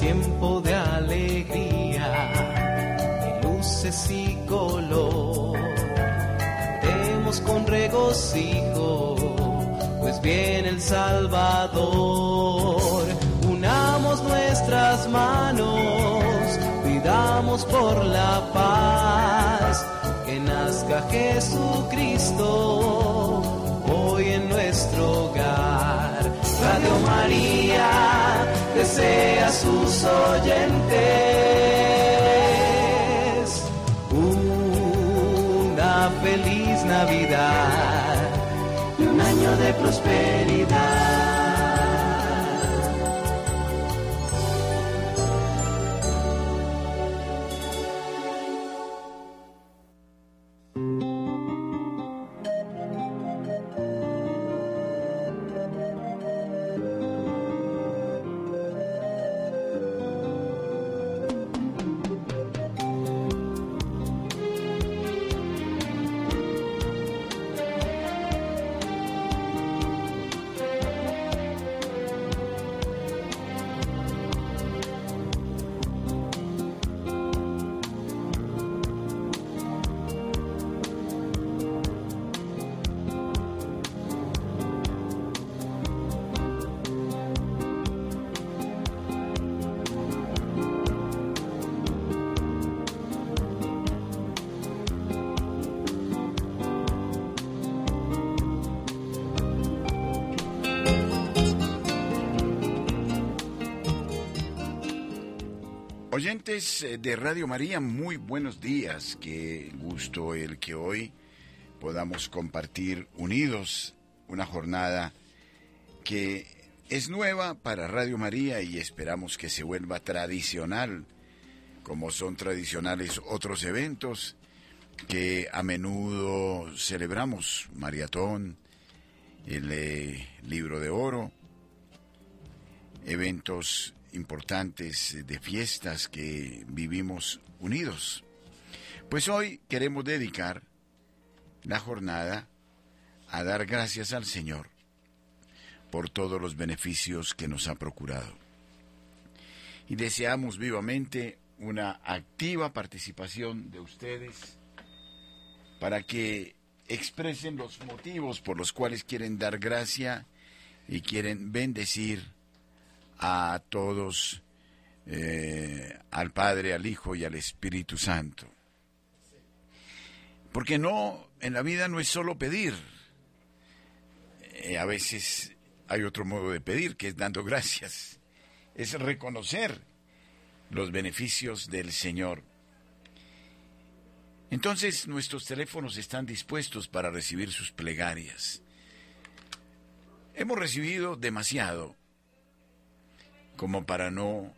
tiempo de alegría, de luces y color. Cantemos con regocijo, pues viene el Salvador. Unamos nuestras manos, pidamos por la paz, que nazca Jesucristo hoy en nuestro hogar. Radio María desea sus oyentes una feliz Navidad y un año de prosperidad. Eh, de Radio María, muy buenos días. Qué gusto el que hoy podamos compartir unidos una jornada que es nueva para Radio María y esperamos que se vuelva tradicional, como son tradicionales otros eventos que a menudo celebramos, Maratón, el eh, Libro de Oro, eventos importantes de fiestas que vivimos unidos. Pues hoy queremos dedicar la jornada a dar gracias al Señor por todos los beneficios que nos ha procurado. Y deseamos vivamente una activa participación de ustedes para que expresen los motivos por los cuales quieren dar gracia y quieren bendecir a todos, eh, al Padre, al Hijo y al Espíritu Santo. Porque no, en la vida no es solo pedir. Eh, a veces hay otro modo de pedir, que es dando gracias. Es reconocer los beneficios del Señor. Entonces nuestros teléfonos están dispuestos para recibir sus plegarias. Hemos recibido demasiado como para no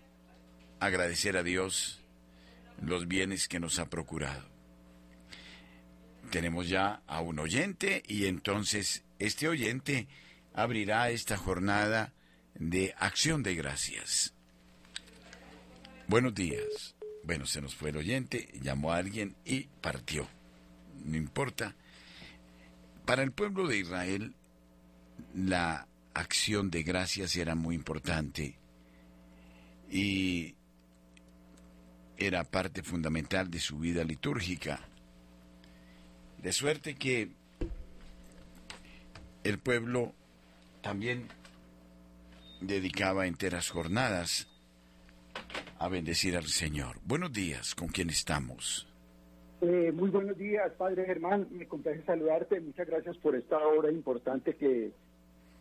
agradecer a Dios los bienes que nos ha procurado. Tenemos ya a un oyente y entonces este oyente abrirá esta jornada de acción de gracias. Buenos días. Bueno, se nos fue el oyente, llamó a alguien y partió. No importa. Para el pueblo de Israel, la acción de gracias era muy importante y era parte fundamental de su vida litúrgica. De suerte que el pueblo también dedicaba enteras jornadas a bendecir al Señor. Buenos días, ¿con quién estamos? Eh, muy buenos días, Padre Germán. Me complace saludarte. Muchas gracias por esta obra importante que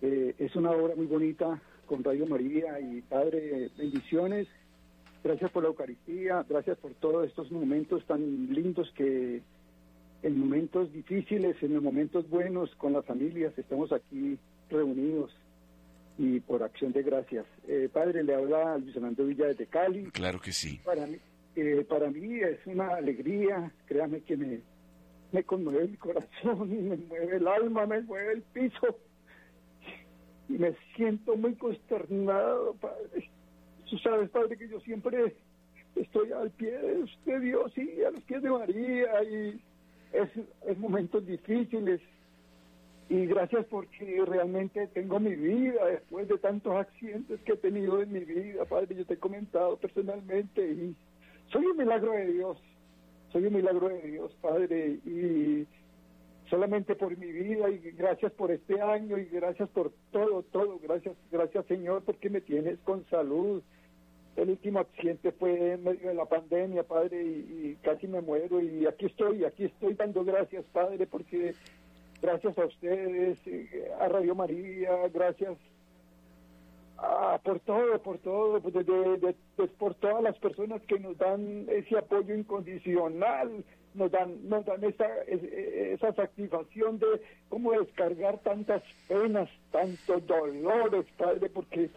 eh, es una obra muy bonita con Radio María y Padre, bendiciones. Gracias por la Eucaristía, gracias por todos estos momentos tan lindos que en momentos difíciles, en los momentos buenos con las familias, estamos aquí reunidos y por acción de gracias. Eh, padre, le habla Luis Fernando Villa desde Cali. Claro que sí. Para mí, eh, para mí es una alegría, créame que me, me conmueve el corazón, me mueve el alma, me mueve el piso y me siento muy consternado, Padre. Tú sabes, Padre, que yo siempre estoy al pie de Dios y a los pies de María y es, es momentos difíciles y gracias porque realmente tengo mi vida después de tantos accidentes que he tenido en mi vida, Padre, yo te he comentado personalmente y soy un milagro de Dios, soy un milagro de Dios, Padre, y solamente por mi vida y gracias por este año y gracias por todo, todo, gracias, gracias Señor porque me tienes con salud. El último accidente fue en medio de la pandemia, Padre, y, casi me muero. Y aquí estoy, aquí estoy dando gracias, Padre, porque gracias a ustedes, eh, a Radio María, gracias a, por todo, por todo, pues, por todas las personas que nos dan ese apoyo incondicional, nos dan, nos dan esa, esa satisfacción de cómo descargar tantas penas, tantos dolores, Padre, porque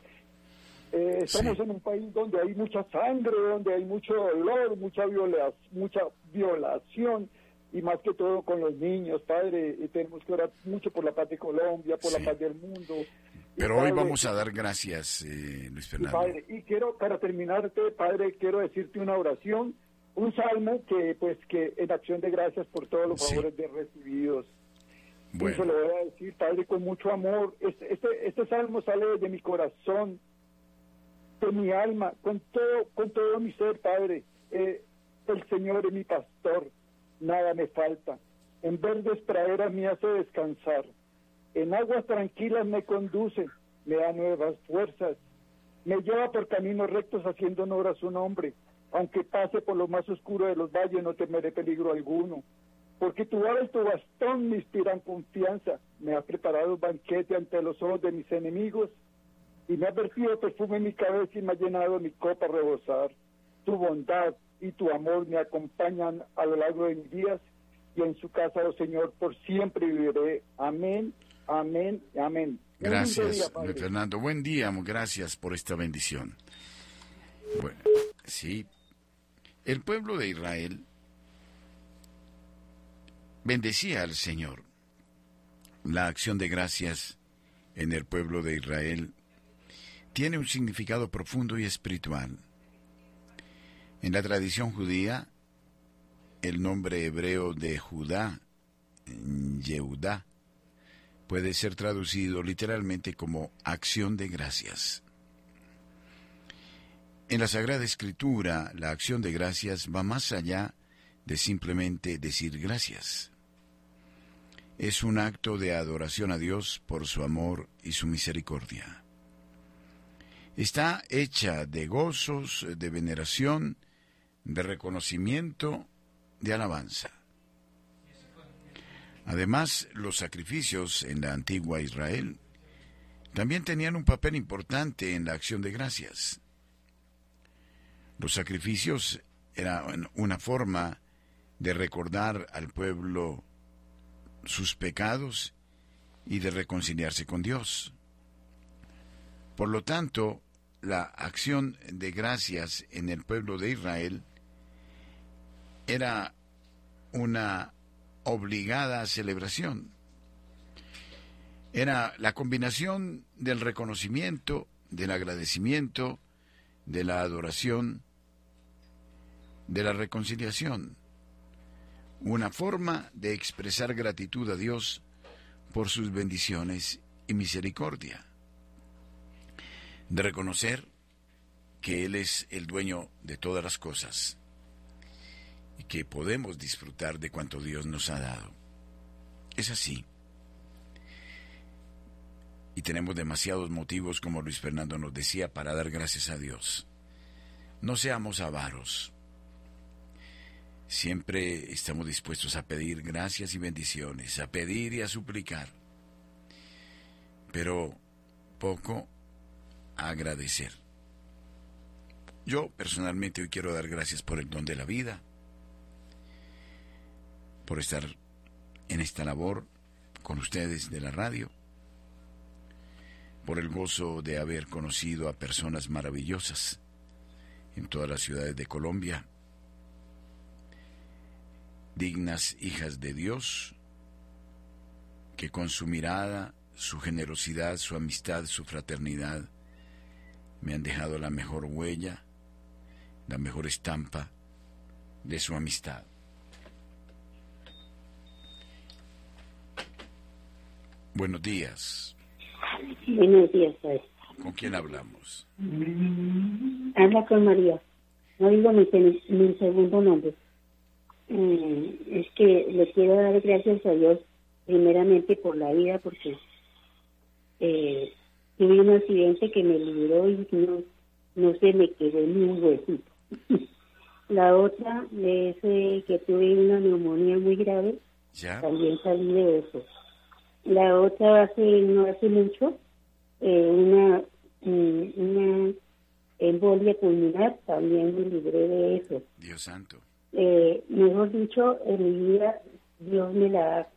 eh, estamos en un país donde hay mucha sangre, donde hay mucho dolor, mucha, viola, mucha violación y más que todo con los niños, Padre, y tenemos que orar mucho por la paz de Colombia, por la paz del mundo. Pero hoy vamos a dar gracias, eh, Luis Fernando. padre, y quiero, para terminarte, Padre, quiero decirte una oración un salmo que pues que en acción de gracias por todos los favores de recibidos. Bueno. Eso lo voy a decir, Padre, con mucho amor. Este, este, este salmo sale de mi corazón, de mi alma, con todo, con todo mi ser, Padre. Eh, el Señor es mi pastor, nada me falta. En verdes praderas me hace descansar. En aguas tranquilas me conduce, me da nuevas fuerzas. Me lleva por caminos rectos haciendo honor a su nombre aunque pase por lo más oscuro de los valles, no temeré peligro alguno. Porque tu vara y tu bastón me inspiran confianza. Me ha preparado banquete ante los ojos de mis enemigos y me ha vertido perfume en mi cabeza y me ha llenado mi copa a rebosar. Tu bondad y tu amor me acompañan a lo largo de mis días y en su casa, oh Señor, por siempre viviré. Amén, amén, amén. Gracias, Fernando. Buen día, gracias por esta bendición. Bueno, sí, el pueblo de Israel bendecía al Señor. La acción de gracias en el pueblo de Israel tiene un significado profundo y espiritual. En la tradición judía, el nombre hebreo de Judá, Yehudá, puede ser traducido literalmente como acción de gracias. En la Sagrada Escritura, la acción de gracias va más allá de simplemente decir gracias. Es un acto de adoración a Dios por su amor y su misericordia. Está hecha de gozos, de veneración, de reconocimiento, de alabanza. Además, los sacrificios en la antigua Israel también tenían un papel importante en la acción de gracias. Los sacrificios eran una forma de recordar al pueblo sus pecados y de reconciliarse con Dios. Por lo tanto, la acción de gracias en el pueblo de Israel era una obligada celebración. Era la combinación del reconocimiento, del agradecimiento, de la adoración de la reconciliación, una forma de expresar gratitud a Dios por sus bendiciones y misericordia, de reconocer que Él es el dueño de todas las cosas y que podemos disfrutar de cuanto Dios nos ha dado. Es así. Y tenemos demasiados motivos, como Luis Fernando nos decía, para dar gracias a Dios. No seamos avaros. Siempre estamos dispuestos a pedir gracias y bendiciones, a pedir y a suplicar, pero poco a agradecer. Yo personalmente hoy quiero dar gracias por el don de la vida, por estar en esta labor con ustedes de la radio, por el gozo de haber conocido a personas maravillosas en todas las ciudades de Colombia dignas hijas de Dios, que con su mirada, su generosidad, su amistad, su fraternidad, me han dejado la mejor huella, la mejor estampa de su amistad. Buenos días. Buenos días, padre. ¿Con quién hablamos? Habla con María. No digo mi, mi segundo nombre. Eh, es que le quiero dar gracias a Dios primeramente por la vida porque eh, tuve un accidente que me libró y no, no se me quedó ni un huesito. la otra es eh, que tuve una neumonía muy grave. También salí de eso. La otra hace no hace mucho eh, una mm, una embolia pulmonar también me libré de eso. Dios santo. Eh, mejor dicho, en mi vida Dios me la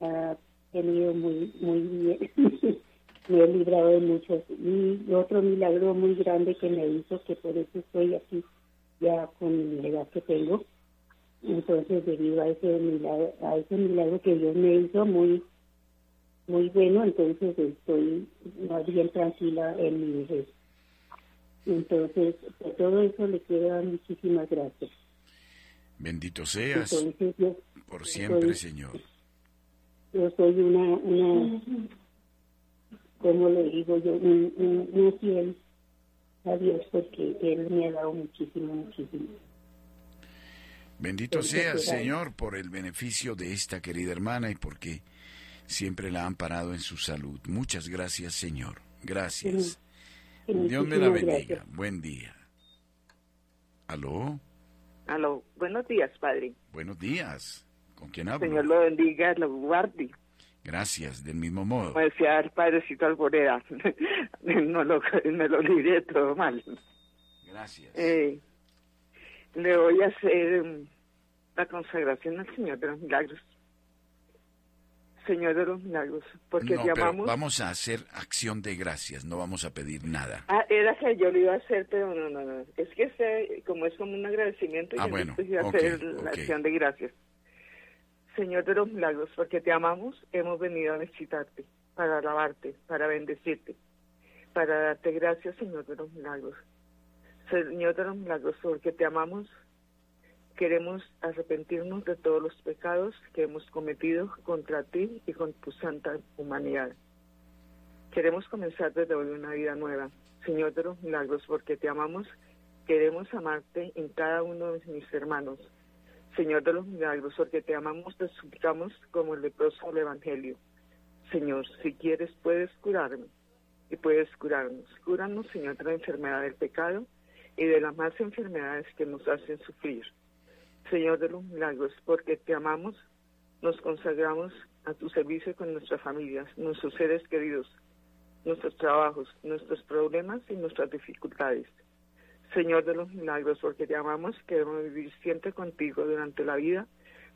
ha tenido muy muy bien. me he librado de muchos. Y otro milagro muy grande que me hizo, que por eso estoy aquí ya con la edad que tengo. Entonces, debido a ese milagro, a ese milagro que Dios me hizo muy muy bueno, entonces estoy más bien tranquila en mi vejez. Entonces, por todo eso le quiero dar muchísimas gracias. Bendito seas por siempre, Señor. Yo soy una, una como le digo yo, un, un, fiel a Dios porque Él me ha dado muchísimo, muchísimo. Bendito sea, Señor, por el beneficio de esta querida hermana y porque siempre la han parado en su salud. Muchas gracias, Señor. Gracias. Dios me la bendiga. Buen día. ¿Aló? Aló. Buenos días, Padre. Buenos días. ¿Con quién hablo? Señor lo bendiga, lo guarde. Gracias, del mismo modo. Como decía el padrecito Alboreda, no lo, me lo libré todo mal. Gracias. Eh, le voy a hacer um, la consagración al Señor de los Milagros. Señor de los Milagros, porque no, llamamos... vamos a hacer acción de gracias, no vamos a pedir nada. Ah, era que yo lo iba a hacer, pero no, no, no. Es que este, como es como un agradecimiento, ah, yo bueno, iba a hacer la acción de gracias. Señor de los milagros, porque te amamos, hemos venido a visitarte, para alabarte, para bendecirte, para darte gracias, Señor de los milagros. Señor de los milagros, porque te amamos, queremos arrepentirnos de todos los pecados que hemos cometido contra ti y con tu santa humanidad. Queremos comenzar desde hoy una vida nueva. Señor de los milagros, porque te amamos, queremos amarte en cada uno de mis hermanos, Señor de los milagros, porque te amamos, te suplicamos como el leproso del Evangelio. Señor, si quieres puedes curarme y puedes curarnos. Cúranos, Señor, de la enfermedad del pecado y de las más enfermedades que nos hacen sufrir. Señor de los milagros, porque te amamos, nos consagramos a tu servicio con nuestras familias, nuestros seres queridos, nuestros trabajos, nuestros problemas y nuestras dificultades. Señor de los milagros, porque te amamos, queremos vivir siempre contigo durante la vida,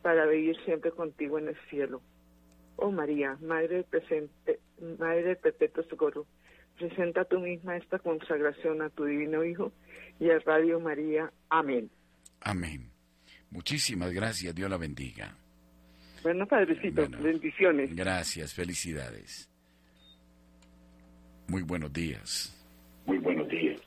para vivir siempre contigo en el cielo. Oh María, Madre, presente, Madre del Perpetuo Socorro, presenta tú misma esta consagración a tu Divino Hijo y a Radio María. Amén. Amén. Muchísimas gracias, Dios la bendiga. Bueno, Padrecito, bendiciones. Gracias, felicidades. Muy buenos días. Muy buenos días.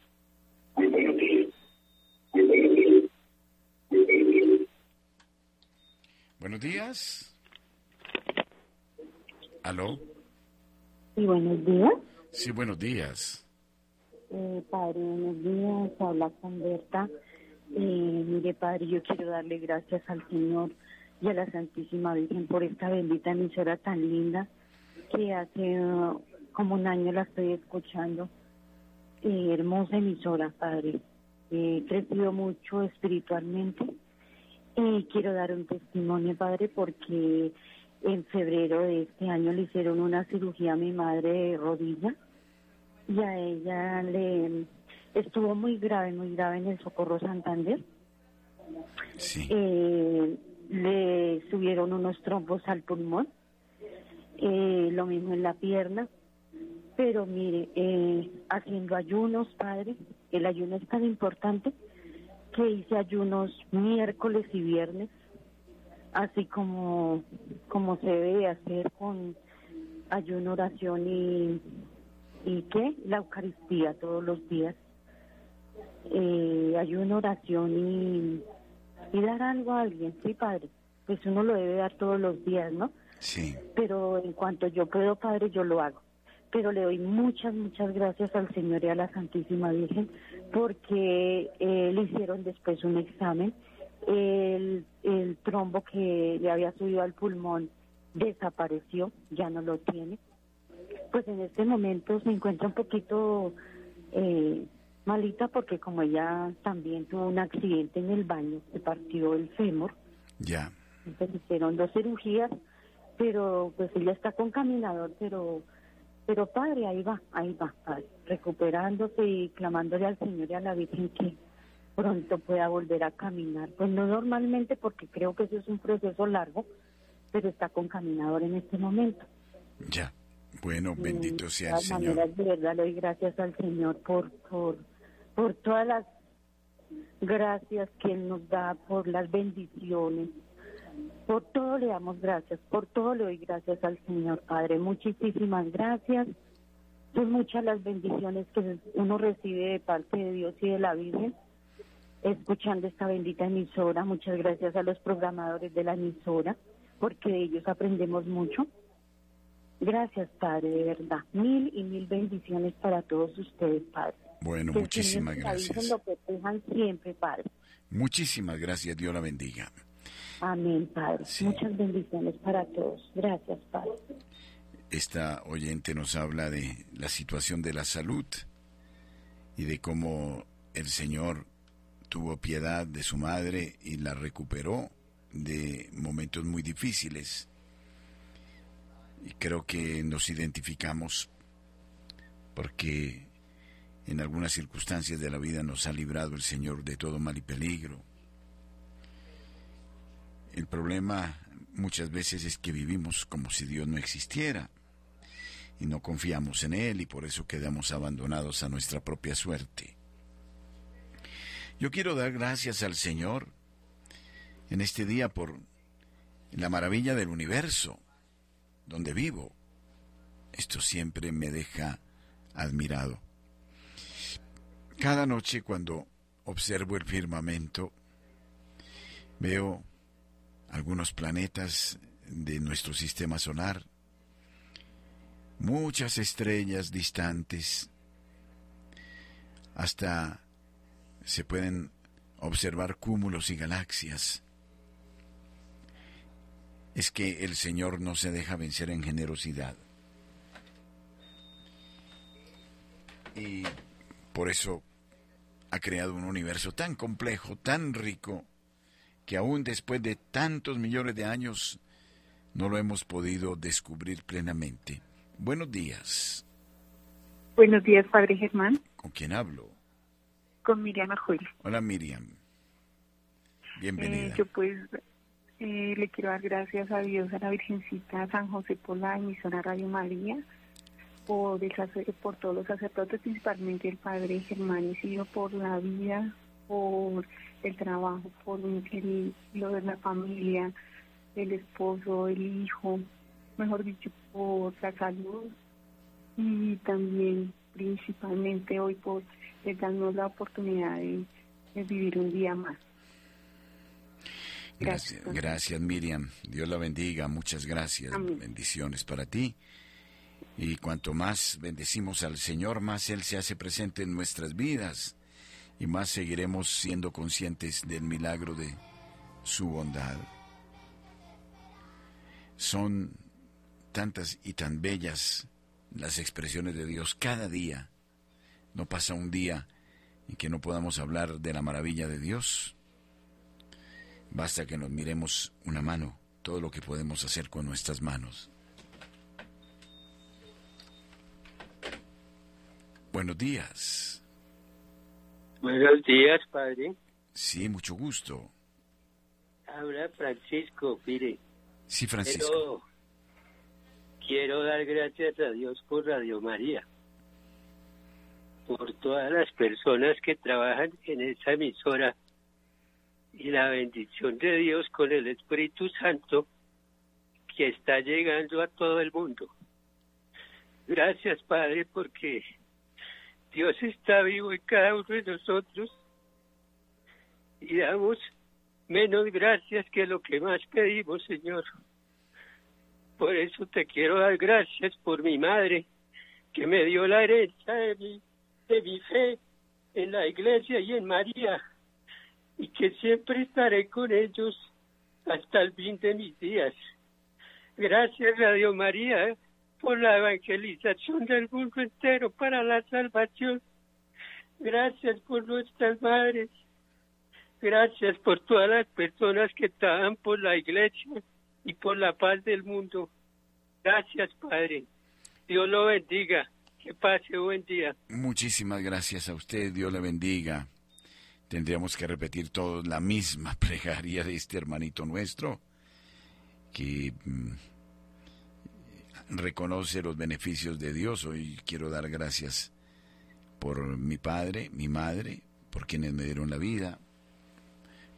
Buenos días. ¿Aló? Sí, buenos días. Sí, buenos días. Eh, padre, buenos días. Habla con Berta. Eh, mire, padre, yo quiero darle gracias al Señor y a la Santísima Virgen por esta bendita emisora tan linda que hace uh, como un año la estoy escuchando. Eh, hermosa emisora, padre. He crecido mucho espiritualmente y quiero dar un testimonio, padre, porque en febrero de este año le hicieron una cirugía a mi madre de rodilla y a ella le estuvo muy grave, muy grave en el Socorro Santander. Sí. Eh, le subieron unos trombos al pulmón, eh, lo mismo en la pierna, pero mire, eh, haciendo ayunos, padre, el ayuno es tan importante que hice ayunos miércoles y viernes, así como, como se debe hacer con ayuno, oración y, y qué, la Eucaristía todos los días. Eh, ayuno, oración y, y dar algo a alguien, sí, padre. Pues uno lo debe dar todos los días, ¿no? Sí. Pero en cuanto yo puedo, Padre, yo lo hago. Pero le doy muchas, muchas gracias al Señor y a la Santísima Virgen porque eh, le hicieron después un examen. El, el trombo que le había subido al pulmón desapareció, ya no lo tiene. Pues en este momento se encuentra un poquito eh, malita porque como ella también tuvo un accidente en el baño, se partió el fémur. Ya. Entonces hicieron dos cirugías, pero pues ella está con caminador, pero pero padre, ahí va, ahí va, padre, recuperándose y clamándole al Señor y a la Virgen que pronto pueda volver a caminar. Pues no normalmente porque creo que eso es un proceso largo, pero está con caminador en este momento. Ya. Bueno, bendito sea el Señor. maneras, de verdad, le doy gracias al Señor por, por, por todas las gracias que Él nos da, por las bendiciones. Por todo le damos gracias, por todo le doy gracias al Señor Padre. Muchísimas gracias. Son muchas las bendiciones que uno recibe de parte de Dios y de la Virgen escuchando esta bendita emisora. Muchas gracias a los programadores de la emisora, porque de ellos aprendemos mucho. Gracias, Padre, de verdad. Mil y mil bendiciones para todos ustedes, Padre. Bueno, Que muchísimas Virgen gracias. lo protejan siempre, Padre. Muchísimas gracias. Dios la bendiga. Amén, Padre. Sí. Muchas bendiciones para todos. Gracias, Padre. Esta oyente nos habla de la situación de la salud y de cómo el Señor tuvo piedad de su madre y la recuperó de momentos muy difíciles. Y creo que nos identificamos porque en algunas circunstancias de la vida nos ha librado el Señor de todo mal y peligro. El problema muchas veces es que vivimos como si Dios no existiera y no confiamos en Él y por eso quedamos abandonados a nuestra propia suerte. Yo quiero dar gracias al Señor en este día por la maravilla del universo donde vivo. Esto siempre me deja admirado. Cada noche cuando observo el firmamento, veo algunos planetas de nuestro sistema solar, muchas estrellas distantes, hasta se pueden observar cúmulos y galaxias. Es que el Señor no se deja vencer en generosidad. Y por eso ha creado un universo tan complejo, tan rico, que aún después de tantos millones de años no lo hemos podido descubrir plenamente. Buenos días. Buenos días, Padre Germán. ¿Con quién hablo? Con Miriam Ajuel. Hola Miriam. Bienvenida. Eh, yo pues eh, le quiero dar gracias a Dios, a la Virgencita, a San José por la emisora Radio María, por, el, por todos los sacerdotes, principalmente el Padre Germán Isidro, por la vida, por el trabajo, por el- lo de la familia, el esposo, el hijo, mejor dicho, por la salud y también principalmente hoy por eh, darnos la oportunidad de, de vivir un día más. Gracias, gracias. gracias Miriam. Dios la bendiga. Muchas gracias. Amén. Bendiciones para ti. Y cuanto más bendecimos al Señor, más Él se hace presente en nuestras vidas y más seguiremos siendo conscientes del milagro de su bondad. Son tantas y tan bellas las expresiones de Dios cada día. No pasa un día en que no podamos hablar de la maravilla de Dios. Basta que nos miremos una mano, todo lo que podemos hacer con nuestras manos. Buenos días. Buenos días, padre. Sí, mucho gusto. Habla Francisco, mire. Sí, Francisco. Quiero, quiero dar gracias a Dios por Radio María, por todas las personas que trabajan en esa emisora y la bendición de Dios con el Espíritu Santo que está llegando a todo el mundo. Gracias, Padre, porque Dios está vivo en cada uno de nosotros y damos menos gracias que lo que más pedimos, Señor. Por eso te quiero dar gracias por mi madre, que me dio la herencia de mi, de mi fe en la iglesia y en María, y que siempre estaré con ellos hasta el fin de mis días. Gracias, Radio María, por la evangelización del mundo entero para la salvación. Gracias por nuestras madres. Gracias por todas las personas que trabajan por la iglesia y por la paz del mundo. Gracias, Padre. Dios lo bendiga. Que pase buen día. Muchísimas gracias a usted. Dios le bendiga. Tendríamos que repetir todos la misma plegaria de este hermanito nuestro que mm, reconoce los beneficios de Dios. Hoy quiero dar gracias por mi padre, mi madre, por quienes me dieron la vida,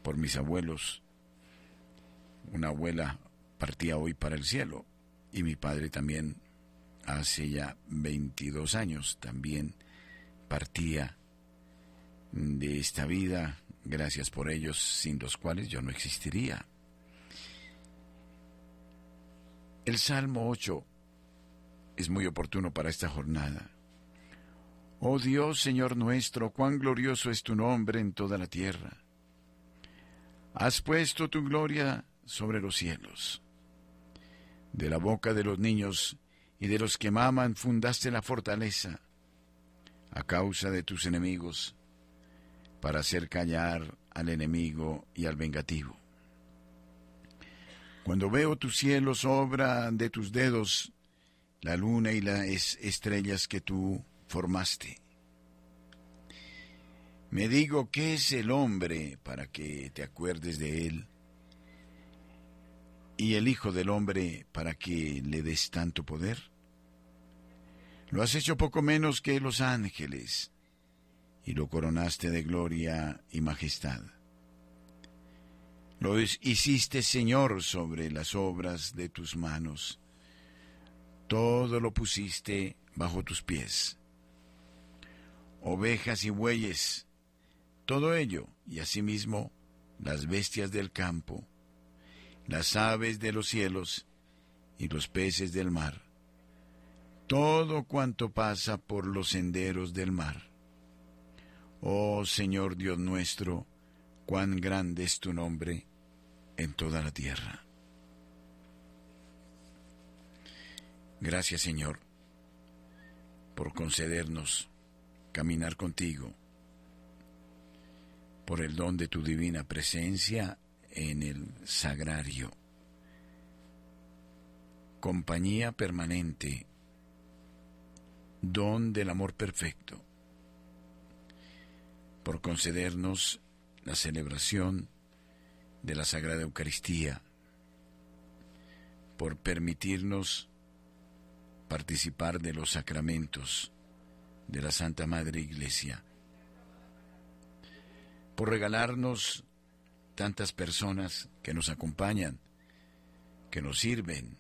por mis abuelos. Una abuela partía hoy para el cielo y mi padre también hace ya 22 años también partía de esta vida. Gracias por ellos, sin los cuales yo no existiría. El Salmo 8 es muy oportuno para esta jornada. Oh Dios, Señor nuestro, cuán glorioso es tu nombre en toda la tierra. Has puesto tu gloria sobre los cielos. De la boca de los niños y de los que maman fundaste la fortaleza, a causa de tus enemigos, para hacer callar al enemigo y al vengativo. Cuando veo tus cielos, obra de tus dedos, la luna y las estrellas que tú formaste. Me digo, ¿qué es el hombre para que te acuerdes de él? ¿Y el Hijo del Hombre para que le des tanto poder? Lo has hecho poco menos que los ángeles y lo coronaste de gloria y majestad. Lo hiciste Señor sobre las obras de tus manos todo lo pusiste bajo tus pies. Ovejas y bueyes, todo ello, y asimismo las bestias del campo, las aves de los cielos y los peces del mar, todo cuanto pasa por los senderos del mar. Oh Señor Dios nuestro, cuán grande es tu nombre en toda la tierra. Gracias Señor por concedernos caminar contigo, por el don de tu divina presencia en el sagrario, compañía permanente, don del amor perfecto, por concedernos la celebración de la Sagrada Eucaristía, por permitirnos participar de los sacramentos de la Santa Madre Iglesia, por regalarnos tantas personas que nos acompañan, que nos sirven,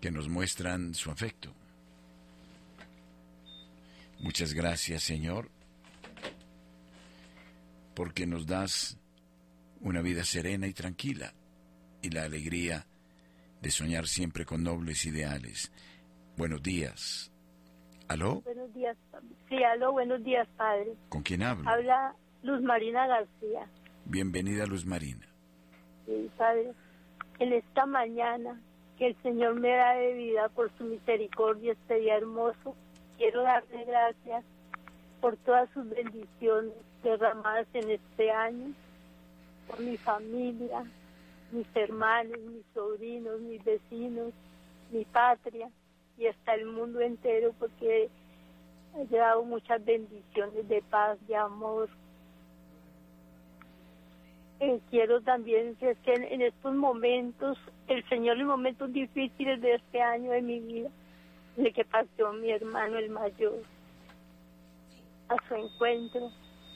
que nos muestran su afecto. Muchas gracias, Señor, porque nos das una vida serena y tranquila y la alegría de soñar siempre con nobles ideales. Buenos días. ¿Aló? Buenos días. Sí, aló, buenos días, padre. ¿Con quién hablo? Habla Luz Marina García. Bienvenida, Luz Marina. Sí, padre. En esta mañana que el Señor me da de vida por su misericordia este día hermoso, quiero darle gracias por todas sus bendiciones derramadas en este año, por mi familia, mis hermanos, mis sobrinos, mis vecinos, mi patria y hasta el mundo entero porque ha dado muchas bendiciones de paz, de amor. Eh, quiero también decir que en, estos momentos, el Señor en momentos difíciles de este año de mi vida, de que pasó mi hermano el mayor a su encuentro.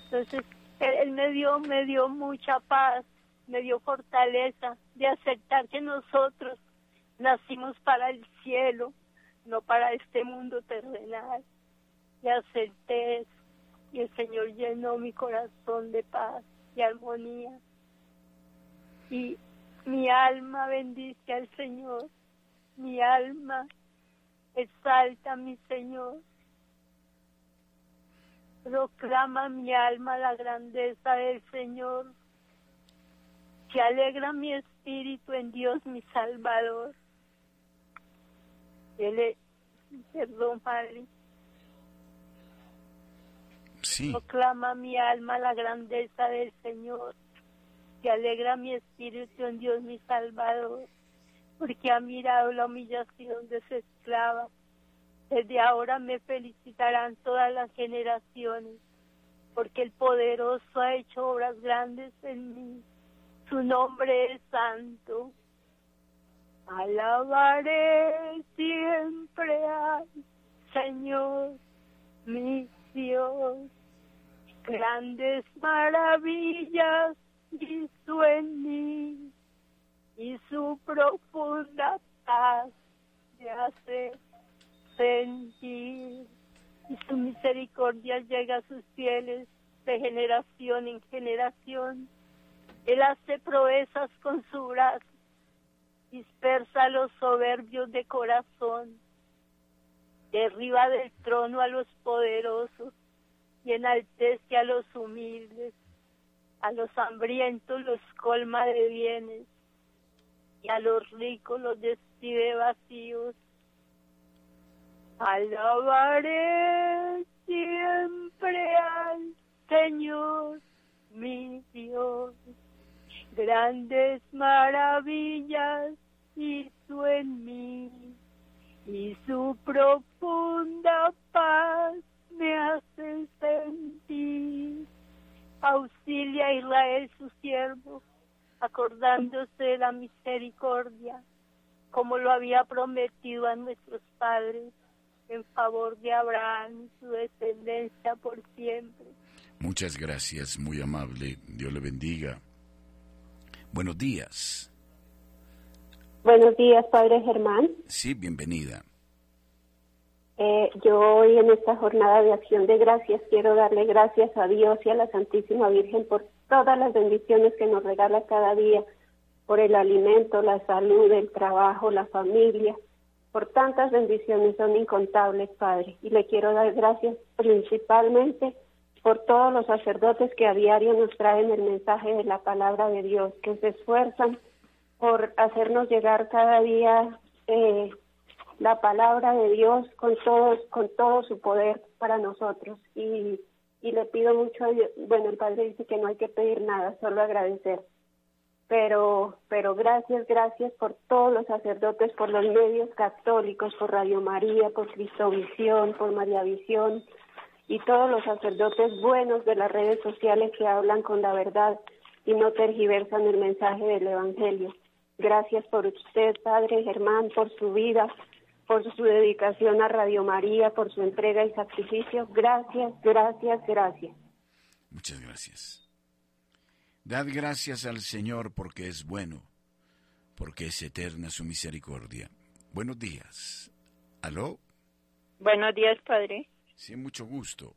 Entonces, él, él me dio, me dio mucha paz, me dio fortaleza de aceptar que nosotros nacimos para el cielo, no para este mundo terrenal. Y acepté eso. Y el Señor llenó mi corazón de paz y armonía. Y Mi alma bendice al Señor. Mi alma exalta a mi Señor. Proclama mi alma la grandeza del Señor. Que alegra mi espíritu en Dios mi Salvador. Él perdón, Padre. Sí. Proclama mi alma la grandeza del Señor. Que alegra mi espíritu en Dios mi Salvador. Porque ha mirado la humillación de su esclava. Desde ahora me felicitarán todas las generaciones. Porque el poderoso ha hecho obras grandes en mí. Su nombre es santo. Alabaré siempre al Señor, mi Dios. Grandes maravillas hizo en mí y su profunda paz me hace sentir. Y su misericordia llega a sus fieles de generación en generación. Él hace proezas con su brazo dispersa a los soberbios de corazón, derriba del trono a los poderosos y enaltece a los humildes, a los hambrientos los colma de bienes y a los ricos los despide vacíos. Alabaré siempre al Señor, mi Dios grandes maravillas hizo en mí y su profunda paz me hace sentir. Auxilia a Israel su siervo, acordándose de la misericordia, como lo había prometido a nuestros padres, en favor de Abraham y su descendencia por siempre. Muchas gracias, muy amable. Dios le bendiga. Buenos días. Buenos días, Padre Germán. Sí, bienvenida. Eh, yo hoy en esta jornada de acción de gracias quiero darle gracias a Dios y a la Santísima Virgen por todas las bendiciones que nos regala cada día, por el alimento, la salud, el trabajo, la familia, por tantas bendiciones son incontables, Padre. Y le quiero dar gracias principalmente por todos los sacerdotes que a diario nos traen el mensaje de la palabra de Dios, que se esfuerzan por hacernos llegar cada día eh, la palabra de Dios con todo, con todo su poder para nosotros. Y, y le pido mucho a Dios, bueno, el Padre dice que no hay que pedir nada, solo agradecer. Pero, pero gracias, gracias por todos los sacerdotes, por los medios católicos, por Radio María, por Cristovisión, por María Visión, y todos los sacerdotes buenos de las redes sociales que hablan con la verdad y no tergiversan el mensaje del Evangelio. Gracias por usted, Padre Germán, por su vida, por su dedicación a Radio María, por su entrega y sacrificio. Gracias, gracias, gracias. Muchas gracias. Dad gracias al Señor porque es bueno, porque es eterna su misericordia. Buenos días. ¿Aló? Buenos días, Padre. Sí, mucho gusto.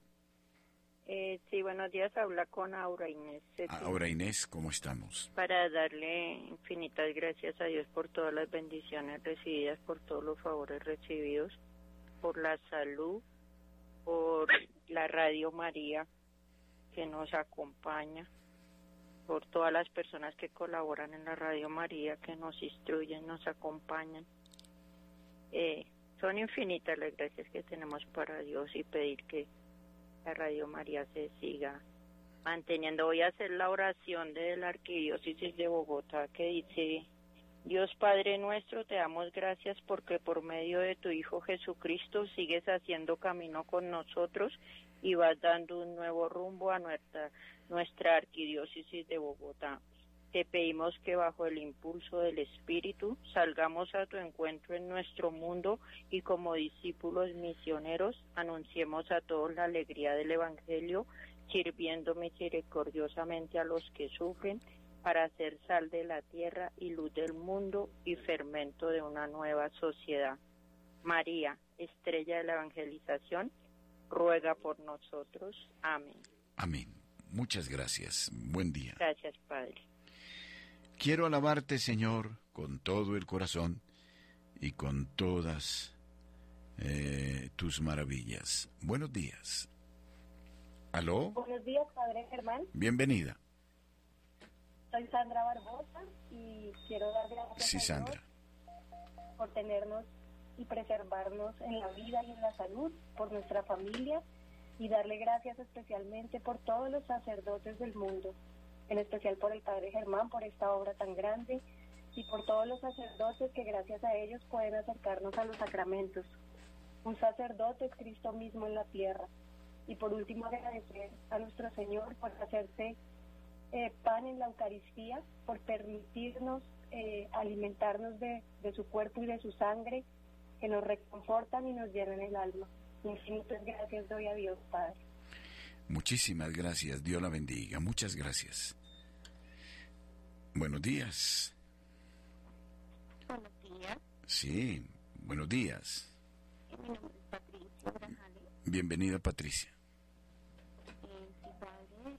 Eh, sí, buenos días. Habla con Aura Inés. Aura Inés, ¿cómo estamos? Para darle infinitas gracias a Dios por todas las bendiciones recibidas, por todos los favores recibidos, por la salud, por la Radio María que nos acompaña, por todas las personas que colaboran en la Radio María, que nos instruyen, nos acompañan. Eh, son infinitas las gracias que tenemos para Dios y pedir que la Radio María se siga manteniendo. Voy a hacer la oración de la Arquidiócesis de Bogotá que dice, Dios Padre nuestro, te damos gracias porque por medio de tu Hijo Jesucristo sigues haciendo camino con nosotros y vas dando un nuevo rumbo a nuestra, nuestra Arquidiócesis de Bogotá. Te pedimos que bajo el impulso del Espíritu salgamos a tu encuentro en nuestro mundo y como discípulos misioneros anunciemos a todos la alegría del Evangelio, sirviendo misericordiosamente a los que sufren para hacer sal de la tierra y luz del mundo y fermento de una nueva sociedad. María, estrella de la evangelización, ruega por nosotros. Amén. Amén. Muchas gracias. Buen día. Gracias, Padre. Quiero alabarte, Señor, con todo el corazón y con todas eh, tus maravillas. Buenos días. ¿Aló? Buenos días, Padre Germán. Bienvenida. Soy Sandra Barbosa y quiero dar gracias Sí, Sandra. Por tenernos y preservarnos en la vida y en la salud, por nuestra familia y darle gracias especialmente por todos los sacerdotes del mundo, en especial por el Padre Germán, por esta obra tan grande y por todos los sacerdotes que gracias a ellos pueden acercarnos a los sacramentos. Un sacerdote es Cristo mismo en la tierra. Y por último agradecer a nuestro Señor por hacerse eh, pan en la Eucaristía, por permitirnos eh, alimentarnos de, de su cuerpo y de su sangre, que nos reconfortan y nos llenan el alma. Infinitas gracias doy a Dios, Padre. Muchísimas gracias. Dios la bendiga. Muchas gracias. Buenos días. Buenos días, Sí, buenos días. mi nombre es Patricia Grajales. Bienvenida, Patricia. Eh, sí, padre, eh,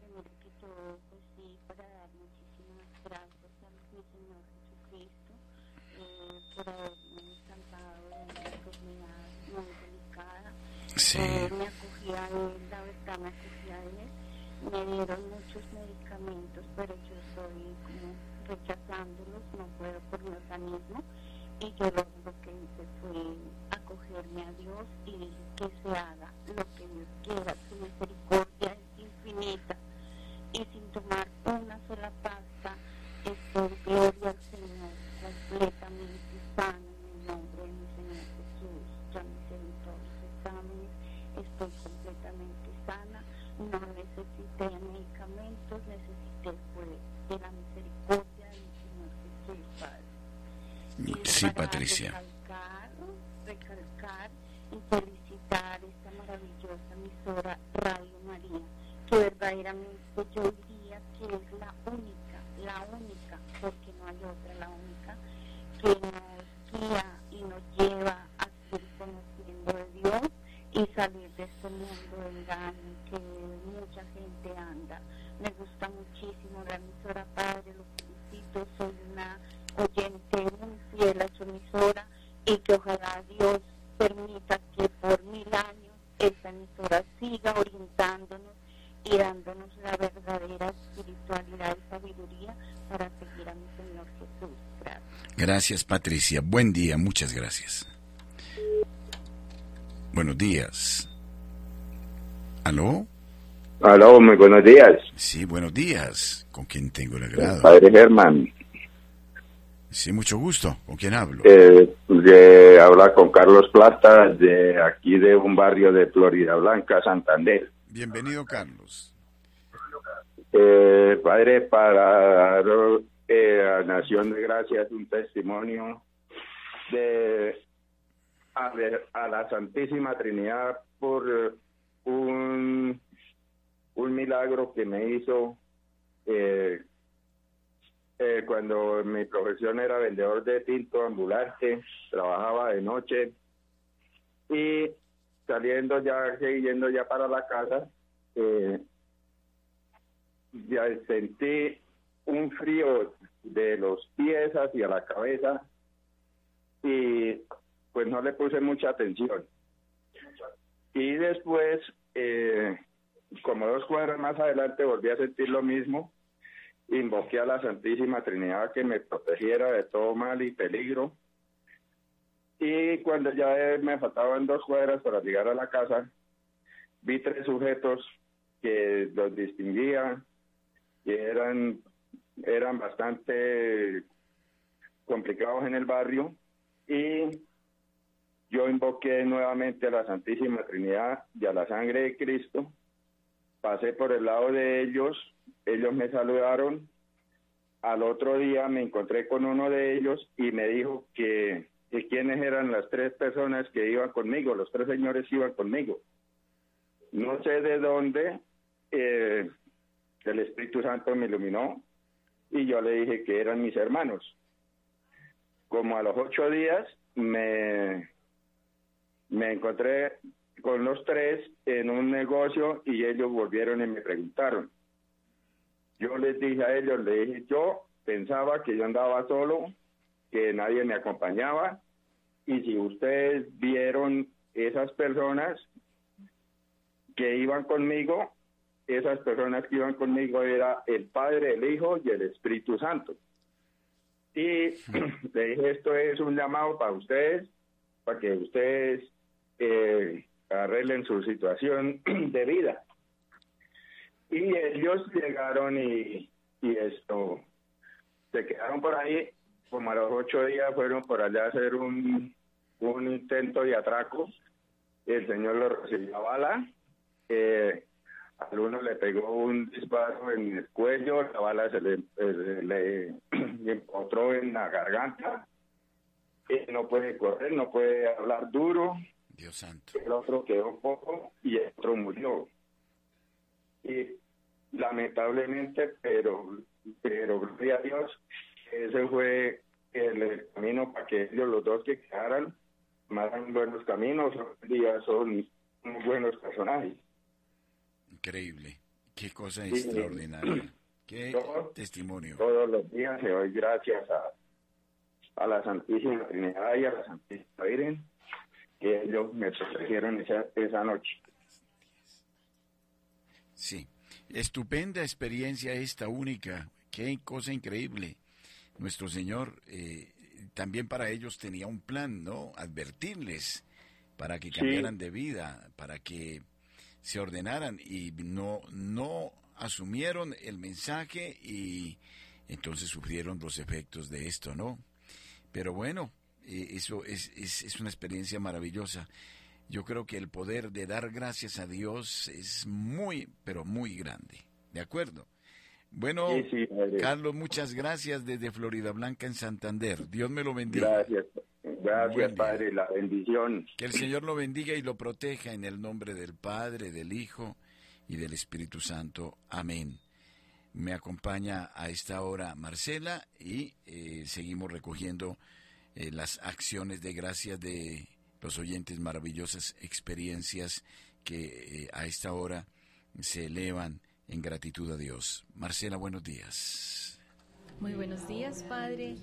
primero que todo, pues sí, para dar muchísimas gracias a mi Señor Jesucristo eh, por haberme salvado de una enfermedad muy delicada. Sí. Eh, me acogí a él, la verdad me acogí a él. Me dieron muchos medicamentos, pero yo estoy como rechazándolos, no puedo por mi organismo. Y yo lo, que hice fue acogerme a Dios y que se haga lo que Dios quiera, su misericordia es infinita. Y sin tomar una sola pasta, para Gracias. Patricia. Buen día. Muchas gracias. Buenos días. ¿Aló? Aló, muy buenos días. Sí, buenos días. ¿Con quién tengo el agrado? Padre Germán, Sí, mucho gusto. ¿Con quién hablo? eh, de hablar con Carlos Plata, de aquí de un barrio de Florida Blanca, Santander. Bienvenido, Carlos. Eh, padre, para eh, Nación de Gracias un testimonio de a, a la Santísima Trinidad por un, un milagro que me hizo eh, eh, cuando mi profesión era vendedor de tinto ambulante, trabajaba de noche y saliendo ya, yendo ya para la casa, eh, ya sentí un frío de los pies hacia la cabeza y pues no le puse mucha atención. Y después, eh, como dos cuadras más adelante, volví a sentir lo mismo. Invoqué a la Santísima Trinidad que me protegiera de todo mal y peligro. Y cuando ya me faltaban dos cuadras para llegar a la casa, vi tres sujetos que los distinguía, que eran, eran bastante complicados en el barrio y yo invoqué nuevamente a la Santísima Trinidad y a la sangre de Cristo. Pasé por el lado de ellos, ellos me saludaron. Al otro día me encontré con uno de ellos y me dijo que, que quiénes eran las tres personas que iban conmigo, los tres señores iban conmigo. No sé de dónde eh, el Espíritu Santo me iluminó y yo le dije que eran mis hermanos. Como a los ocho días me, me encontré con los tres en un negocio y ellos volvieron y me preguntaron. yo les dije a ellos, le dije, yo pensaba que yo andaba solo, que nadie me acompañaba, y si ustedes vieron esas personas que iban conmigo, esas personas que iban conmigo era el Padre, el Hijo y el Espíritu Santo. Y le dije, esto es un llamado para ustedes, para que ustedes eh, arreglen su situación de vida. Y ellos llegaron y, y esto, se quedaron por ahí, como a los ocho días fueron por allá a hacer un, un intento de atraco. El señor lo recibió a bala. Eh, al uno le pegó un disparo en el cuello, la bala se le, eh, le, encontró en la garganta. Eh, no puede correr, no puede hablar duro. Dios santo. El otro quedó poco y el otro murió. Y lamentablemente, pero, pero gloria a Dios, ese fue el, camino para que ellos los dos que quedaran tomaran buenos caminos, hoy día son muy buenos personajes. Increíble. Qué cosa extraordinaria. Qué testimonio. Todos los días le doy gracias a, a la Santísima Trinidad y a la Santísima Virgen que ellos me protegieron esa, esa noche. Sí, estupenda experiencia esta única. Qué cosa increíble. Nuestro Señor eh, también para ellos tenía un plan, ¿no? Advertirles para que cambiaran de vida, para que se ordenaran y no, no asumieron el mensaje y entonces sufrieron los efectos de esto, ¿no? Pero bueno, eh, eso es, es, es, una experiencia maravillosa. Yo creo que el poder de dar gracias a Dios es muy, pero muy grande. ¿De acuerdo? Bueno, Carlos, muchas gracias desde Florida Blanca en Santander. Dios me lo bendiga. Gracias. Gracias, Padre, la bendición. Que el Señor lo bendiga y lo proteja en el nombre del Padre, del Hijo y del Espíritu Santo. Amén. Me acompaña a esta hora Marcela y eh, seguimos recogiendo eh, las acciones de gracias de los oyentes, maravillosas experiencias que eh, a esta hora se elevan en gratitud a Dios. Marcela, buenos días. Muy buenos días, Padre.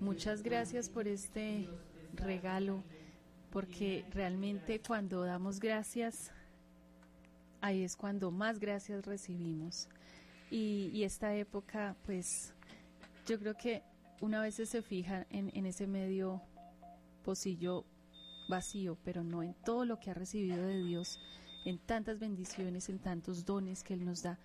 Muchas gracias por este regalo, porque realmente cuando damos gracias, ahí es cuando más gracias recibimos. Y, esta época, pues, yo creo que una vez se fija en, en ese medio pocillo vacío, pero no en todo lo que ha recibido de Dios, en tantas bendiciones, en tantos dones que Él nos da.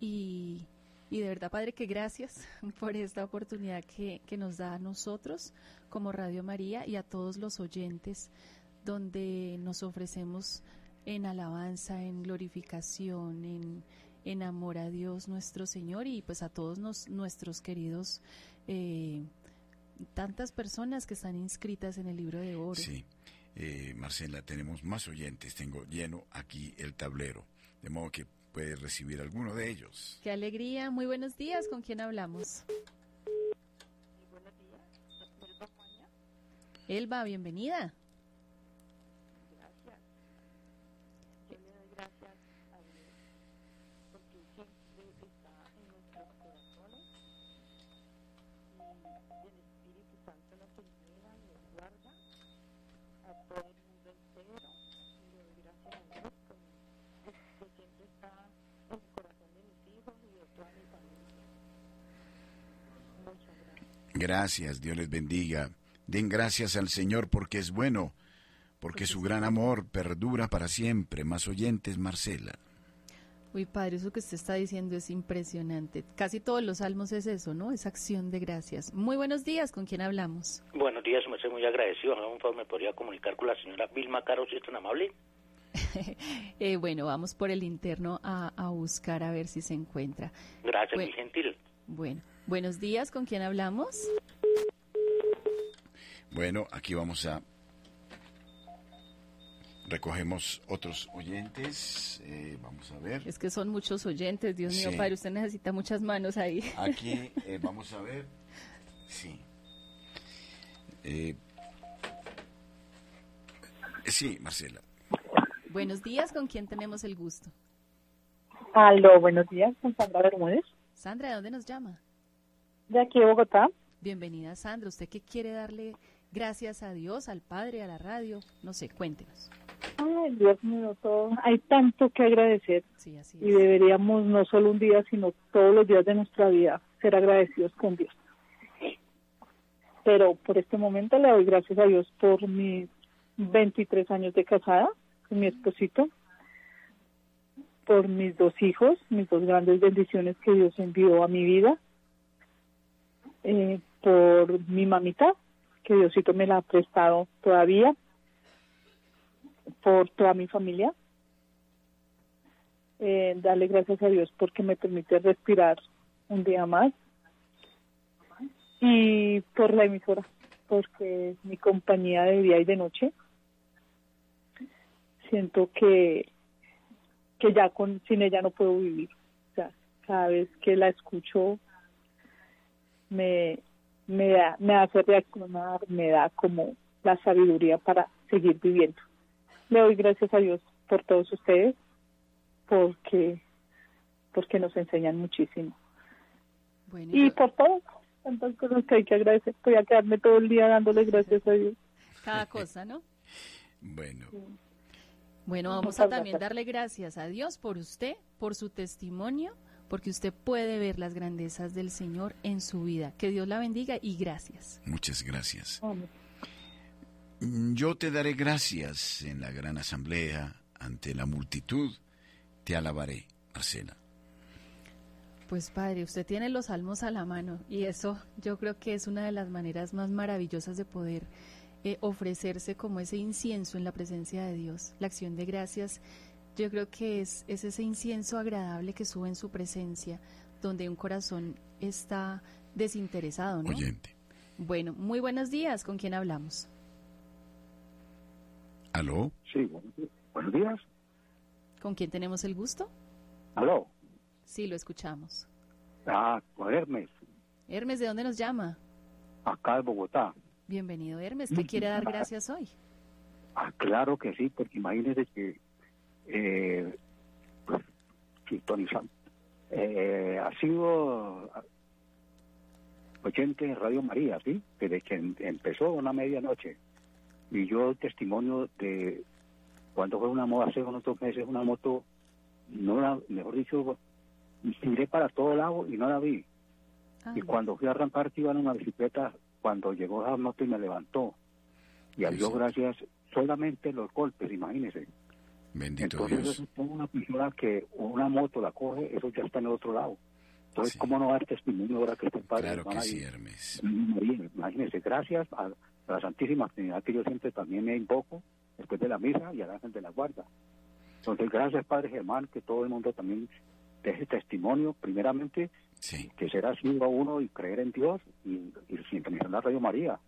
Y, y de verdad, Padre, que gracias por esta oportunidad que, que, nos da a nosotros como Radio María y a todos los oyentes, donde nos ofrecemos en alabanza, en glorificación, en, en amor a Dios nuestro Señor y pues a todos nos, nuestros queridos, eh, tantas personas que están inscritas en el libro de oro. Sí. Eh, Marcela, tenemos más oyentes, tengo lleno aquí el tablero, de modo que puede recibir alguno de ellos. Qué alegría, muy buenos días, ¿con quién hablamos? buenos días, Elba Elba, bienvenida. Gracias. Yo le doy gracias a Dios porque siempre está en nuestros corazones y el Espíritu Santo nos ilumina y nos guarda a todo el mundo entero y le doy gracias a Dios que siempre está en el corazón de mis hijos y de toda mi familia. Muchas gracias. Dios les bendiga. Den gracias al Señor porque es bueno, porque su gran amor perdura para siempre. Más oyentes, Marcela. Uy, padre, eso que usted está diciendo es impresionante. Casi todos los salmos es eso, ¿no? Es acción de gracias. Muy buenos días, ¿con quién hablamos? Buenos días, me estoy muy agradecido. ¿no? Por me podría comunicar con la señora Vilma Caro, si es tan amable. eh, bueno, vamos por el interno a, a, buscar a ver si se encuentra. Gracias, bueno, muy gentil. Bueno, buenos días, ¿con quién hablamos? Bueno, aquí vamos a recogemos otros oyentes. Eh, vamos a ver. Es que son muchos oyentes, Dios mío, padre, usted necesita muchas manos ahí. Aquí eh, vamos a ver. Sí. Eh, sí, Marcela. Buenos días, ¿con quién tenemos el gusto? Aló, buenos días, con Sandra Bermúdez. Sandra, ¿de dónde nos llama? De aquí de Bogotá. Bienvenida, Sandra. ¿Usted qué quiere darle gracias a Dios, al Padre, a la radio? No sé, cuéntenos. Ay, Dios mío, todo. Hay tanto que agradecer. Sí, así Y deberíamos no solo un día, sino todos los días de nuestra vida ser agradecidos con Dios. Pero por este momento le doy gracias a Dios por mis 23 años de casada con mi esposito, por mis dos hijos, mis dos grandes bendiciones que Dios envió a mi vida, eh, por mi mamita, que Diosito me la ha prestado todavía, por toda mi familia. Eh, darle gracias a Dios porque me permite respirar un día más. Y por la emisora, porque es mi compañía de día y de noche. Siento que, que ya con, sin ella no puedo vivir. O sea, cada vez que la escucho me, me, da, me hace reaccionar, me da como la sabiduría para seguir viviendo. Le doy gracias a Dios por todos ustedes, porque, porque nos enseñan muchísimo. Bueno, Y por todo, tantas cosas que hay que agradecer. Voy a quedarme todo el día dándole gracias a Dios. cada cosa, ¿no? Bueno, Bueno, vamos a también darle gracias a Dios por usted, por su testimonio, porque usted puede ver las grandezas del Señor en su vida. Que Dios la bendiga y gracias. muchas gracias. Mm, Yo te daré gracias en la gran asamblea, ante la multitud, te alabaré, Marcela. Pues padre, usted tiene los salmos a la mano y eso yo creo que es una de las maneras más maravillosas de poder eh, ofrecerse como ese incienso en la presencia de Dios. La acción de gracias, yo creo que es, es ese incienso agradable que sube en su presencia, donde un corazón está desinteresado, ¿no? Oyente. Bueno, muy buenos días, ¿con quién hablamos? ¿Aló? Sí, buenos días. ¿Con quién tenemos el gusto? Aló. Sí, lo escuchamos. Ah, con Hermes, Hermes, ¿de dónde nos llama? acá de Bogotá. Bienvenido, Hermes. ¿Qué quiere dar gracias hoy? Ah, claro que sí, porque imagínese que eh, pues, sintonizando. Eh, ha sido oyente de Radio María, ¿sí? Desde que em- empezó una medianoche. Y yo testimonio de cuando fue una moda hace unos dos meses, una moto, no la, mejor dicho, miré para todo lado y no la vi. Y cuando fui a arrancar iba en una bicicleta, cuando llegó esa moto y me levantó. Y a Dios gracias, solamente los golpes, imagínese. Bendito Entonces Dios. es una persona que una moto la coge, eso ya está en el otro lado. Entonces, ¿cómo no dar testimonio ahora que este padre Claro que sí, Hermes. María, imagínese, gracias a, a la Santísima Trinidad que yo siempre también me invoco después de la misa y al ángel de la guarda. Entonces, gracias Padre Germán, que todo el mundo también deje testimonio, primeramente, que será siendo a uno y creer en Dios y, y sintonizar la Radio María.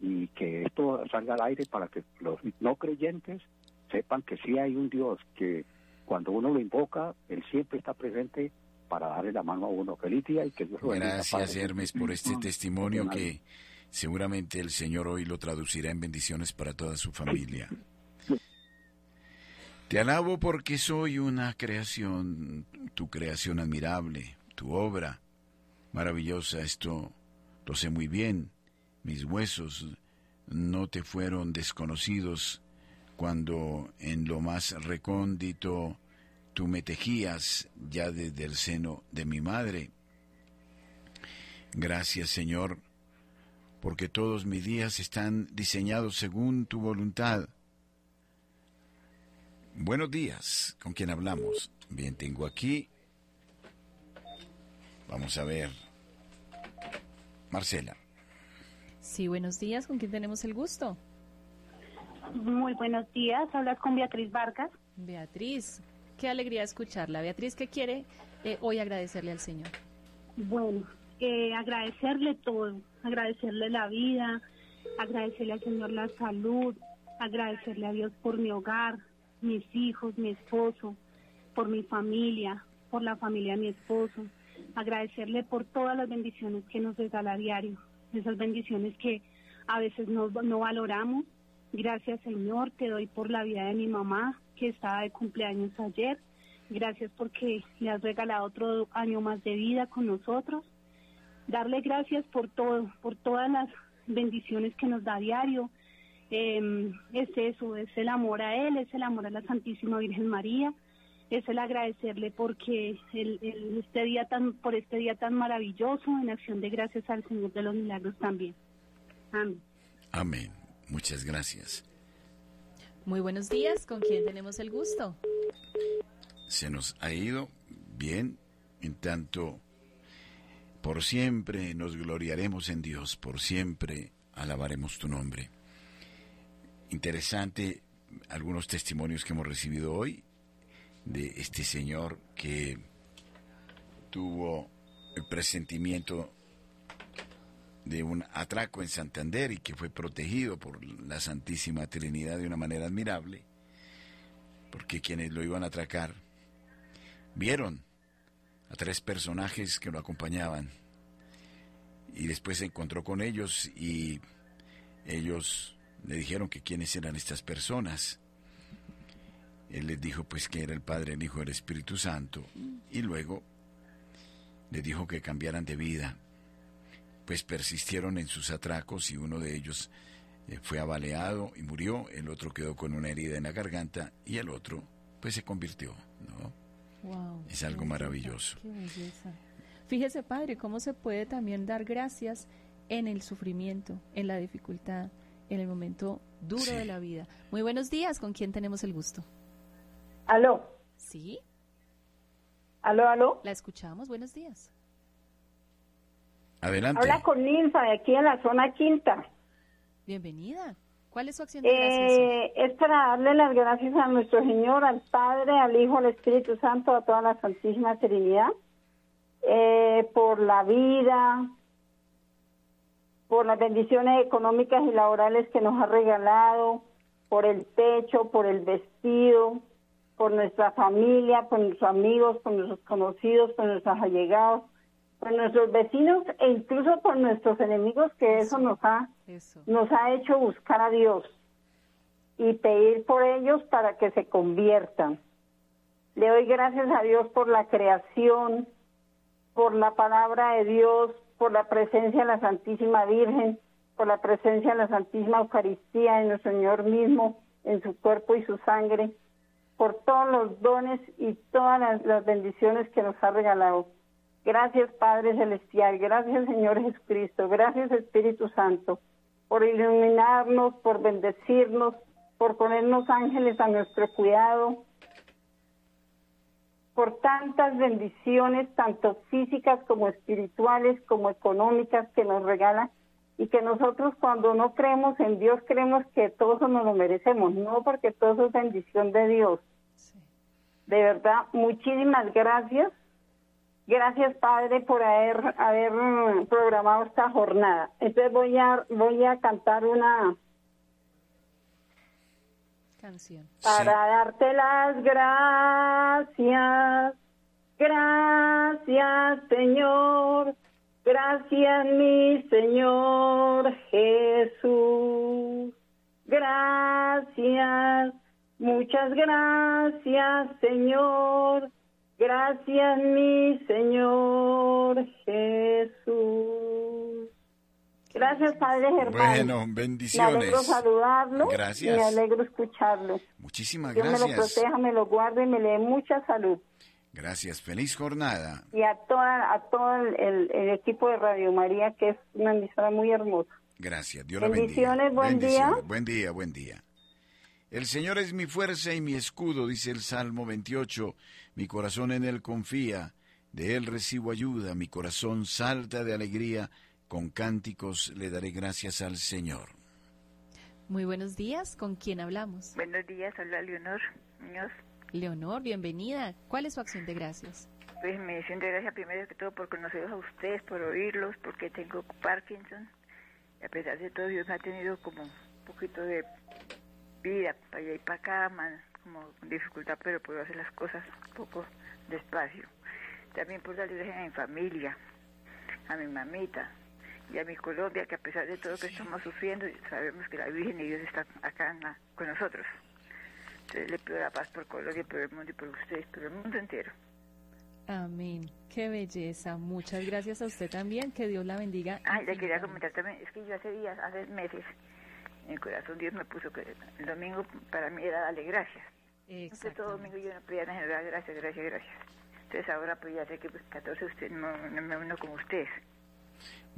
Y que esto salga al aire para que los no creyentes sepan que sí hay un Dios, que cuando uno lo invoca, Él siempre está presente para darle la mano a uno. Feliz día y que Dios lo bendiga, Gracias. Hermes, por este testimonio que seguramente el Señor hoy lo traducirá en bendiciones para toda su familia. Te alabo porque soy una creación, tu creación admirable, tu obra maravillosa, esto lo sé muy bien. Mis huesos no te fueron desconocidos cuando en lo más recóndito tú me tejías ya desde el seno de mi madre. Gracias, Señor, porque todos mis días están diseñados según tu voluntad. Buenos días, ¿con quién hablamos? Bien, tengo aquí. Vamos a ver. Marcela. Sí, buenos días, ¿con quién tenemos el gusto? Muy buenos días, hablas con Beatriz Vargas. Beatriz, qué alegría escucharla. Beatriz, ¿qué quiere eh, hoy agradecerle al Señor? Bueno, eh, agradecerle todo, agradecerle la vida, agradecerle al Señor la salud, agradecerle a Dios por mi hogar, mis hijos, mi esposo, por mi familia, por la familia de mi esposo, agradecerle por todas las bendiciones que nos regala a diario, esas bendiciones que a veces no, no valoramos. Gracias Señor, te doy por la vida de mi mamá que estaba de cumpleaños ayer Gracias porque le has regalado otro año más de vida con nosotros. Darle gracias por todo, por todas las bendiciones que nos da diario. Eh, es eso, es el amor a Él, es el amor a la Santísima Virgen María, es el agradecerle porque el- este día tan, por este día tan maravilloso, en acción de gracias al Señor de los Milagros también. Amén. Amén. Muchas gracias. Muy buenos días, ¿con quién tenemos el gusto? Se nos ha ido bien, en tanto, por siempre nos gloriaremos en Dios, por siempre alabaremos tu nombre. Interesante algunos testimonios que hemos recibido hoy de este señor que tuvo el presentimiento de un atraco en Santander y que fue protegido por la Santísima Trinidad de una manera admirable, porque quienes lo iban a atracar vieron a tres personajes que lo acompañaban y después se encontró con ellos y ellos le dijeron que quiénes eran estas personas. Él les dijo pues que era el Padre, el Hijo el Espíritu Santo y luego les dijo que cambiaran de vida pues persistieron en sus atracos y uno de ellos eh, fue abaleado y murió, el otro quedó con una herida en la garganta y el otro pues se convirtió, ¿no? Wow, Es algo qué belleza, maravilloso. qué belleza. Fíjese, Padre, cómo se puede también dar gracias en el sufrimiento, en la dificultad, en el momento duro Sí. de la vida. Muy buenos días, ¿con quién tenemos el gusto? Aló, Sí, aló, aló. la escuchamos, buenos días. Adelante. Habla con Ninfa de aquí en la zona quinta. Bienvenida. ¿Cuál es su acción de gracias? Eh, es para darle las gracias a nuestro Señor, al Padre, al Hijo, al Espíritu Santo, a toda la Santísima Trinidad, eh, por la vida, por las bendiciones económicas y laborales que nos ha regalado, por el techo, por el vestido, por nuestra familia, por nuestros amigos, por nuestros conocidos, por nuestros allegados, por nuestros vecinos e incluso por nuestros enemigos, que eso nos ha Eso. nos ha hecho buscar a Dios y pedir por ellos para que se conviertan. Le doy gracias a Dios por la creación, por la palabra de Dios, por la presencia de la Santísima Virgen, por la presencia de la Santísima Eucaristía de nuestro Señor mismo en su cuerpo y su sangre, por todos los dones y todas las, las bendiciones que nos ha regalado. Gracias Padre Celestial, gracias Señor Jesucristo, gracias Espíritu Santo por iluminarnos, por bendecirnos, por ponernos ángeles a nuestro cuidado, por tantas bendiciones, tanto físicas como espirituales, como económicas que nos regala y que nosotros cuando no creemos en Dios creemos que todo eso nos lo merecemos, no porque todo eso es bendición de Dios. De verdad, muchísimas gracias. Gracias, Padre, por haber, haber programado esta jornada. Entonces voy a, voy a cantar una Canción. para darte las gracias. Gracias, Señor. Gracias, mi Señor Jesús. Gracias. Muchas gracias, Señor. Gracias, mi Señor Jesús. Gracias, Padre Germán. Bueno, Me bendiciones. alegro saludarlo Gracias. y me alegro escucharlo. Muchísimas Dios me lo gracias. proteja, me lo guarde y me le dé mucha salud. Gracias. Feliz jornada. Y a toda a todo el, el- equipo de Radio María, que es una emisora muy hermosa. Gracias. Dios la bendiga. Bendiciones, buen día. Buen día, buen día. El Señor es mi fuerza y mi escudo, dice el Salmo 28. Mi corazón en Él confía, de Él recibo ayuda, mi corazón salta de alegría, con cánticos le daré gracias al Señor. Muy buenos días, ¿con quién hablamos? Buenos días, habla Leonor Muñoz. Leonor, bienvenida. ¿Cuál es su acción de gracias? Pues me siento gracias primero que todo por conocerlos a ustedes, por oírlos, porque tengo Parkinson. Y a pesar de todo, Dios me ha tenido como un poquito de vida para allá y para acá, man, como con dificultad, pero puedo hacer las cosas un poco despacio. También por darle gracias a mi familia, a mi mamita y a mi Colombia, que a pesar de todo que estamos sufriendo, sabemos que la Virgen y Dios están acá la- con nosotros. Entonces le pido la paz por Colombia, por el mundo y por ustedes, por el mundo entero. Amén. Qué belleza. Muchas gracias a usted también. Que Dios la bendiga. Ay, le quería comentar también, es que yo hace días, hace meses, en el corazón Dios me puso que el domingo para mí era darle gracias. Entonces todo domingo yo no podía dar gracias, gracias, gracias. Entonces ahora pues ya sé que pues 14 usted no, no me uno como ustedes.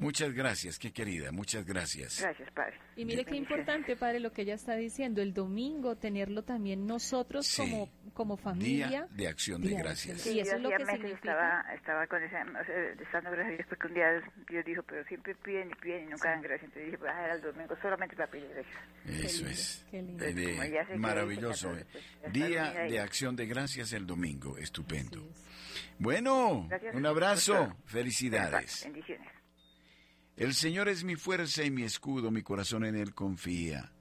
Muchas gracias, qué querida, muchas gracias. Gracias, Padre. Y mire qué importante, Padre, lo que ella está diciendo. El domingo tenerlo también nosotros Sí. como, como familia. Día de acción de Día de gracias. Sí, eso yo es lo que significa. Estaba, estaba con esa, o sea, estando gracias a Dios, porque un día Dios dijo, pero siempre piden y piden y nunca dan gracias. Entonces dije, pues era el domingo solamente para pedir gracias. Eso es. lindo. Eh, que maravilloso. dice eh. 14, pues, Día de ahí. acción de gracias el domingo. Estupendo. Bueno, Gracias un abrazo. Felicidades. Bendiciones. El Señor es mi fuerza y mi escudo, mi corazón en Él confía.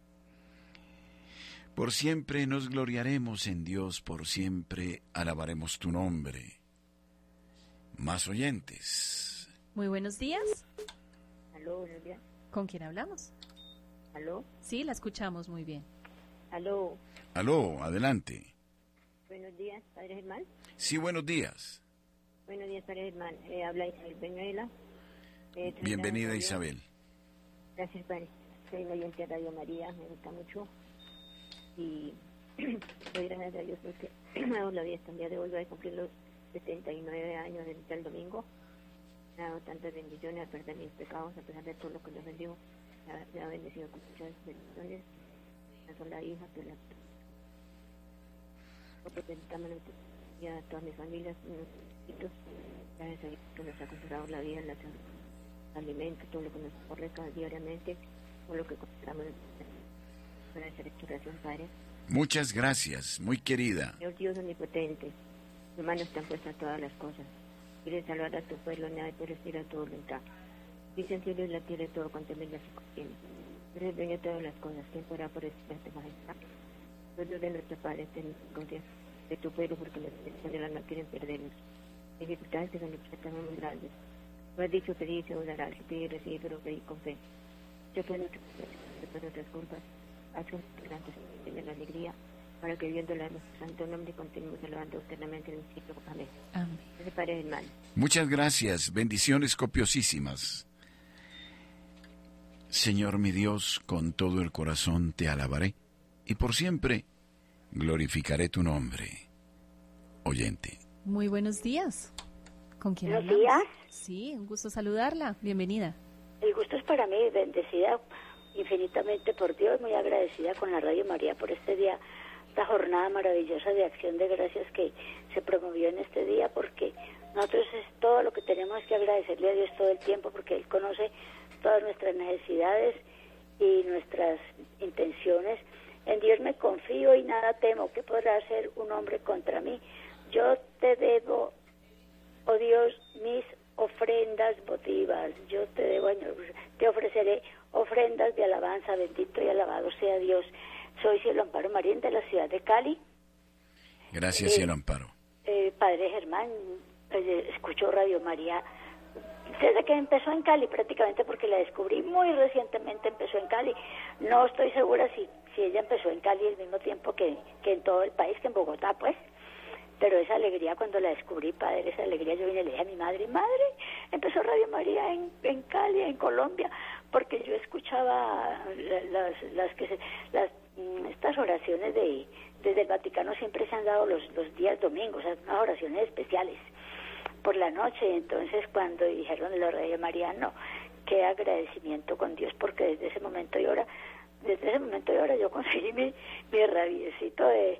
Por siempre nos gloriaremos en Dios, por siempre alabaremos tu nombre. Más oyentes. Muy buenos días. Aló, buenos días. ¿Con quién hablamos? Aló, Sí, la escuchamos muy bien. aló. Aló, adelante. Buenos días, Padre Germán. Sí, buenos días. Buenos días, Padre Germán. Eh, habla Isabel Peñuela. Eh, Bienvenida Isabel. Gracias, Padre. Soy una oyente de Radio María, me gusta mucho. Y doy gracias a Dios porque me ha dado la vida hasta el día de hoy. Voy a cumplir los 79 años del el domingo. Me ha dado tantas bendiciones a perder mis pecados, a pesar de todo lo que Dios bendijo. Me ha, me ha bendecido con muchas bendiciones. Una sola hija que la también y a todas mis familias, mis hijitos, gracias a Dios que nos ha conservado la vida, la salud, el alimento, todo lo que nos corre cada diariamente, todo lo que consideramos para esa restauración, Padre. Muchas gracias, muy querida. Señor Dios omnipotente, tus manos están puestas todas las cosas. Quieres salvar a tu pueblo, nada te respira tu voluntad. Dice el cielo y la tierra todo cuanto en se contiene. Eres dueño de todas las cosas. ¿Quién podrá por tu majestad? Dios de nuestro Padre, ten misericordia de tu pueblo, porque los que del alma quieren perdernos. Dificultades que son muy grandes. Tú has dicho pedir y se os dará. Si pide y recibe, pero pedid con fe. Yo puedo por nuestras culpas. Haz un grandes de la alegría, para que viendo la santo nombre continuemos alabando eternamente en el cielo. Amén. Amén. Ese Padre hermano. Muchas gracias, bendiciones copiosísimas. Señor mi Dios, con todo el corazón te alabaré y por siempre glorificaré tu nombre. Oyente. Muy buenos días. ¿Con quién Buenos hablamos? días. Sí, un gusto saludarla. Bienvenida. El gusto es para mí, bendecida infinitamente por Dios, muy agradecida con la Radio María por este día, esta jornada maravillosa de acción de gracias que se promovió en este día, porque nosotros es todo lo que tenemos que agradecerle a Dios todo el tiempo, porque Él conoce todas nuestras necesidades y nuestras intenciones. En Dios me confío y nada temo. ¿Qué podrá hacer un hombre contra mí? Yo te debo, oh Dios, mis ofrendas votivas. Yo te debo, te ofreceré ofrendas de alabanza. Bendito y alabado sea Dios. Soy Cielo Amparo Marín de la ciudad de Cali. Gracias, Eh, cielo amparo. Eh, Padre Germán, eh, escucho Radio María desde que empezó en Cali prácticamente porque la descubrí muy recientemente empezó en Cali no estoy segura si si ella empezó en Cali al mismo tiempo que, que en todo el país que en Bogotá pues pero esa alegría cuando la descubrí padre esa alegría yo vine y le dije a mi madre madre empezó Radio María en, en Cali en Colombia porque yo escuchaba la- las las que se- las mm, estas oraciones de desde el Vaticano siempre se han dado los, los días domingos, unas oraciones especiales por la noche. Entonces, cuando dijeron la Radio María, no, qué agradecimiento con Dios, porque desde ese momento y ahora, desde ese momento y ahora yo conseguí mi, mi radiecito de,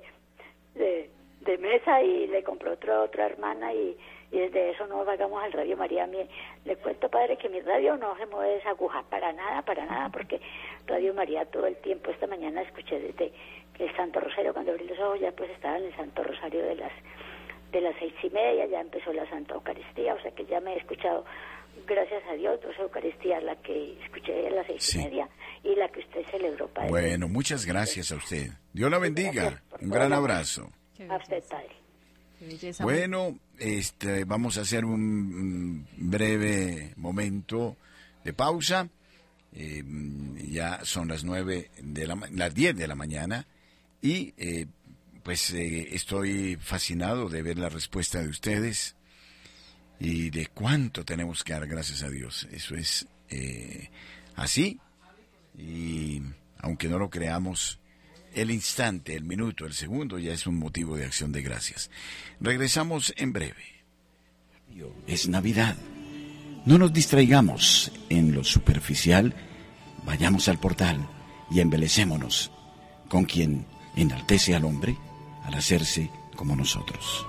de, de mesa y le compré otro a otra hermana y, y desde eso no vagamos al Radio María. Mi- le cuento, padre, que mi radio no se mueve esa aguja para nada, para nada, porque Radio María todo el tiempo, esta mañana escuché desde el Santo Rosario, cuando abrí los ojos ya pues estaba en el Santo Rosario de las de las seis y media, ya empezó la Santa Eucaristía, o sea que ya me he escuchado, gracias a Dios, dos Eucaristías, la que escuché a las seis y media y la que usted celebró, Padre. Bueno, muchas gracias a usted. Dios la bendiga. Un gran abrazo. Bueno, este, vamos a hacer un mm, breve momento de pausa. Eh, ya son las nueve de la, las 10 de la mañana y eh, pues eh, estoy fascinado de ver la respuesta de ustedes y de cuánto tenemos que dar gracias a Dios. Eso es así y aunque no lo creamos, el instante, el minuto, el segundo ya es un motivo de acción de gracias. Regresamos en breve. Es Navidad. No nos distraigamos en lo superficial, vayamos al portal y embelecémonos con quien enaltece al hombre al hacerse como nosotros.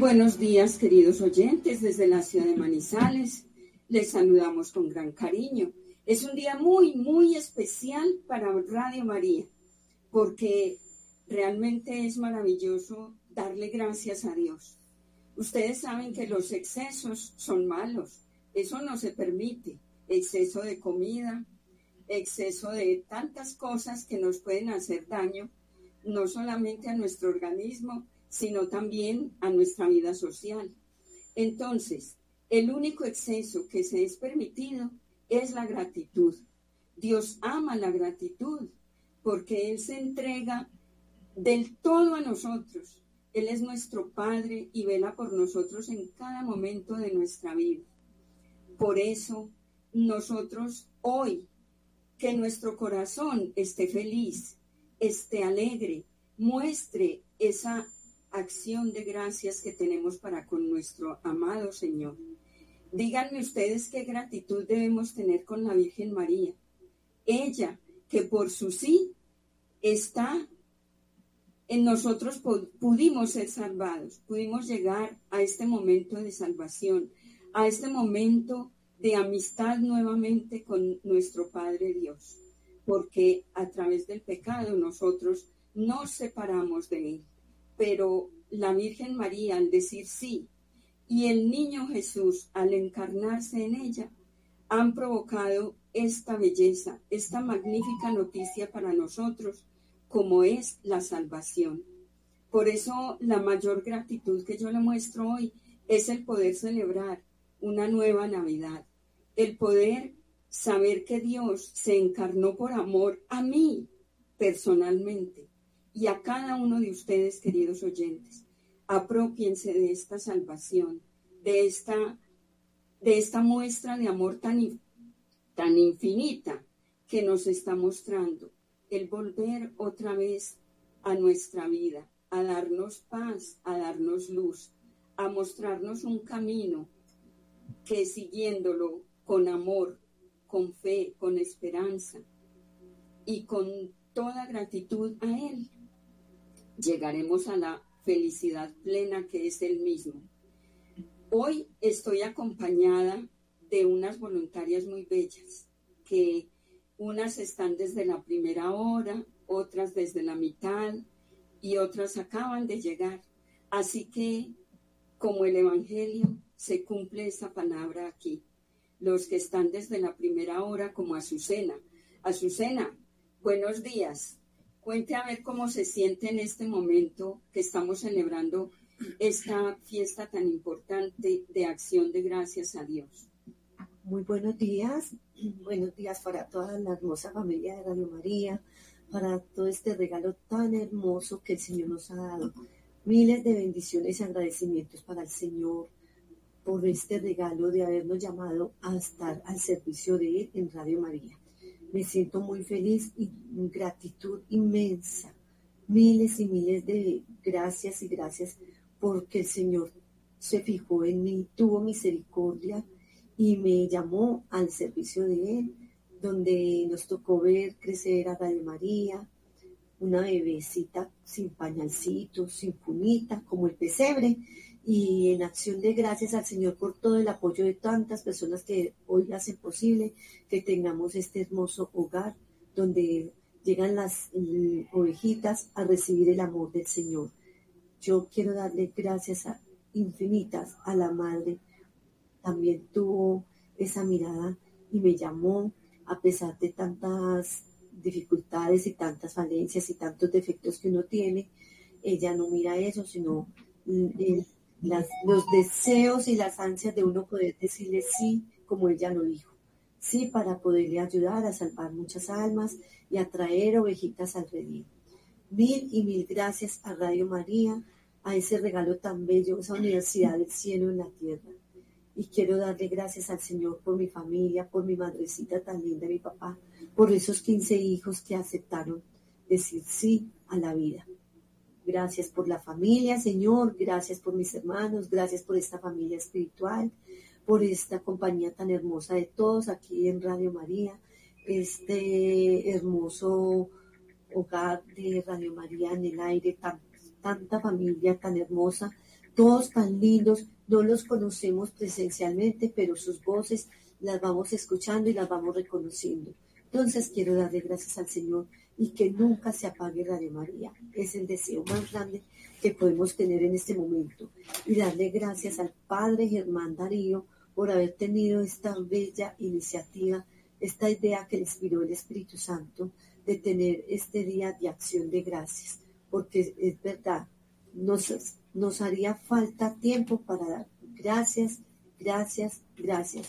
Buenos días, queridos oyentes, desde la ciudad de Manizales. Les saludamos con gran cariño. Es un día muy, muy especial para Radio María, porque realmente es maravilloso darle gracias a Dios. Ustedes saben que los excesos son malos, eso no se permite. Exceso de comida, exceso de tantas cosas que nos pueden hacer daño, no solamente a nuestro organismo, sino también a nuestra vida social. Entonces, el único exceso que se es permitido es la gratitud. Dios ama la gratitud porque Él se entrega del todo a nosotros. Él es nuestro Padre y vela por nosotros en cada momento de nuestra vida. Por eso, nosotros hoy, que nuestro corazón esté feliz, esté alegre, muestre esa acción de gracias que tenemos para con nuestro amado Señor. Díganme ustedes qué gratitud debemos tener con la Virgen María. Ella, que por su sí está en nosotros, pudimos ser salvados, pudimos llegar a este momento de salvación, a este momento de amistad nuevamente con nuestro Padre Dios, porque a través del pecado nosotros nos separamos de Él. Pero la Virgen María al decir sí y el niño Jesús al encarnarse en ella han provocado esta belleza, esta magnífica noticia para nosotros, como es la salvación. Por eso la mayor gratitud que yo le muestro hoy es el poder celebrar una nueva Navidad, el poder saber que Dios se encarnó por amor a mí personalmente y a cada uno de ustedes, queridos oyentes. Apropiense de esta salvación, de esta, de esta muestra de amor tan, tan infinita que nos está mostrando, el volver otra vez a nuestra vida, a darnos paz, a darnos luz, a mostrarnos un camino que siguiéndolo con amor, con fe, con esperanza y con toda gratitud a Él, llegaremos a la felicidad plena que es Él mismo. Hoy estoy acompañada de unas voluntarias muy bellas, que unas están desde la primera hora, otras desde la mitad y otras acaban de llegar. Así que, como el Evangelio, se cumple esa palabra aquí. Los que están desde la primera hora, como Azucena. Azucena, buenos días. Cuente a ver cómo se siente en este momento que estamos celebrando esta fiesta tan importante de acción de gracias a Dios. Muy buenos días, buenos días para toda la hermosa familia de Radio María, para todo este regalo tan hermoso que el Señor nos ha dado. Miles de bendiciones y agradecimientos para el Señor por este regalo de habernos llamado a estar al servicio de Él en Radio María. Me siento muy feliz y gratitud inmensa. Miles y miles de gracias y gracias porque el Señor se fijó en mí, tuvo misericordia y me llamó al servicio de Él, donde nos tocó ver crecer a Radio María, una bebecita sin pañalcito, sin punita, como el pesebre, y en acción de gracias al Señor por todo el apoyo de tantas personas que hoy hacen posible que tengamos este hermoso hogar donde llegan las mm, ovejitas a recibir el amor del Señor. Yo quiero darle gracias a, infinitas a la Madre. También tuvo esa mirada y me llamó a pesar de tantas dificultades y tantas falencias y tantos defectos que uno tiene. Ella no mira eso, sino mm, el- las- los deseos y las ansias de uno poder decirle sí, como ella lo dijo. Sí, para poderle ayudar a salvar muchas almas y a traer ovejitas al redil. Mil y mil gracias a Radio María, a ese regalo tan bello, esa universidad del cielo en la tierra. Y quiero darle gracias al Señor por mi familia, por mi madrecita tan linda, mi papá, por esos 15 hijos que aceptaron decir sí a la vida. Gracias por la familia, Señor, gracias por mis hermanos, gracias por esta familia espiritual, por esta compañía tan hermosa de todos aquí en Radio María, este hermoso hogar de Radio María en el aire, tan- tanta familia tan hermosa todos tan lindos, no los conocemos presencialmente, pero sus voces las vamos escuchando y las vamos reconociendo. Entonces quiero darle gracias al Señor y que nunca se apague Radio María. Es el deseo más grande que podemos tener en este momento. Y darle gracias al Padre Germán Darío por haber tenido esta bella iniciativa, esta idea que le inspiró el Espíritu Santo de tener este día de acción de gracias. Porque es verdad, nos, nos haría falta tiempo para dar gracias, gracias, gracias.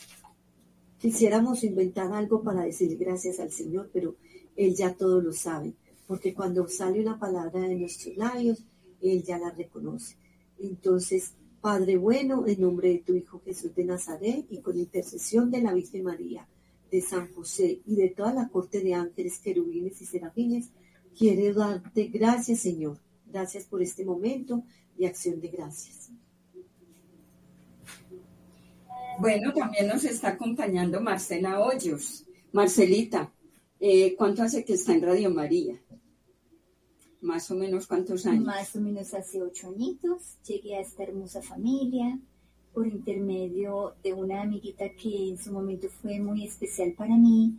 Quisiéramos inventar algo para decir gracias al Señor, pero Él ya todo lo sabe, porque cuando sale una palabra de nuestros labios, Él ya la reconoce. Entonces, Padre bueno, en nombre de tu Hijo Jesús de Nazaret y con intercesión de la Virgen María, de San José y de toda la corte de ángeles, querubines y serafines, quiero darte gracias, Señor. Gracias por este momento de acción de gracias. Bueno, también nos está acompañando Marcela Hoyos. Marcelita, eh, ¿cuánto hace que está en Radio María? Más o menos cuántos años. Más o menos hace ocho añitos llegué a esta hermosa familia por intermedio de una amiguita que en su momento fue muy especial para mí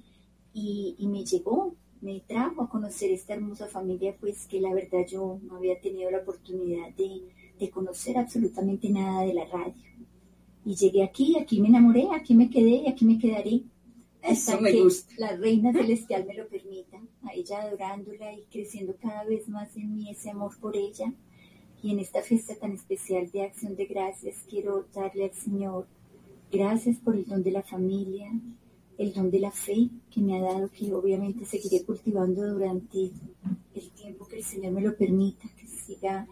y, me llegó, me trajo a conocer esta hermosa familia, pues que la verdad yo no había tenido la oportunidad de, de conocer absolutamente nada de la radio. Y llegué aquí, aquí me enamoré, aquí me quedé y aquí me quedaré. Eso Hasta me que gusta. la reina celestial me lo permita, a ella adorándola y creciendo cada vez más en mí ese amor por ella. Y en esta fiesta tan especial de acción de gracias quiero darle al Señor gracias por el don de la familia, el don de la fe que me ha dado, que obviamente seguiré cultivando durante el tiempo que el Señor me lo permita, que siga,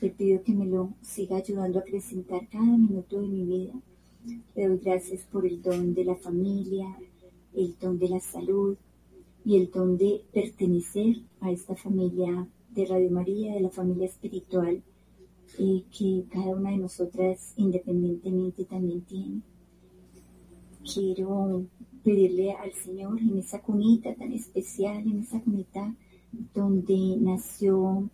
le pido que me lo siga ayudando a acrecentar cada minuto de mi vida. Le doy gracias por el don de la familia, el don de la salud y el don de pertenecer a esta familia de Radio María, de la familia espiritual eh, que cada una de nosotras independientemente también tiene. Quiero pedirle al Señor en esa cunita tan especial, en esa cunita donde nació,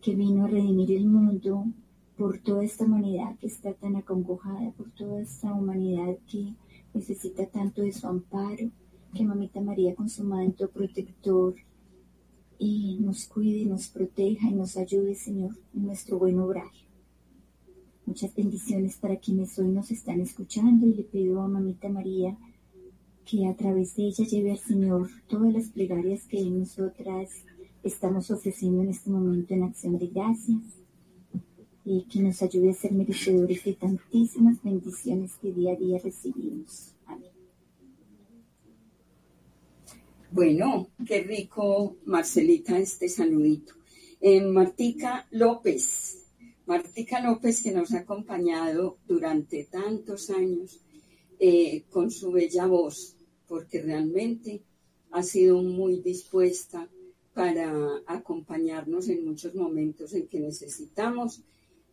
que vino a redimir el mundo por toda esta humanidad que está tan acongojada, por toda esta humanidad que necesita tanto de su amparo, que Mamita María con su manto protector y nos cuide, nos proteja y nos ayude, Señor, en nuestro buen obrar. Muchas bendiciones para quienes hoy nos están escuchando y le pido a Mamita María que a través de ella lleve al Señor todas las plegarias que nosotras estamos ofreciendo en este momento en acción de gracias y que nos ayude a ser merecedores de tantísimas bendiciones que día a día recibimos. Amén. Bueno, qué rico, Marcelita, este saludito. Eh, Martica López, Martica López que nos ha acompañado durante tantos años eh, con su bella voz, porque realmente ha sido muy dispuesta para acompañarnos en muchos momentos en que necesitamos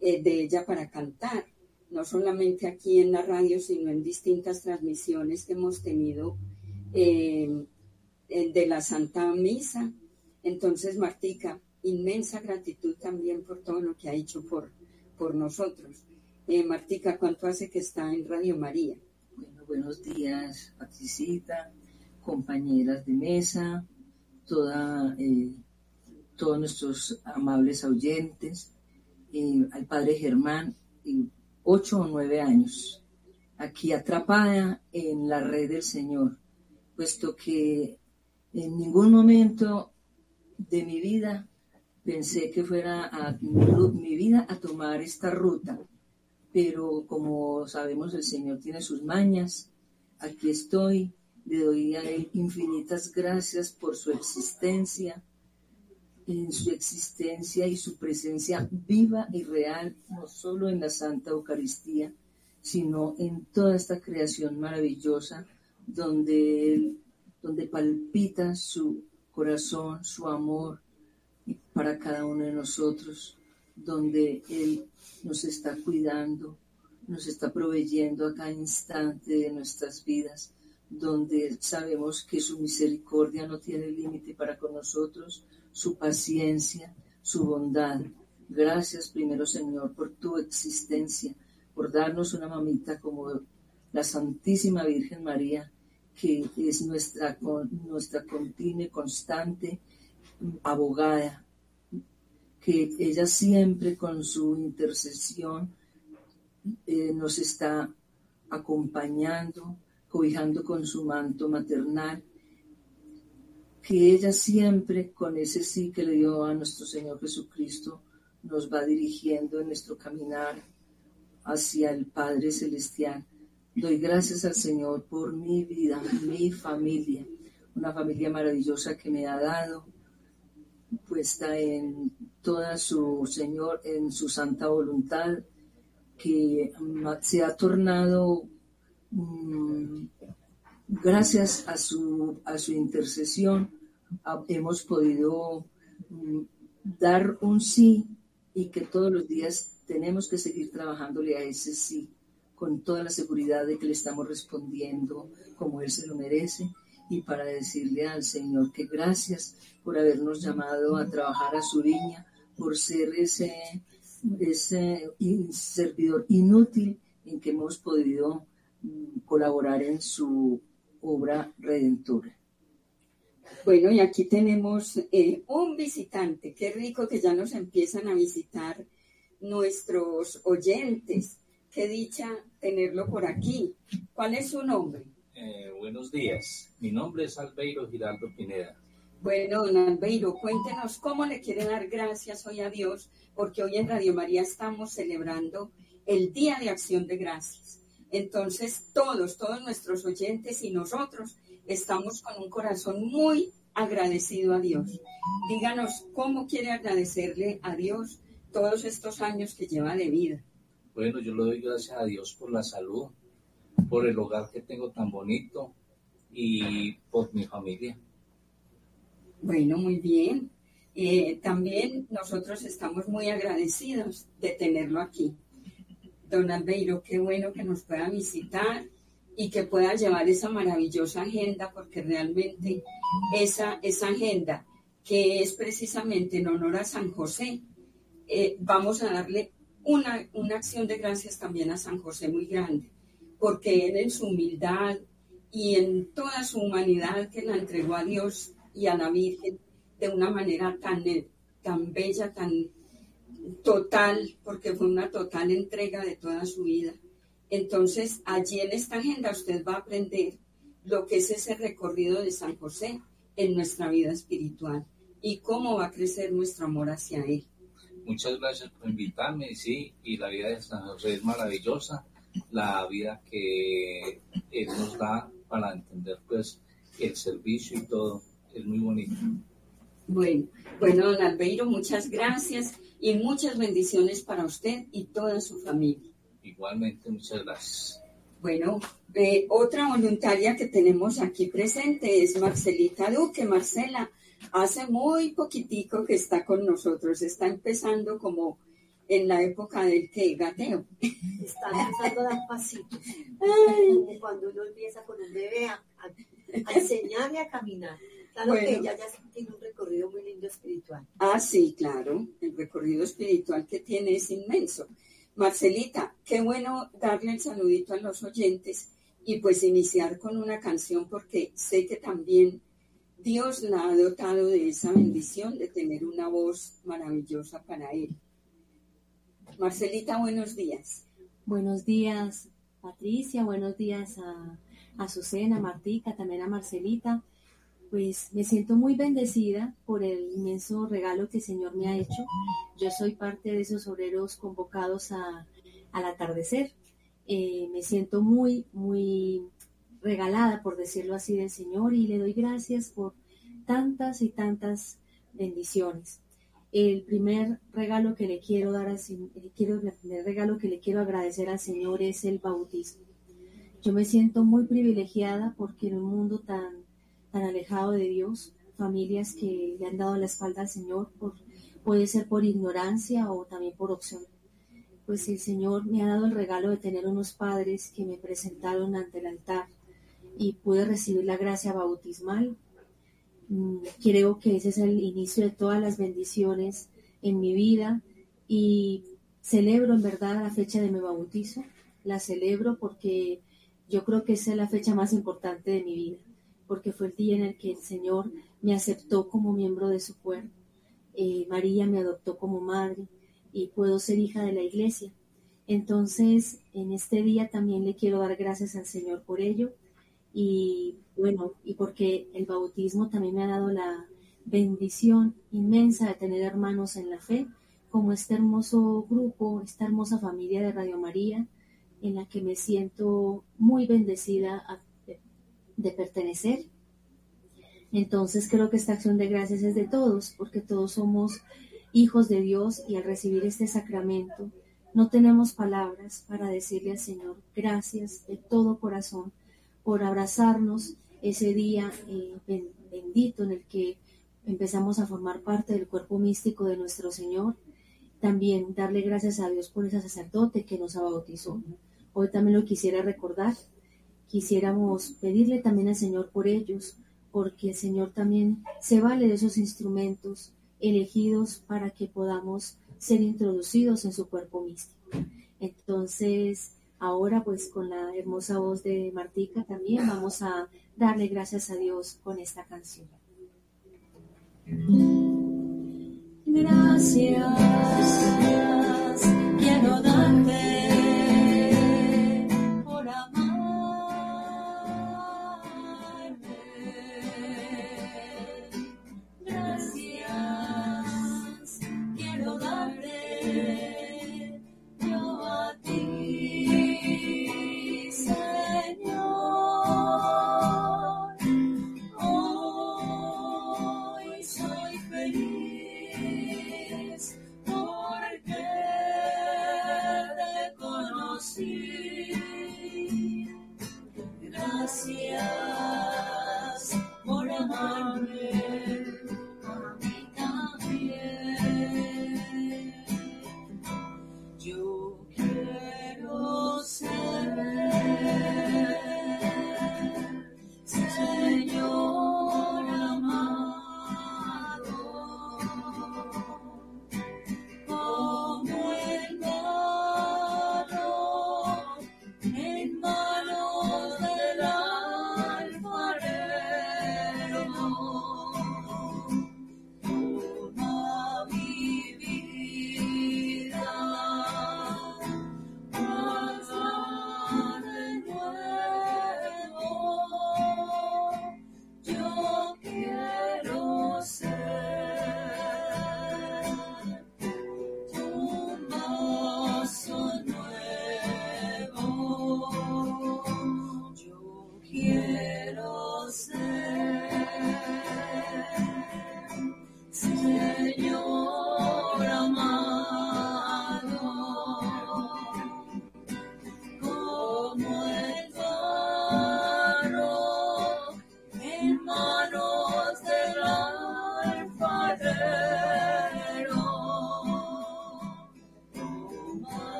eh, de ella para cantar, no solamente aquí en la radio, sino en distintas transmisiones que hemos tenido eh, de la Santa Misa. Entonces, Martica, inmensa gratitud también por todo lo que ha hecho por, por nosotros. Eh, Martica, ¿cuánto hace que está en Radio María? Bueno, buenos días, Patricita, compañeras de mesa, toda, eh, todos nuestros amables oyentes, eh, al padre Germán, y ocho o nueve años, aquí atrapada en la red del Señor, puesto que en ningún momento de mi vida pensé que fuera a, mi, vida a tomar esta ruta, pero como sabemos el Señor tiene sus mañas, aquí estoy, le doy a infinitas gracias por su existencia, en su existencia y su presencia viva y real, no solo en la Santa Eucaristía, sino en toda esta creación maravillosa donde donde palpita su corazón, su amor para cada uno de nosotros, donde Él nos está cuidando, nos está proveyendo a cada instante de nuestras vidas, donde sabemos que su misericordia no tiene límite para con nosotros, su paciencia, su bondad. Gracias primero, Señor, por tu existencia, por darnos una mamita como la Santísima Virgen María, que es nuestra, nuestra continua constante abogada, que ella siempre con su intercesión eh, nos está acompañando, cobijando con su manto maternal, que ella siempre con ese sí que le dio a nuestro Señor Jesucristo nos va dirigiendo en nuestro caminar hacia el Padre Celestial. Doy gracias al Señor por mi vida, mi familia, una familia maravillosa que me ha dado, puesta en toda su Señor, en su santa voluntad, que se ha tornado mm, gracias a su, a su intercesión, a- hemos podido mm, dar un sí y que todos los días tenemos que seguir trabajándole a ese sí, con toda la seguridad de que le estamos respondiendo como Él se lo merece y para decirle al Señor que gracias por habernos llamado a trabajar a su viña, por ser ese, ese servidor inútil en que hemos podido mm, colaborar en su obra redentora. Bueno, y aquí tenemos eh, un visitante. Qué rico que ya nos empiezan a visitar nuestros oyentes. Qué dicha tenerlo por aquí. ¿Cuál es su nombre? Eh, buenos días, mi nombre es Albeiro Giraldo Pineda. Bueno, don Albeiro, cuéntenos cómo le quiere dar gracias hoy a Dios, porque hoy en Radio María estamos celebrando el Día de Acción de Gracias. Entonces, todos, todos nuestros oyentes y nosotros estamos con un corazón muy agradecido a Dios. Díganos cómo quiere agradecerle a Dios todos estos años que lleva de vida. Bueno, yo le doy gracias a Dios por la salud, por el hogar que tengo tan bonito y por mi familia. Bueno, muy bien. Eh, también nosotros estamos muy agradecidos de tenerlo aquí. Don Albeiro, qué bueno que nos pueda visitar y que pueda llevar esa maravillosa agenda, porque realmente esa, esa agenda, que es precisamente en honor a San José, eh, vamos a darle una, una acción de gracias también a San José muy grande, porque él en su humildad y en toda su humanidad que la entregó a Dios y a la Virgen de una manera tan, tan bella, tan total, porque fue una total entrega de toda su vida. Entonces, allí en esta agenda usted va a aprender lo que es ese recorrido de San José en nuestra vida espiritual y cómo va a crecer nuestro amor hacia él. Muchas gracias por invitarme, sí, y la vida de San José es maravillosa, la vida que Él nos da para entender pues el servicio y todo, es muy bonito. Bueno, bueno, don Albeiro, muchas gracias y muchas bendiciones para usted y toda su familia. Igualmente, muchas gracias. Bueno, eh, otra voluntaria que tenemos aquí presente es Marcelita Duque. Marcela, hace muy poquitico que está con nosotros, está empezando como en la época del que gateo. Está empezando a dar pasitos. Como cuando uno empieza con un bebé a, a- enseñarle a caminar. Claro que Bueno. ella ya tiene un recorrido muy lindo espiritual. Ah, sí, claro, el recorrido espiritual que tiene es inmenso. Marcelita, qué bueno darle el saludito a los oyentes y pues iniciar con una canción porque sé que también Dios la ha dotado de esa bendición de tener una voz maravillosa para él. Marcelita, buenos días. Buenos días, Patricia. Buenos días a Azucena, Martica, también a Marcelita. Pues me siento muy bendecida por el inmenso regalo que el Señor me ha hecho. Yo soy parte de esos obreros convocados a, al atardecer. Eh, me siento muy, muy regalada, por decirlo así, del Señor y le doy gracias por tantas y tantas bendiciones. El primer regalo que le quiero dar al el quiero- el primer regalo que le quiero agradecer al Señor es el bautismo. Yo me siento muy privilegiada porque en un mundo tan, tan alejado de Dios, familias que le han dado la espalda al Señor, puede ser por ignorancia o también por opción. Pues el Señor me ha dado el regalo de tener unos padres que me presentaron ante el altar y pude recibir la gracia bautismal. Mm, Creo que ese es el inicio de todas las bendiciones en mi vida y celebro en verdad la fecha de mi bautizo, la celebro porque yo creo que esa es la fecha más importante de mi vida, porque fue el día en el que el Señor me aceptó como miembro de su cuerpo. Eh, María me adoptó como madre y puedo ser hija de la iglesia. Entonces, en este día también le quiero dar gracias al Señor por ello y bueno, y porque el bautismo también me ha dado la bendición inmensa de tener hermanos en la fe, como este hermoso grupo, esta hermosa familia de Radio María, en la que me siento muy bendecida de pertenecer. Entonces creo que esta acción de gracias es de todos, porque todos somos hijos de Dios y al recibir este sacramento no tenemos palabras para decirle al Señor gracias de todo corazón por abrazarnos ese día eh, ben- bendito en el que empezamos a formar parte del cuerpo místico de nuestro Señor. También darle gracias a Dios por ese sacerdote que nos bautizó. Hoy también lo quisiera recordar. Quisiéramos pedirle también al Señor por ellos, porque el Señor también se vale de esos instrumentos elegidos para que podamos ser introducidos en su cuerpo místico. Entonces, ahora pues con la hermosa voz de Martica también vamos a darle gracias a Dios con esta canción. Gracias, quiero darte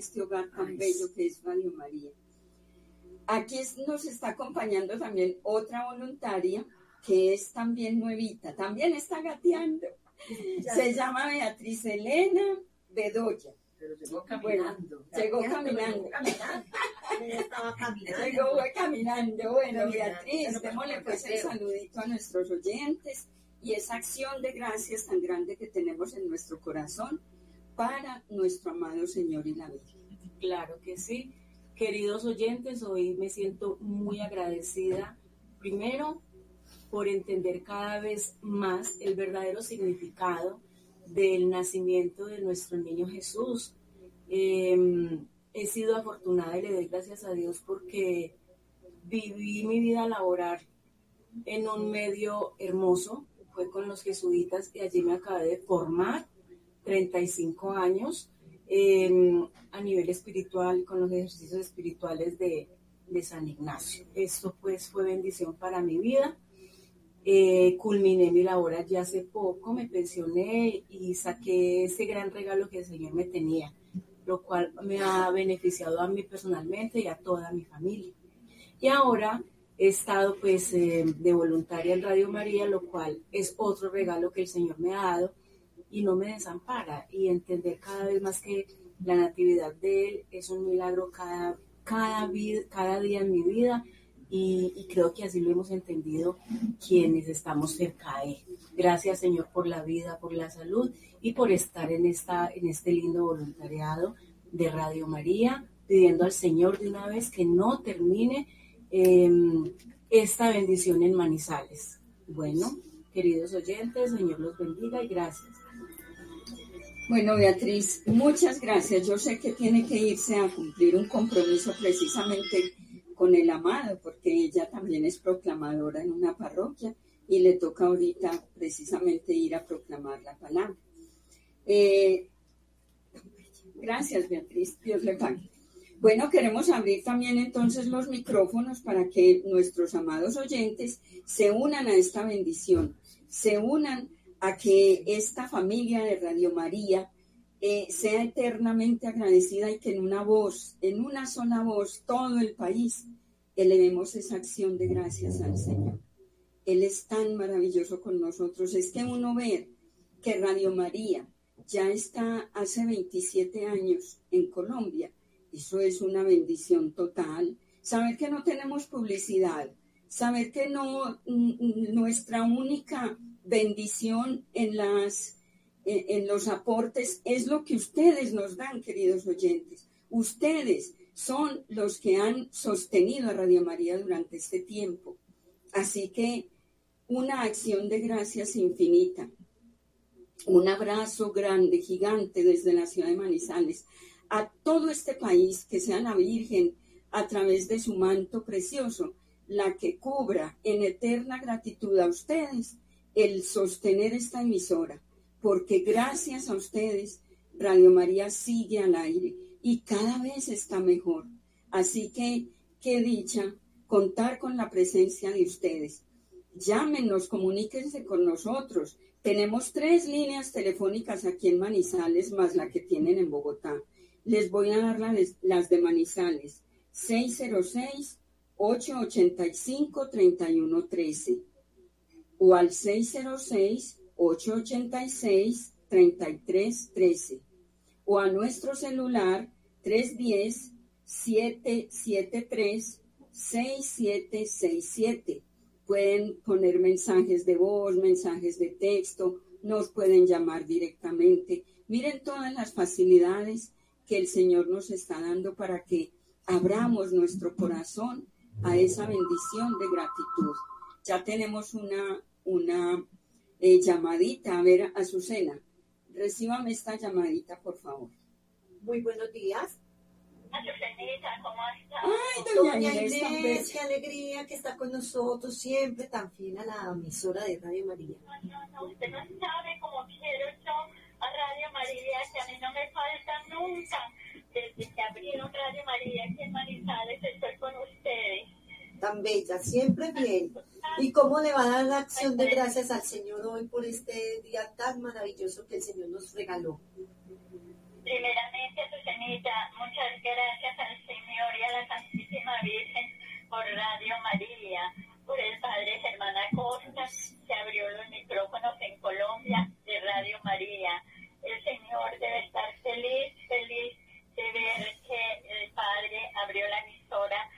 este hogar tan bello que es Radio María. Aquí es- nos está acompañando también otra voluntaria que es también nuevita, también está gateando. Se llama Beatriz Elena Bedoya. Pero llegó caminando. llegó caminando. estaba caminando. Llegó fue caminando. Bueno, Caminando. Beatriz, démosle pues el saludito a nuestros oyentes y esa acción de gracias tan grande que tenemos en nuestro corazón para nuestro amado Señor y la Virgen. Claro que sí. Queridos oyentes, hoy me siento muy agradecida, primero, por entender cada vez más el verdadero significado del nacimiento de nuestro niño Jesús. Eh, he sido afortunada y le doy gracias a Dios porque viví mi vida laboral en un medio hermoso, fue con los jesuitas y allí me acabé de formar, 35 años, eh, a nivel espiritual, con los ejercicios espirituales de, de San Ignacio. Esto pues fue bendición para mi vida. Eh, culminé mi labor allí hace poco, me pensioné y saqué ese gran regalo que el Señor me tenía, lo cual me ha beneficiado a mí personalmente y a toda mi familia. Y ahora he estado pues eh, de voluntaria en Radio María, lo cual es otro regalo que el Señor me ha dado y no me desampara y entender cada vez más que la natividad de Él es un milagro cada, cada, cada día en mi vida y, creo que así lo hemos entendido quienes estamos cerca de Él. Gracias Señor por la vida, por la salud y por estar en, esta, en este lindo voluntariado de Radio María, pidiendo al Señor de una vez que no termine eh, esta bendición en Manizales. Bueno, queridos oyentes, Señor los bendiga y gracias. Bueno, Beatriz, muchas gracias. Yo sé que tiene que irse a cumplir un compromiso precisamente con el amado, porque ella también es proclamadora en una parroquia y le toca ahorita precisamente ir a proclamar la palabra. Eh, gracias, Beatriz. Dios le pague. Bueno, queremos abrir también entonces los micrófonos para que nuestros amados oyentes se unan a esta bendición, se unan a que esta familia de Radio María eh, sea eternamente agradecida y que en una voz, en una sola voz, todo el país elevemos esa acción de gracias al Señor. Él es tan maravilloso con nosotros. Es que uno ver que Radio María ya está hace 27 años en Colombia. Eso es una bendición total. Saber que no tenemos publicidad, saber que no nuestra única bendición en las en, los aportes es lo que ustedes nos dan, queridos oyentes. Ustedes son los que han sostenido a Radio María durante este tiempo. Así que una acción de gracias infinita. Un abrazo grande, gigante desde la ciudad de Manizales a todo este país, que sea la Virgen a través de su manto precioso, la que cubra en eterna gratitud a ustedes el sostener esta emisora, porque gracias a ustedes Radio María sigue al aire y cada vez está mejor. Así que qué dicha contar con la presencia de ustedes. Llámenos, comuníquense con nosotros. Tenemos tres líneas telefónicas aquí en Manizales, más la que tienen en Bogotá. Les voy a dar las, las de Manizales. 606-885-3113 o al 606-886-3313 o a nuestro celular 310-773-6767. Pueden poner mensajes de voz, mensajes de texto, nos pueden llamar directamente. Miren todas las facilidades que el Señor nos está dando para que abramos nuestro corazón a esa bendición de gratitud. Ya tenemos una, una eh, llamadita. A ver, Azucena, recíbame esta llamadita, por favor. Muy buenos días. Azucenita, ¿cómo estás? Ay, doña Doña Inés, qué alegría que está con nosotros siempre tan fiel a la emisora de Radio María. No, no, usted no sabe cómo quiero yo a Radio María, que a mí no me falta nunca. Desde que abrieron Radio María aquí en Manizales estoy con ustedes. Tan bella, siempre bien. ¿Y cómo le va a dar la acción de gracias al Señor hoy? por este día tan maravilloso que el Señor nos regaló. Primeramente, Susanita, muchas gracias al Señor y a la Santísima Virgen por Radio María, por el Padre Germán Acosta, que abrió los micrófonos en Colombia de Radio María. El Señor debe estar feliz, feliz de ver que el Padre abrió la emisora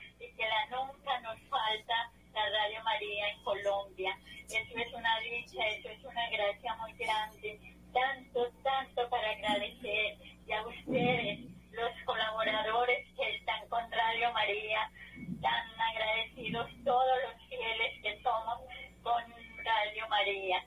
la nunca nos falta la Radio María en Colombia. Eso es una dicha, eso es una gracia muy grande. Tanto, tanto para agradecer y a ustedes, los colaboradores que están con Radio María, tan agradecidos todos los fieles que somos con Radio María.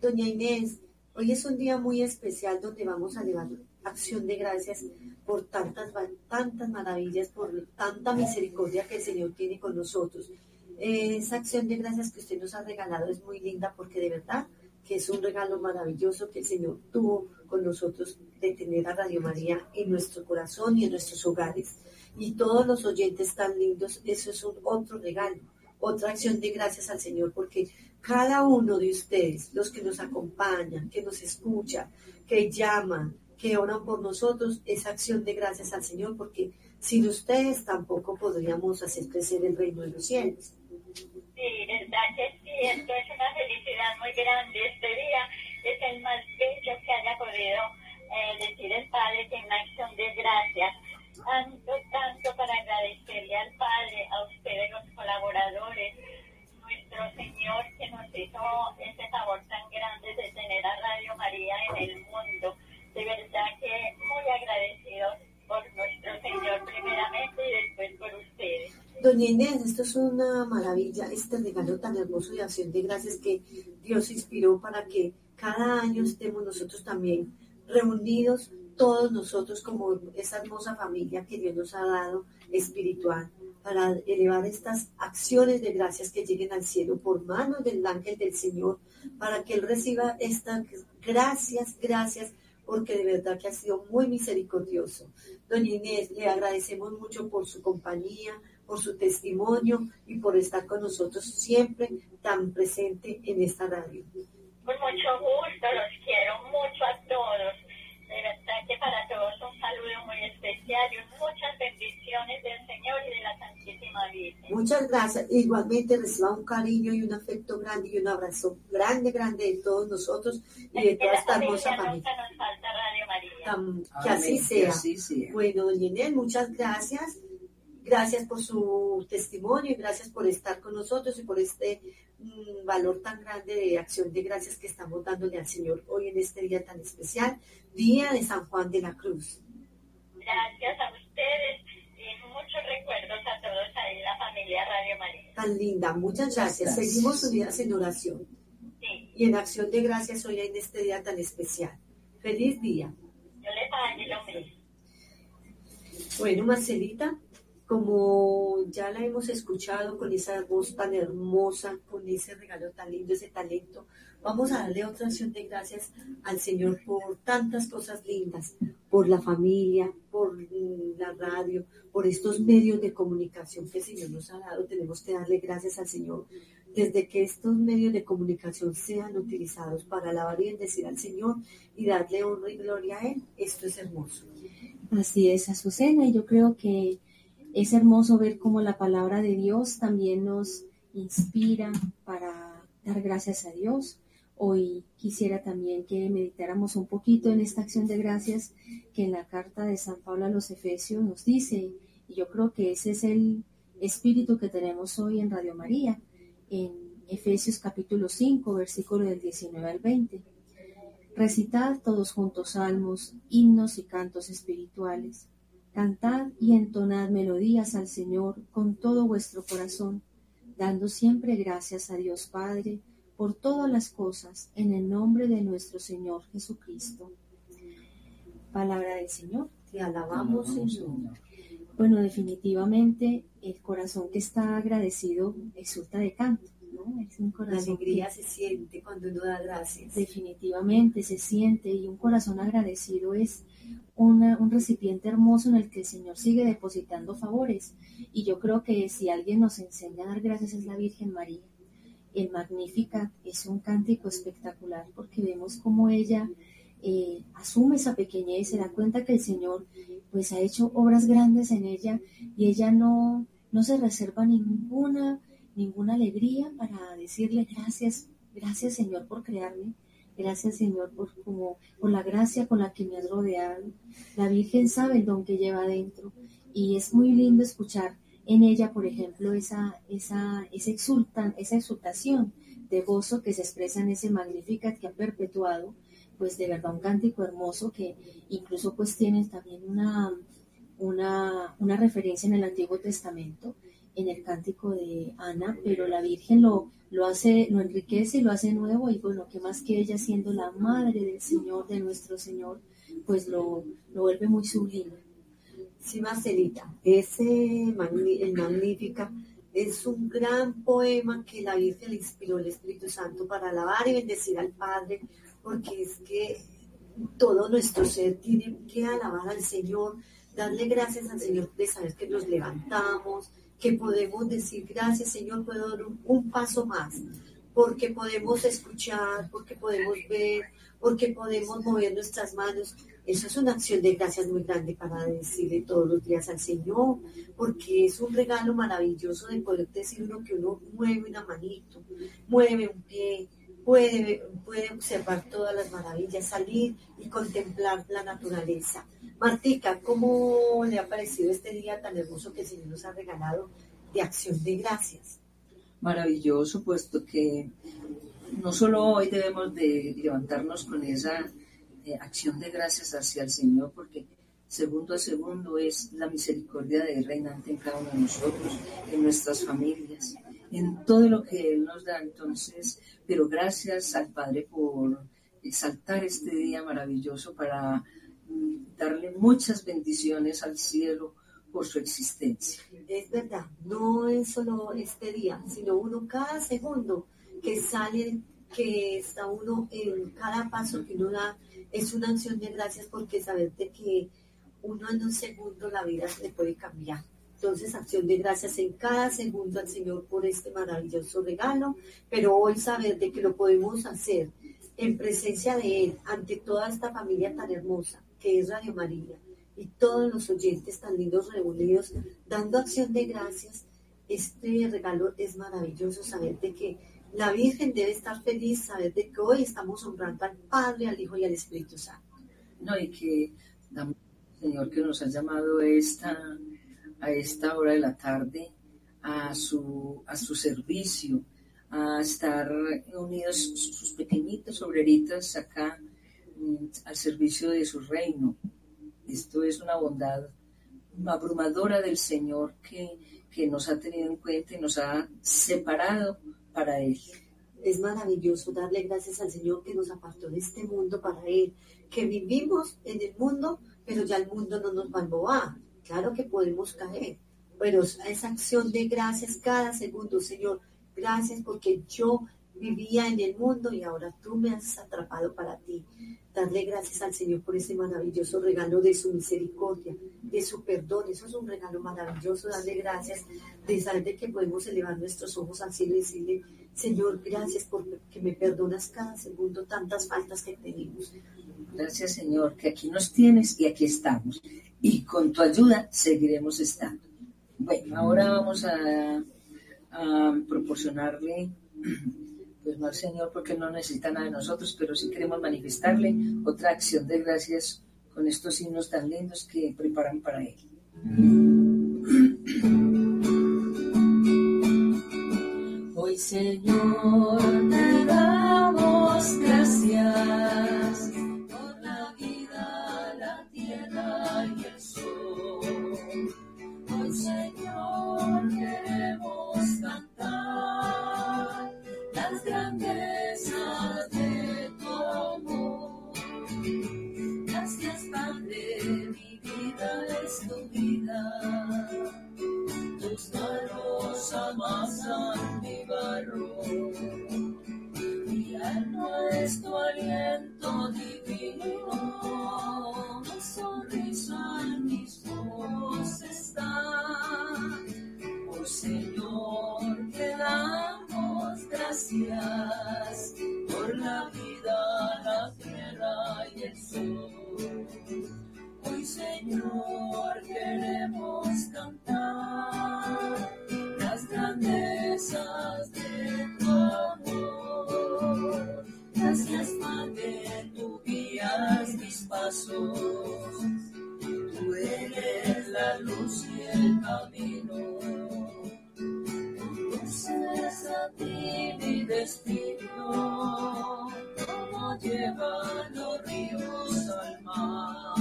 Doña Inés, hoy es un día muy especial donde vamos a llevar acción de gracias por tantas, tantas maravillas, por tanta misericordia que el Señor tiene con nosotros. Esa acción de gracias que usted nos ha regalado es muy linda porque de verdad que es un regalo maravilloso que el Señor tuvo con nosotros de tener a Radio María en nuestro corazón y en nuestros hogares. Y todos los oyentes tan lindos, eso es otro regalo, otra acción de gracias al Señor, porque cada uno de ustedes, los que nos acompañan, que nos escuchan, que llaman, que oran por nosotros, es acción de gracias al Señor, porque sin ustedes tampoco podríamos hacer crecer el reino de los cielos. Sí, verdad que sí, esto es una felicidad muy grande. Este día es el más bello que haya podido eh, decir el Padre que una acción de gracias. Tanto, tanto para agradecerle al Padre, a ustedes los colaboradores, nuestro Señor que nos hizo ese favor tan grande de tener a Radio María en el mundo. De verdad que muy agradecidos por nuestro Señor primeramente y después por ustedes. Doña Inés, esto es una maravilla, este regalo tan hermoso de acción de gracias que Dios inspiró para que cada año estemos nosotros también reunidos, todos nosotros como esa hermosa familia que Dios nos ha dado espiritual, para elevar estas acciones de gracias que lleguen al cielo por manos del ángel del Señor, para que Él reciba estas gracias, gracias, porque de verdad que ha sido muy misericordioso. Doña Inés, le agradecemos mucho por su compañía, por su testimonio y por estar con nosotros siempre tan presente en esta radio. Con mucho gusto, los quiero mucho a todos. Que para todos un saludo muy especial y muchas bendiciones del Señor y de la Santísima Virgen. Muchas gracias. Igualmente reciba un cariño y un afecto grande y un abrazo grande, grande de todos nosotros y de toda esta hermosa familia. Nunca nos falta Radio María. Tam- que así que sea. así sea. Bueno, Inés, muchas gracias. Gracias por su testimonio y gracias por estar con nosotros y por este mm, valor tan grande de acción de gracias que estamos dándole al Señor hoy en este día tan especial, Día de San Juan de la Cruz. Gracias a ustedes y muchos recuerdos a todos ahí en la familia Radio María. Tan linda, muchas gracias. Gracias. Seguimos unidas en oración Sí, y en acción de gracias hoy en este día tan especial. Feliz día. yo les pague lo mismo. Bueno, Marcelita, como ya la hemos escuchado con esa voz tan hermosa, con ese regalo tan lindo, ese talento, vamos a darle otra acción de gracias al Señor por tantas cosas lindas, por la familia, por la radio, por estos medios de comunicación que el Señor nos ha dado. Tenemos que darle gracias al Señor. Desde que estos medios de comunicación sean utilizados para alabar y bendecir al Señor y darle honra y gloria a Él, esto es hermoso. Así es, Azucena, y yo creo que es hermoso ver cómo la palabra de Dios también nos inspira para dar gracias a Dios. Hoy quisiera también que meditáramos un poquito en esta acción de gracias que en la carta de San Pablo a los Efesios nos dice, y yo creo que ese es el espíritu que tenemos hoy en Radio María, en Efesios capítulo 5, versículo del 19 al 20. Recitad todos juntos salmos, himnos y cantos espirituales. Cantad y entonad melodías al Señor con todo vuestro corazón, dando siempre gracias a Dios Padre por todas las cosas en el nombre de nuestro Señor Jesucristo. Palabra del Señor. Te alabamos, Señor. Bueno, definitivamente el corazón que está agradecido exulta de canto, ¿no? Es un La alegría que- se siente cuando uno da gracias. definitivamente se siente y un corazón agradecido es una- un recipiente hermoso en el que el Señor sigue depositando favores. Y yo creo que si alguien nos enseña a dar gracias es la Virgen María. el Magnificat es un cántico espectacular porque vemos cómo ella eh, asume esa pequeñez y se da cuenta que el Señor pues ha hecho obras grandes en ella y ella no, no se reserva ninguna, ninguna alegría para decirle gracias, gracias Señor por crearme, gracias Señor por, como, por la gracia con la que me has rodeado. La Virgen sabe el don que lleva adentro y es muy lindo escuchar en ella, por ejemplo, esa, esa, esa, exultan, esa exultación de gozo que se expresa en ese Magnificat que ha perpetuado, pues de verdad un cántico hermoso que incluso pues tiene también una, una, una referencia en el Antiguo Testamento, en el cántico de Ana, pero la Virgen lo, lo hace, lo enriquece y lo hace nuevo y bueno, que más que ella siendo la madre del Señor, de nuestro Señor, pues lo, lo vuelve muy sublime. Sí, Marcelita, ese el Magnífica es un gran poema que la Virgen le inspiró el Espíritu Santo para alabar y bendecir al Padre, porque es que todo nuestro ser tiene que alabar al Señor, darle gracias al Señor de saber que nos levantamos, que podemos decir gracias Señor, puedo dar un, paso más, porque podemos escuchar, porque podemos ver, porque podemos mover nuestras manos. Eso es una acción de gracias muy grande para decirle todos los días al Señor, porque es un regalo maravilloso de poder decir uno que uno mueve una manito, mueve un pie, puede, puede observar todas las maravillas, salir y contemplar la naturaleza. Martica, ¿cómo le ha parecido este día tan hermoso que el Señor nos ha regalado de acción de gracias? maravilloso, puesto que no solo hoy debemos de levantarnos con esa eh, acción de gracias hacia el Señor, porque segundo a segundo es la misericordia de Él reinante en cada uno de nosotros, en nuestras familias, en todo lo que Él nos da. Entonces, pero gracias al Padre por exaltar este día maravilloso para mm, darle muchas bendiciones al cielo por su existencia. Es verdad, no es solo este día, sino uno cada segundo que sale, que está uno en cada paso que uno da, es una acción de gracias porque saber de que uno en un segundo la vida se puede cambiar. Entonces, acción de gracias en cada segundo al Señor por este maravilloso regalo, pero hoy saber de que lo podemos hacer en presencia de Él, ante toda esta familia tan hermosa que es Radio María y todos los oyentes tan lindos reunidos, dando acción de gracias. Este regalo es maravilloso, saber de que la Virgen debe estar feliz, saber de que hoy estamos honrando al Padre, al Hijo y al Espíritu Santo. No, y que Señor que nos ha llamado esta, a esta hora de la tarde a su, a su servicio, a estar unidos sus pequeñitos obreritas acá mm, al servicio de su reino. Esto es una bondad abrumadora del Señor que, que nos ha tenido en cuenta y nos ha separado para Él. Es maravilloso darle gracias al Señor que nos apartó de este mundo para Él, que vivimos en el mundo, pero ya el mundo no nos va a embobar. Claro que podemos caer, pero esa acción de gracias cada segundo, Señor, gracias porque yo vivía en el mundo y ahora tú me has atrapado para ti. Darle gracias al Señor por ese maravilloso regalo de su misericordia, de su perdón. Eso es un regalo maravilloso, darle gracias, de saber de que podemos elevar nuestros ojos al cielo y decirle, Señor, gracias porque me perdonas cada segundo tantas faltas que tenemos. Gracias Señor, que aquí nos tienes y aquí estamos. Y con tu ayuda seguiremos estando. Bueno, ahora vamos a, a proporcionarle, pues no al Señor porque no necesita nada de nosotros, pero sí queremos manifestarle otra acción de gracias con estos signos tan lindos que preparan para Él. Hoy Señor te damos gracias mi alma es tu aliento divino, mi sonrisa en mis ojos está. Oh Señor, te damos gracias por la vida, la tierra y el sol. Hoy Señor, queremos cantar las grandezas de tu amor. Gracias, Padre, tú guías mis pasos. Luz y el camino. Conduces a ti mi destino, como llevan los ríos al mar.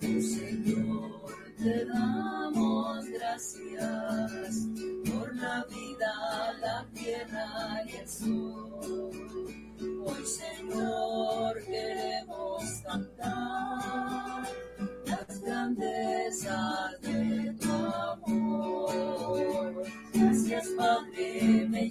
Señor, te damos gracias por la vida, la tierra y el sol. Hoy, Señor, queremos cantar grandezas de tu amor. Padre, me.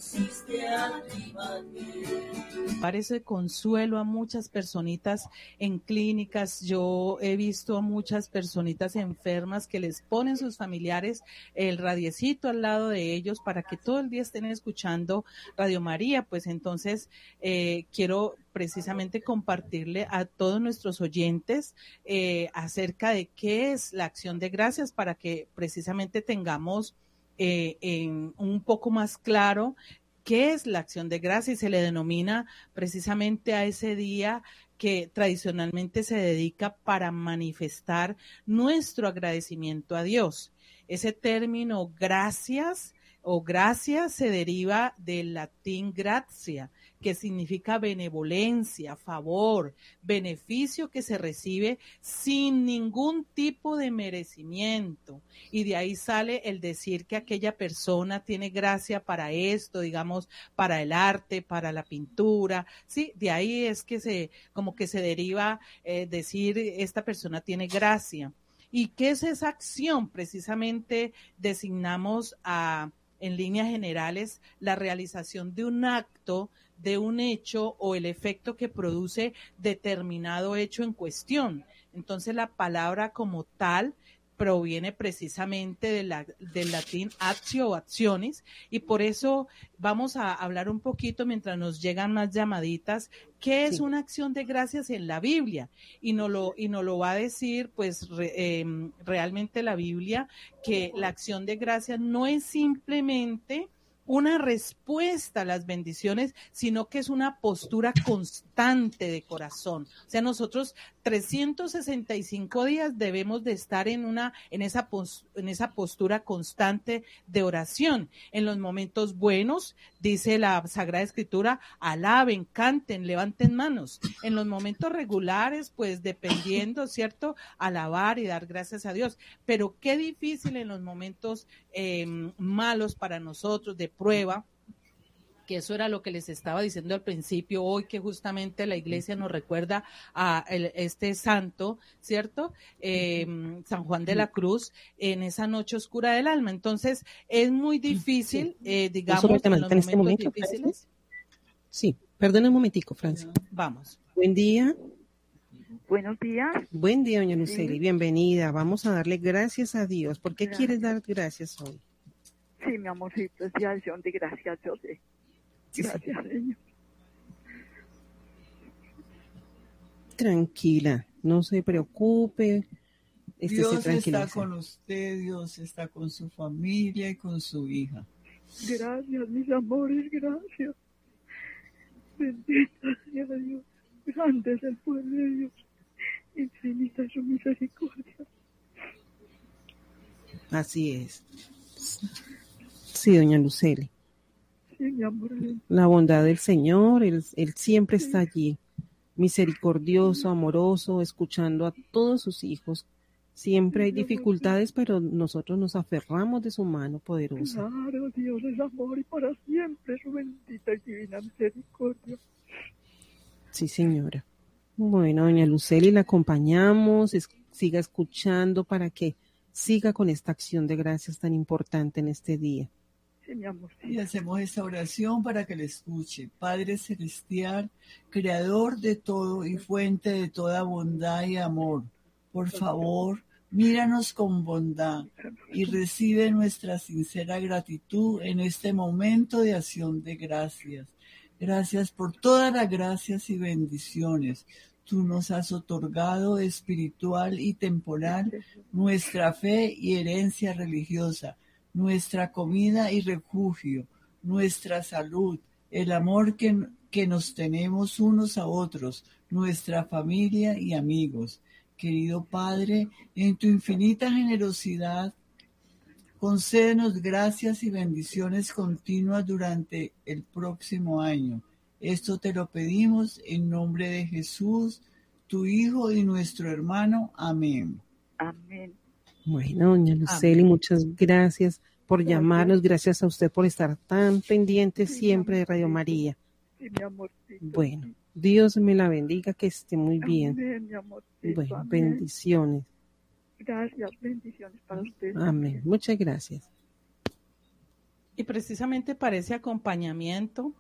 Parece consuelo a muchas personitas en clínicas. Yo he visto a muchas personitas enfermas que les ponen sus familiares el radiecito al lado de ellos para que todo el día estén escuchando Radio María. Pues entonces eh, quiero precisamente compartirle a todos nuestros oyentes eh, acerca de qué es la acción de gracias para que precisamente tengamos eh, en un poco más claro qué es la acción de gracia y se le denomina precisamente a ese día que tradicionalmente se dedica para manifestar nuestro agradecimiento a Dios. Ese término gracias o gracia se deriva del latín gratia, que significa benevolencia, favor, beneficio que se recibe sin ningún tipo de merecimiento. Y de ahí sale el decir que aquella persona tiene gracia para esto, digamos, para el arte, para la pintura. Sí, de ahí es que se, como que se deriva eh, decir esta persona tiene gracia. ¿Y qué es esa acción? Precisamente designamos a en líneas generales la realización de un acto, de un hecho o el efecto que produce determinado hecho en cuestión. Entonces la palabra como tal proviene precisamente de la, del latín actio o acciones y por eso vamos a hablar un poquito mientras nos llegan más llamaditas qué es una acción de gracias en la Biblia y no lo y no lo va a decir pues re, eh, realmente la Biblia que la acción de gracias no es simplemente una respuesta a las bendiciones, sino que es una postura constante de corazón. O sea, nosotros 365 días debemos de estar en una en esa en esa postura constante de oración. En los momentos buenos, dice la Sagrada Escritura, alaben, canten, levanten manos. En los momentos regulares, pues dependiendo, ¿cierto? Alabar y dar gracias a Dios. Pero qué difícil en los momentos eh, malos para nosotros de prueba que eso era lo que les estaba diciendo al principio, hoy que justamente la iglesia nos recuerda a el, este santo, ¿cierto? Eh, San Juan de la Cruz, en esa noche oscura del alma. Entonces, es muy difícil, eh, digamos, en, los en este momento, difíciles. Sí, perdón un momentico, Francia. Vamos. Buen día. Buenos días. Buen día, doña Luceli. Sí. Bienvenida. Vamos a darle gracias a Dios. ¿Por qué Gracias. quieres dar gracias hoy? Sí, mi amorcito, es de acción de gracias, yo sé. Gracias, Señor. Tranquila, no se preocupe. Estése Dios está con usted, Dios está con su familia y con su hija. Gracias, mis amores, gracias. Bendito sea Dios. Grande es el pueblo de Dios. Infinita es su misericordia. Así es. Sí, doña Luceli. La bondad del Señor, Él, él siempre está allí, misericordioso, amoroso, escuchando a todos sus hijos. Siempre hay dificultades, pero nosotros nos aferramos de su mano poderosa. Claro, Dios es amor y para siempre su bendita y divina misericordia. Sí, señora. Bueno, doña Luceli, la acompañamos, es- siga escuchando para que siga con esta acción de gracias tan importante en este día. Y hacemos esta oración para que le escuche. Padre Celestial, Creador de todo y fuente de toda bondad y amor, por favor, míranos con bondad y recibe nuestra sincera gratitud en este momento de acción de gracias. Gracias por todas las gracias y bendiciones. tú nos has otorgado espiritual y temporal nuestra fe y herencia religiosa, nuestra comida y refugio, nuestra salud, el amor que, que nos tenemos unos a otros, nuestra familia y amigos. Querido Padre, en tu infinita generosidad, concédenos gracias y bendiciones continuas durante el próximo año. Esto te lo pedimos en nombre de Jesús, tu Hijo y nuestro hermano. Amén. Amén. Bueno, doña Luceli, muchas gracias por llamarnos. Gracias a usted por estar tan pendiente siempre de Radio María. Sí, mi amorcito. Bueno, Dios me la bendiga, que esté muy bien. Amén, mi amorcito. Bueno, amén. bendiciones. Gracias, bendiciones para usted. Amén. Muchas gracias. Y precisamente para ese acompañamiento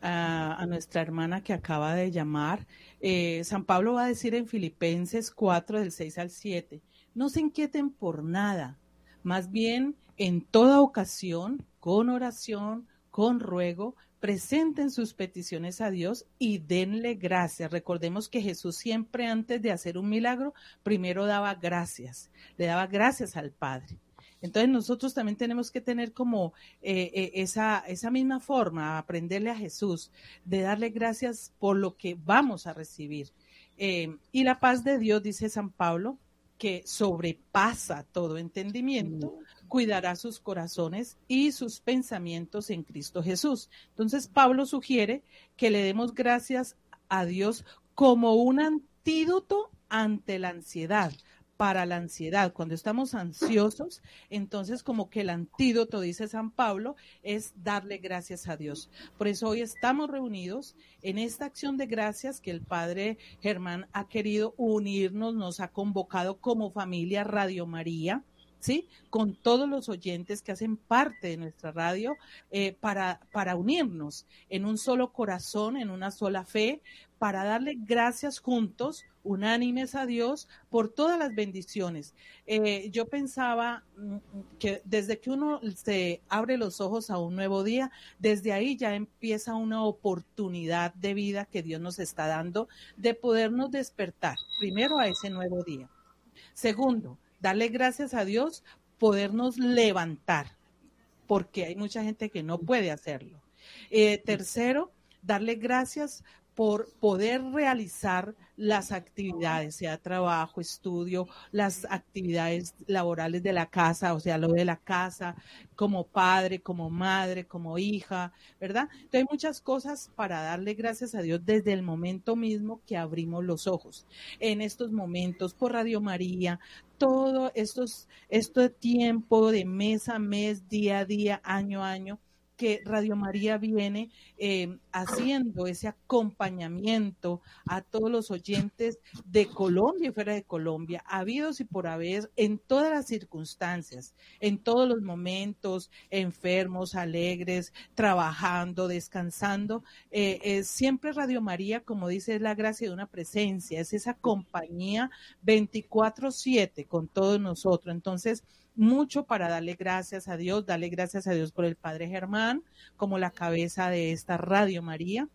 a, a nuestra hermana que acaba de llamar, eh, San Pablo va a decir en Filipenses 4 del 6 al 7, no se inquieten por nada, más bien en toda ocasión, con oración, con ruego, presenten sus peticiones a Dios y denle gracias. Recordemos que Jesús siempre antes de hacer un milagro, primero daba gracias, le daba gracias al Padre. Entonces nosotros también tenemos que tener como eh, eh, esa, esa misma forma, aprenderle a Jesús, de darle gracias por lo que vamos a recibir. Eh, y la paz de Dios, dice San Pablo, que sobrepasa todo entendimiento, cuidará sus corazones y sus pensamientos en Cristo Jesús. Entonces Pablo sugiere que le demos gracias a Dios como un antídoto ante la ansiedad, para la ansiedad. Cuando estamos ansiosos, entonces como que el antídoto, dice San Pablo, es darle gracias a Dios. Por eso hoy estamos reunidos en esta acción de gracias que el Padre Germán ha querido unirnos, nos ha convocado como familia Radio María. Con todos los oyentes que hacen parte de nuestra radio eh, para, para unirnos en un solo corazón, en una sola fe, para darle gracias juntos, unánimes a Dios, por todas las bendiciones. Eh, yo pensaba mm, que desde que uno se abre los ojos a un nuevo día, desde ahí ya empieza una oportunidad de vida que Dios nos está dando de podernos despertar, primero a ese nuevo día. Segundo, darle gracias a Dios, podernos levantar, porque hay mucha gente que no puede hacerlo. Eh, tercero, darle gracias por poder realizar las actividades, sea trabajo, estudio, las actividades laborales de la casa, o sea, lo de la casa, como padre, como madre, como hija, ¿verdad? Entonces hay muchas cosas para darle gracias a Dios desde el momento mismo que abrimos los ojos. En estos momentos, por Radio María, todo estos, este tiempo de mes a mes, día a día, año a año, que Radio María viene eh, haciendo ese acompañamiento a todos los oyentes de Colombia y fuera de Colombia, habidos y por haber, en todas las circunstancias, en todos los momentos, enfermos, alegres, trabajando, descansando. Eh, es siempre Radio María, como dice, es la gracia de una presencia, es esa compañía 24/7 con todos nosotros. Entonces, mucho para darle gracias a Dios, darle gracias a Dios por el Padre Germán como la cabeza de esta Radio María.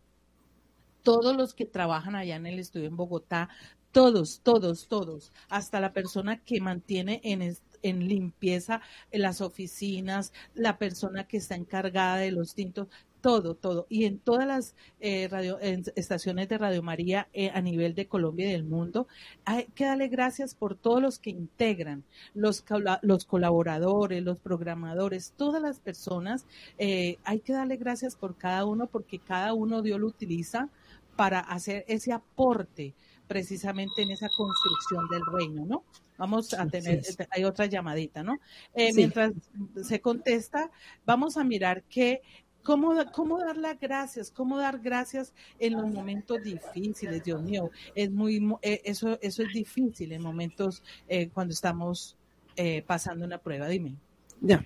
Todos los que trabajan allá en el estudio en Bogotá, todos, todos, todos, hasta la persona que mantiene en, en limpieza las oficinas, la persona que está encargada de los tintos, todo, todo. Y en todas las eh, radio, en estaciones de Radio María eh, a nivel de Colombia y del mundo, hay que darle gracias por todos los que integran, los, los colaboradores, los programadores, todas las personas. Eh, hay que darle gracias por cada uno porque cada uno Dios lo utiliza para hacer ese aporte precisamente en esa construcción del reino, ¿no? Vamos a tener, sí, sí. hay otra llamadita, ¿no? Eh, sí. Mientras se contesta, vamos a mirar que ¿Cómo, ¿Cómo dar las gracias? ¿Cómo dar gracias en los momentos difíciles? Dios mío, es muy, eso, eso es difícil en momentos eh, cuando estamos eh, pasando una prueba. Dime. Ya,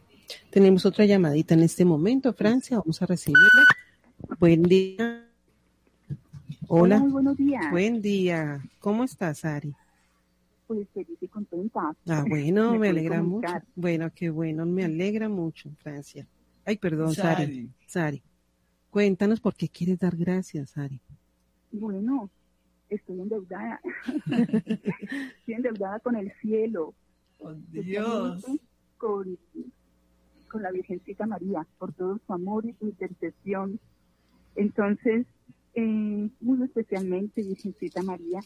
tenemos otra llamadita en este momento, Francia, vamos a recibirla. Buen día. Hola. Hola muy buenos días. Buen día. ¿Cómo estás, Ari? Pues feliz y contenta. Ah, bueno, me, me alegra mucho. Bueno, qué bueno, me alegra mucho, Francia. Ay, perdón, Sari. Sari. Sari. Cuéntanos por qué quieres dar gracias, Sari. Bueno, estoy endeudada. estoy endeudada con el cielo. Dios. Con, con la Virgencita María, por todo su amor y su intercesión. Entonces, eh, muy especialmente, Virgencita María,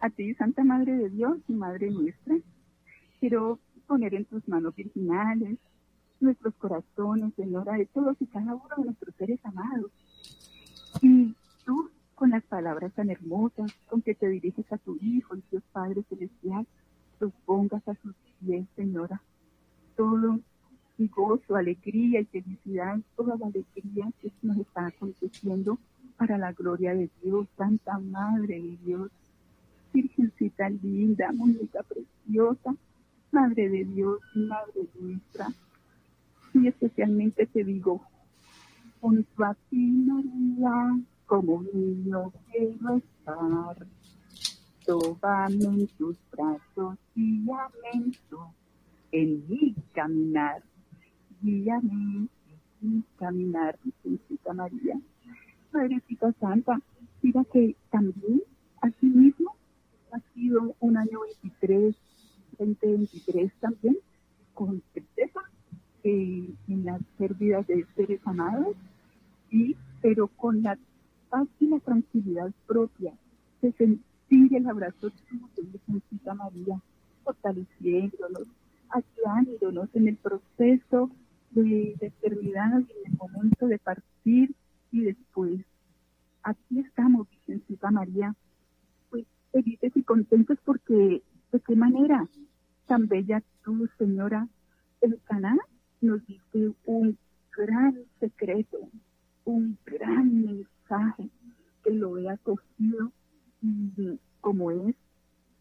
a ti, Santa Madre de Dios y Madre nuestra, quiero poner en tus manos virginales nuestros corazones, Señora, de todos y cada uno de nuestros seres amados. Y tú, con las palabras tan hermosas con que te diriges a tu Hijo, Dios Padre Celestial, los pongas a sus pies, Señora. Todo gozo, alegría y felicidad, toda la alegría que nos está aconteciendo para la gloria de Dios, Santa Madre de Dios, Virgencita linda, única, preciosa, Madre de Dios, Madre nuestra. Y especialmente te digo, junto a ti, María, como niño quiero estar. Tómame en tus brazos y lamento en mi caminar. Guíame en mi caminar, Virgencita María. Madrecita Santa, mira que también, así mismo, ha sido un año 23, 2023 también, con eh, en las pérdidas de seres amados, y, pero con la paz y la tranquilidad propia de sentir el abrazo tuyo, Virgencita María, fortaleciéndonos, ayudándonos en el proceso de, de eternidad y en el momento de partir y después. Aquí estamos, Virgencita María, pues felices y contentos porque de qué manera tan bella tú, Señora, el Caná nos dice un gran secreto, un gran mensaje que lo he acogido como es,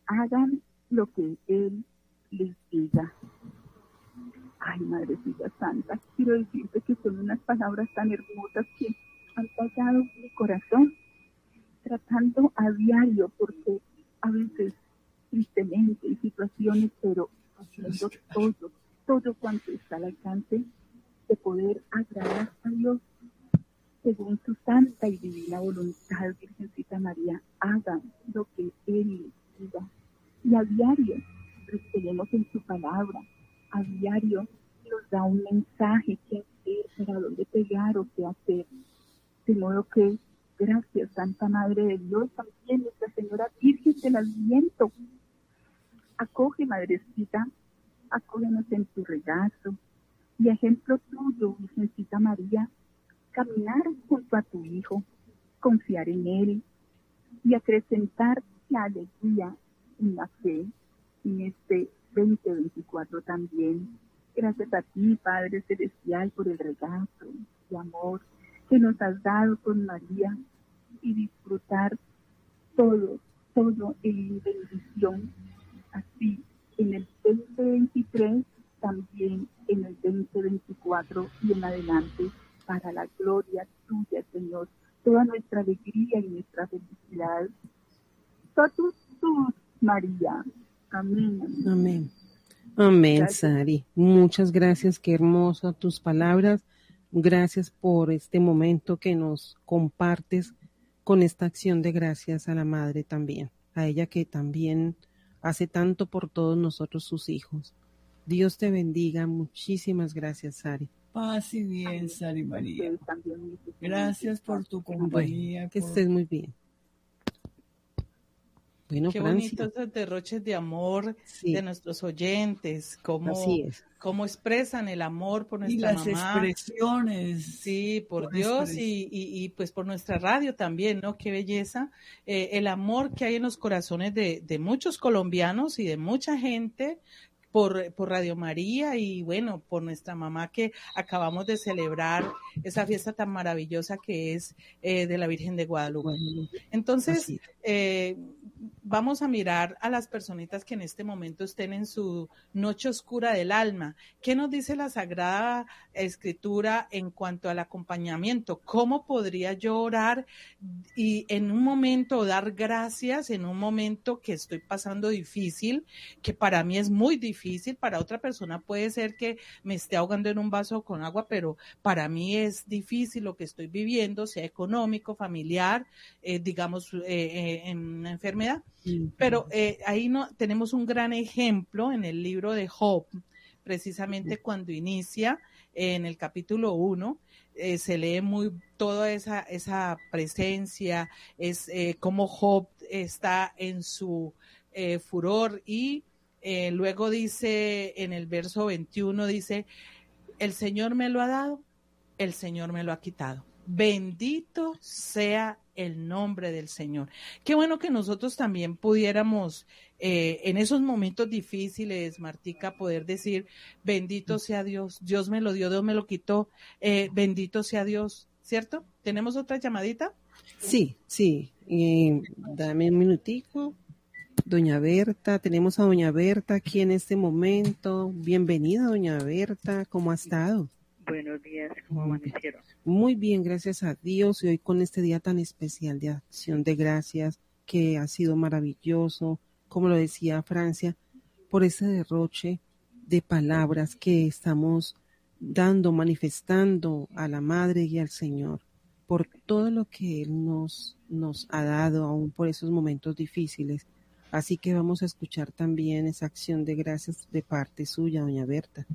hagan lo que Él les diga. Ay, Madrecita Santa, quiero decirte que son unas palabras tan hermosas que han pasado mi corazón, tratando a diario, porque a veces tristemente hay situaciones, pero haciendo todo, todo cuanto está al alcance de poder agradar a Dios según su santa y divina voluntad, Virgencita María, hagan lo que Él diga. Y a diario creemos en su palabra, a diario nos da un mensaje que hacer, para dónde pegar o qué hacer. De modo que, gracias, Santa Madre de Dios, también Nuestra Señora Virgen del Aliento. Acoge, Madrecita, acógenos en tu regazo. Y ejemplo tuyo, Virgencita María, caminar junto a tu Hijo, confiar en Él y acrecentar la alegría en la fe en este 2024 también. Gracias a ti, Padre Celestial, por el regazo y amor que nos has dado con María y disfrutar todo, todo en bendición, así en el 2023, también en el 2024 y en adelante, para la gloria tuya, Señor, toda nuestra alegría y nuestra felicidad. Todos tus, María. Amén. Amén. Amén, Sari. Muchas gracias, qué hermosas tus palabras. Gracias por este momento que nos compartes con esta acción de gracias a la Madre también, a ella que también hace tanto por todos nosotros sus hijos. Dios te bendiga. Muchísimas gracias, Sari. Paz y bien, Sari María. Gracias por tu compañía. que estés muy bien. Bueno, Qué Francia. bonitos esos derroches de amor de nuestros oyentes, cómo, Así es. cómo expresan el amor por Y nuestra las mamá. expresiones. Sí, por Por Dios y, y, y, pues por nuestra radio también, ¿no? Qué belleza. Eh, el amor que hay en los corazones de, de muchos colombianos y de mucha gente por, por Radio María y bueno, por nuestra mamá que acabamos de celebrar esa fiesta tan maravillosa que es eh, de la Virgen de Guadalupe. Entonces, eh, vamos a mirar a las personitas que en este momento estén en su noche oscura del alma. ¿Qué nos dice la Sagrada Escritura en cuanto al acompañamiento? ¿Cómo podría yo orar y en un momento dar gracias, en un momento que estoy pasando difícil, que para mí es muy difícil, para otra persona puede ser que me esté ahogando en un vaso con agua, pero para mí es difícil lo que estoy viviendo, sea económico, familiar, eh, digamos, eh, eh, en una enfermedad. Pero eh, ahí no tenemos un gran ejemplo en el libro de Job, precisamente cuando inicia en el capítulo 1, eh, se lee muy toda esa, esa presencia, es eh, como Job está en su eh, furor y eh, luego dice en el verso 21, dice, el Señor me lo ha dado, el Señor me lo ha quitado. Bendito sea el nombre del Señor. Qué bueno que nosotros también pudiéramos eh, en esos momentos difíciles, Martica, poder decir, bendito sea Dios, Dios me lo dio, Dios me lo quitó, eh, bendito sea Dios, ¿cierto? ¿Tenemos otra llamadita? Sí, sí. Eh, dame un minutico. Doña Berta, tenemos a Doña Berta aquí en este momento. Bienvenida, Doña Berta, ¿cómo ha estado? Buenos días, ¿cómo amanecieron? Muy bien, gracias a Dios. Y hoy con este día tan especial de acción de gracias, que ha sido maravilloso, como lo decía Francia, por ese derroche de palabras que estamos dando, manifestando a la Madre y al Señor, por todo lo que Él nos, nos ha dado, aún por esos momentos difíciles. Así que vamos a escuchar también esa acción de gracias de parte suya, doña Berta.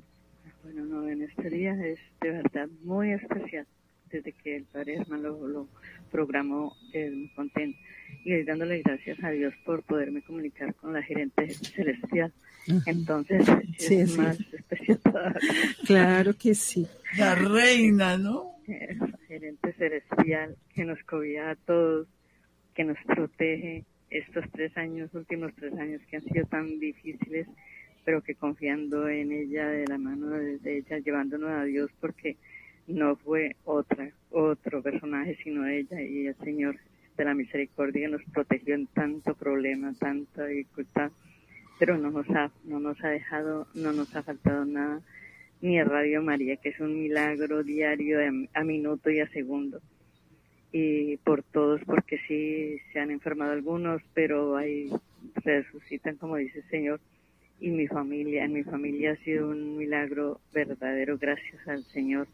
Bueno, no, en este día es de verdad muy especial. Desde que el Padre Germán lo, lo programó, eh, muy contento. Y hoy dándole gracias a Dios por poderme comunicar con la gerente celestial. Entonces, Sí, es sí. más especial todavía. Claro que sí. La reina, ¿no? Esa gerente celestial que nos cobija a todos, que nos protege estos tres años, últimos tres años que han sido tan difíciles, pero que confiando en ella, de la mano de, ella, llevándonos a Dios, porque no fue otra, otro personaje, sino ella y el Señor de la misericordia nos protegió en tanto problema, tanta dificultad, pero no nos ha, no nos ha dejado, no nos ha faltado nada, ni a Radio María, que es un milagro diario a, a minuto y a segundo. Y por todos, porque sí se han enfermado algunos, pero ahí resucitan, como dice el Señor. Y mi familia, en mi familia ha sido un milagro verdadero, gracias al Señor.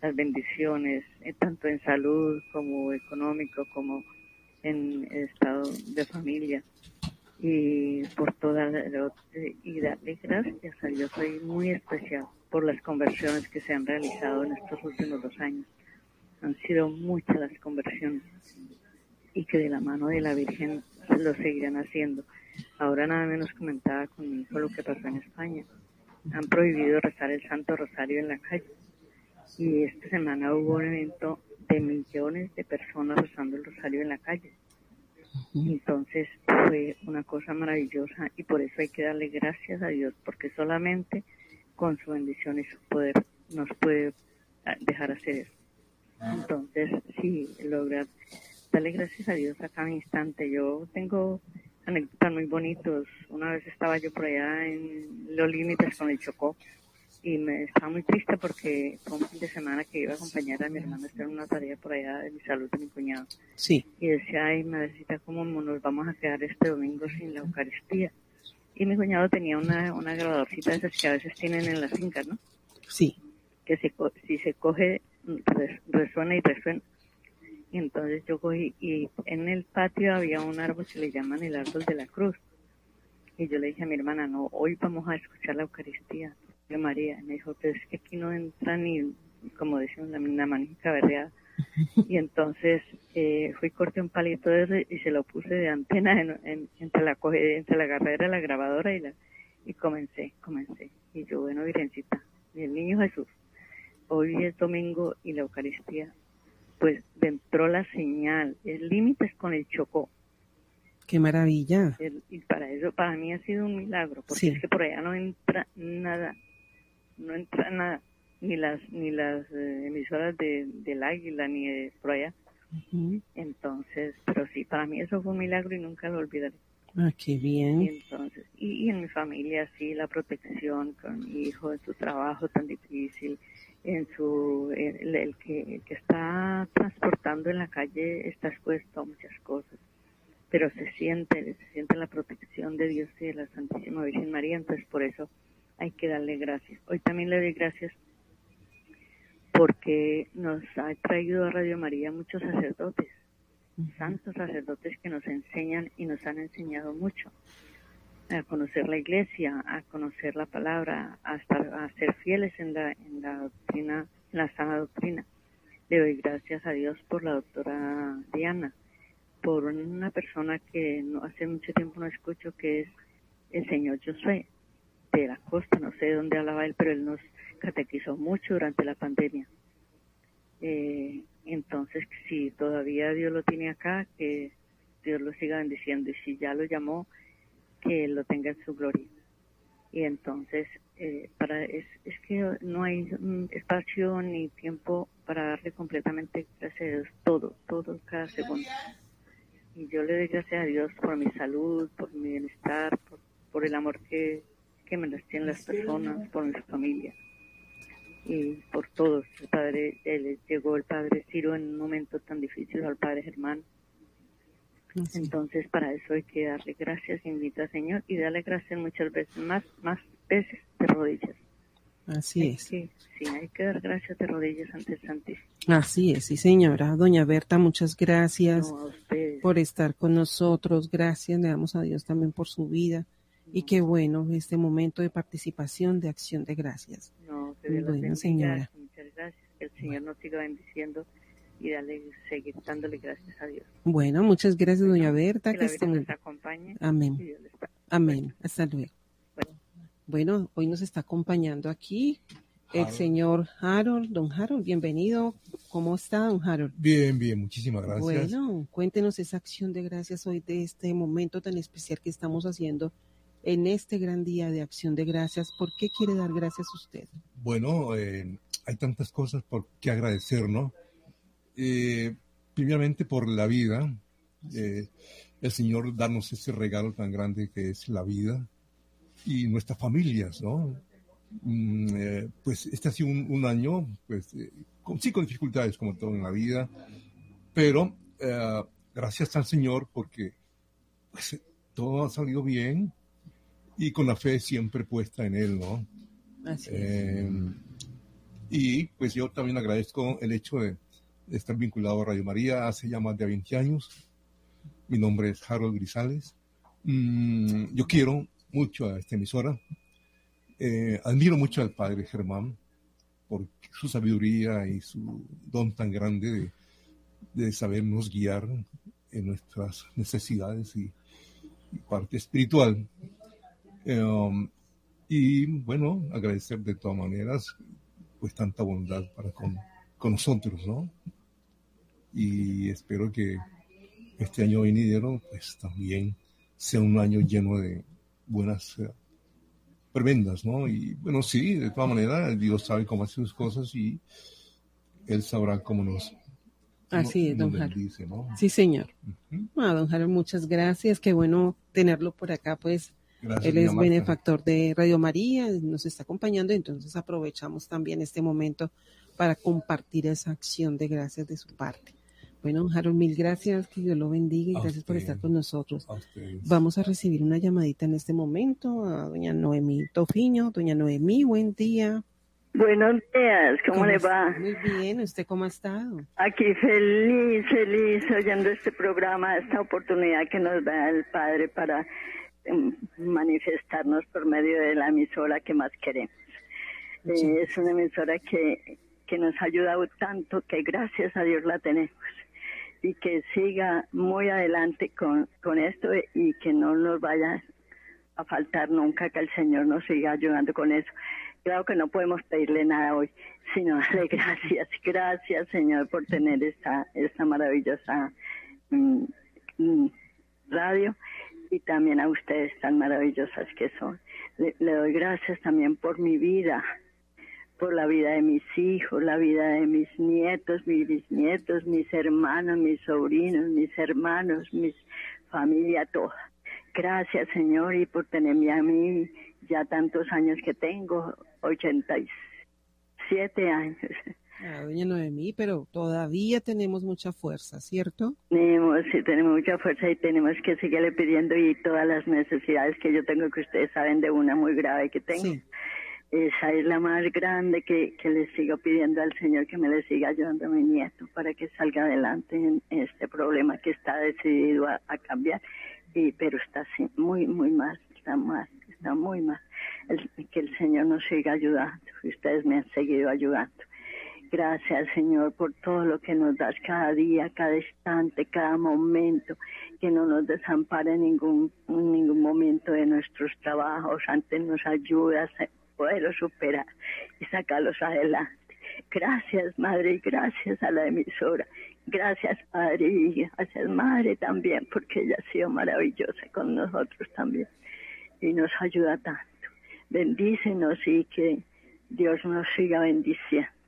Las bendiciones, eh, tanto en salud como económico, como en estado de familia. Y por toda la- y darle gracias a Dios. Soy muy especial por las conversiones que se han realizado en estos últimos dos años. Han sido muchas las conversiones y que de la mano de la Virgen lo seguirán haciendo ahora nada menos comentaba con mi hijo lo que pasó en España han prohibido rezar el Santo Rosario en la calle y esta semana hubo un evento de millones de personas rezando el Rosario en la calle entonces fue una cosa maravillosa y por eso hay que darle gracias a Dios, porque solamente con su bendición y su poder nos puede ah, dejar hacer eso. Entonces, sí, lograr darle gracias a Dios a cada instante. Yo tengo anécdotas muy bonitos. Una vez estaba yo por allá en los límites con el Chocó y me estaba muy triste porque fue un fin de semana que iba a acompañar a mi hermana a hacer una tarea por allá de mi salud de mi cuñado Sí. y decía, ay, madrecita, ¿cómo nos vamos a quedar este domingo sin la Eucaristía? Y mi cuñado tenía una, una grabadorcita de esas que a veces tienen en las fincas, ¿no? Sí. Que se, si se coge, res- resuena y resuena. Y entonces yo cogí, y en el patio había un árbol que le llaman el árbol de la cruz. Y yo le dije a mi hermana, no, hoy vamos a escuchar la Eucaristía de María. Y me dijo, pero es que aquí no entra ni, como decían, la, la manija. Y entonces eh, fui corté un palito de ese y se lo puse de antena en, en- entre la entre la agarradera, la grabadora y la y comencé, comencé. Y yo, bueno, Virgencita, y el niño Jesús, hoy es domingo y la Eucaristía, pues entró la señal, el límite es con el Chocó. Qué maravilla. El- y para eso, para mí ha sido un milagro, porque Sí. es que por allá no entra nada, no entra nada, ni las ni las eh, emisoras de, del Águila, ni de por allá. Entonces, pero sí, para mí eso fue un milagro y nunca lo olvidaré. Ah, qué Y bien. entonces, y, y en mi familia sí, la protección con mi hijo en su trabajo tan difícil, en su, el que, el que está transportando en la calle está expuesto a muchas cosas, pero se siente, se siente la protección de Dios y de la Santísima Virgen María, entonces por eso hay que darle gracias. Hoy también le doy gracias porque nos ha traído a Radio María muchos sacerdotes santos sacerdotes que nos enseñan y nos han enseñado mucho a conocer la iglesia, a conocer la palabra, a, estar, a ser fieles en la, en la doctrina, en la sana doctrina. Le doy gracias a Dios por la doctora Diana, por una persona que no hace mucho tiempo no escucho, que es el señor Josué de la costa, no sé dónde hablaba él, pero él nos catequizó mucho durante la pandemia. Eh, entonces, si todavía Dios lo tiene acá, que Dios lo siga bendiciendo y si ya lo llamó, que lo tenga en su gloria. Y entonces, eh, para es, es que no hay mm, espacio ni tiempo para darle completamente gracias a Dios todo, todo, cada segundo. Y yo le doy gracias a Dios por mi salud, por mi bienestar, por, por el amor que, que me las tienen las personas, por mi familia y por todos. El padre, él, llegó el padre Ciro en un momento tan difícil al padre Germán. Entonces, para eso hay que darle gracias, invita al Señor y darle gracias muchas veces, más, más veces de rodillas. Así es. Sí, sí, hay que dar gracias de rodillas ante el Santísimo. Así es, sí señora. Doña Berta, muchas gracias No, por estar con nosotros. Gracias, le damos a Dios también por su vida. Y qué bueno este momento de participación, de acción de gracias. No, que Dios Bueno, bendiga, señora. Muchas gracias. Que el Señor nos siga bendiciendo y darle, seguir dándole gracias a Dios. Bueno, muchas gracias, doña Berta. Que Que la esté Virgen muy nos acompañe. Amén. Dios les. Amén. Hasta luego. Bueno, hoy nos está acompañando aquí el Harold. señor Harold. Don Harold, bienvenido. ¿Cómo está, don Harold? Bien, bien, muchísimas gracias. Bueno, cuéntenos esa acción de gracias hoy de este momento tan especial que estamos haciendo en este gran día de acción de gracias. ¿Por qué quiere dar gracias usted? Bueno, eh, hay tantas cosas por qué agradecer, ¿no? Eh, primeramente por la vida, eh, el Señor darnos ese regalo tan grande que es la vida y nuestras familias, ¿no? Mm, eh, pues este ha sido un, un año, pues con, sí con dificultades como todo en la vida, pero gracias al Señor porque pues, todo ha salido bien y con la fe siempre puesta en Él, ¿no? Así es. Eh, y pues yo también agradezco el hecho de, de estar vinculado a Radio María hace ya más de 20 años. Mi nombre es Harold Grisales. Mm, yo quiero mucho a esta emisora. Eh, admiro mucho al padre Germán por su sabiduría y su don tan grande de, de sabernos guiar en nuestras necesidades y, y parte espiritual. Um, y bueno, agradecer de todas maneras pues tanta bondad para con, con nosotros, ¿no? Y espero que este año venidero pues también sea un año lleno de buenas eh, prebendas, ¿no? Y bueno, sí, de todas maneras, Dios sabe cómo hace sus cosas y Él sabrá cómo nos, Así es, don bendice, ¿no? Sí, señor. Ah, don Harold, muchas gracias. Qué bueno tenerlo por acá, pues. Gracias, Él es benefactor de Radio María, nos está acompañando, entonces aprovechamos también este momento para compartir esa acción de gracias de su parte. Bueno, Harold, mil gracias, que Dios lo bendiga y A gracias por estar con nosotros. A. Vamos a recibir una llamadita en este momento a doña Noemí Tofiño. Doña Noemí, buen día. Buenos días, ¿cómo, le está? va? Muy bien, ¿usted cómo ha estado? Aquí feliz, feliz oyendo este programa, esta oportunidad que nos da el Padre para manifestarnos por medio de la emisora que más queremos. Eh, es una emisora que, que nos ha ayudado tanto que gracias a Dios la tenemos y que siga muy adelante con, con esto y que no nos vaya a faltar nunca, que el Señor nos siga ayudando con eso. Claro que no podemos pedirle nada hoy, sino darle gracias, gracias Señor por tener esta, esta maravillosa mm, mm, radio y también a ustedes tan maravillosas que son. Le, doy gracias también por mi vida, por la vida de mis hijos, la vida de mis nietos, mis bisnietos, mis hermanos, mis sobrinos, mis hermanos, mis familia toda. Gracias, Señor, y por tenerme a mí ya tantos años que tengo, 87 años. Ah, doña Noemí, pero todavía tenemos mucha fuerza, ¿cierto? Tenemos, sí, tenemos mucha fuerza y tenemos que seguirle pidiendo y todas las necesidades que yo tengo, que ustedes saben de una muy grave que tengo. esa es la más grande que, que le sigo pidiendo al Señor que me le siga ayudando a mi nieto para que salga adelante en este problema que está decidido a, a cambiar, y, pero está así, muy, muy mal, está mal, está muy mal. El- que el Señor nos siga ayudando, y ustedes me han seguido ayudando. Gracias, Señor, por todo lo que nos das cada día, cada instante, cada momento, que no nos desampare en ningún, ningún momento de nuestros trabajos, antes nos ayudas a poderlos superar y sacarlos adelante. Gracias, Madre, y gracias a la emisora. Gracias, Padre, y gracias, Madre, también, porque ella ha sido maravillosa con nosotros también y nos ayuda tanto. Bendícenos y que Dios nos siga bendiciendo.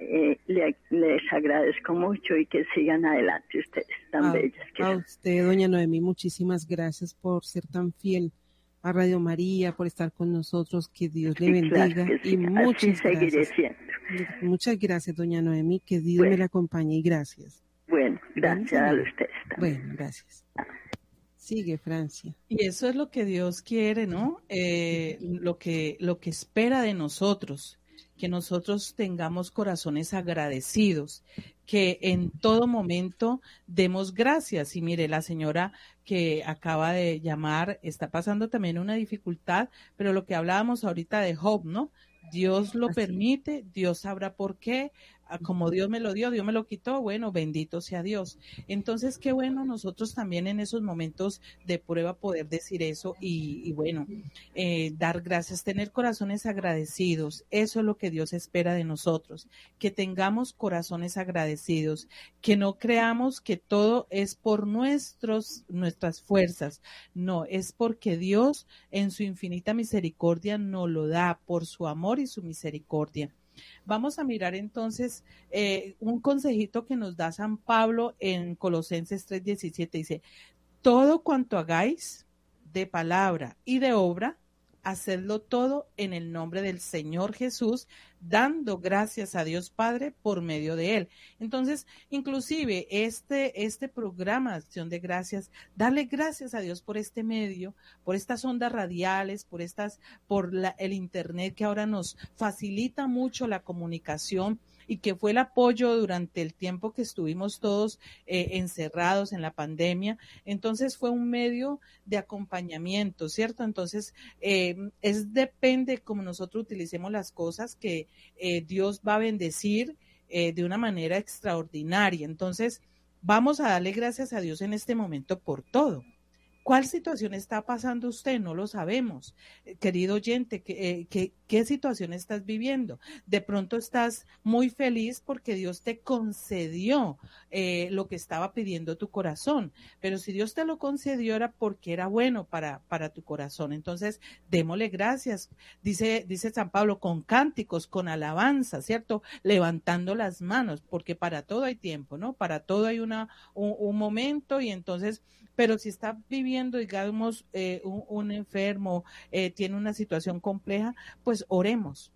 Eh, le- les agradezco mucho y que sigan adelante ustedes tan A, bellas que a son. usted, doña Noemí, muchísimas gracias por ser tan fiel a Radio María, por estar con nosotros. Que Dios le claro bendiga sí, y así muchas seguiré gracias. siendo. Muchas gracias, doña Noemí. Que Dios me la acompañe y gracias. Bueno, gracias a ustedes Bueno, gracias. Sigue, Francia. Y eso es lo que Dios quiere, ¿no? Eh, lo que lo que espera de nosotros, que nosotros tengamos corazones agradecidos, que en todo momento demos gracias. Y mire, la señora que acaba de llamar está pasando también una dificultad, pero lo que hablábamos ahorita de Job, ¿no? Dios lo permite, Dios sabrá por qué, como Dios me lo dio, Dios me lo quitó, bueno, bendito sea Dios. Entonces, qué bueno nosotros también en esos momentos de prueba poder decir eso y, bueno, eh, dar gracias, tener corazones agradecidos, eso es lo que Dios espera de nosotros, que tengamos corazones agradecidos, que no creamos que todo es por nuestros, nuestras fuerzas, no, es porque Dios en su infinita misericordia nos lo da por su amor y su misericordia. Vamos a mirar entonces eh, un consejito que nos da San Pablo en Colosenses 3:17. Dice, todo cuanto hagáis de palabra y de obra, hacedlo todo en el nombre del Señor Jesús, dando gracias a Dios Padre por medio de él. Entonces, inclusive este, este programa acción de gracias, darle gracias a Dios por este medio, por estas ondas radiales, por estas, por la, el internet que ahora nos facilita mucho la comunicación y que fue el apoyo durante el tiempo que estuvimos todos eh, encerrados en la pandemia. Entonces fue un medio de acompañamiento, ¿cierto? Entonces eh, es depende como nosotros utilicemos las cosas que eh, Dios va a bendecir eh, de una manera extraordinaria. Entonces vamos a darle gracias a Dios en este momento por todo. ¿Cuál situación está pasando usted? No lo sabemos. Querido oyente, ¿qué, qué, qué situación estás viviendo? De pronto estás muy feliz porque Dios te concedió eh, lo que estaba pidiendo tu corazón. Pero si Dios te lo concedió era porque era bueno para, para tu corazón. Entonces, démosle gracias. Dice, dice San Pablo, con cánticos, con alabanza, ¿cierto? Levantando las manos, porque para todo hay tiempo, ¿no? Para todo hay una, un, momento y entonces pero si está viviendo, digamos, eh, un, un, enfermo, eh, tiene una situación compleja, pues oremos,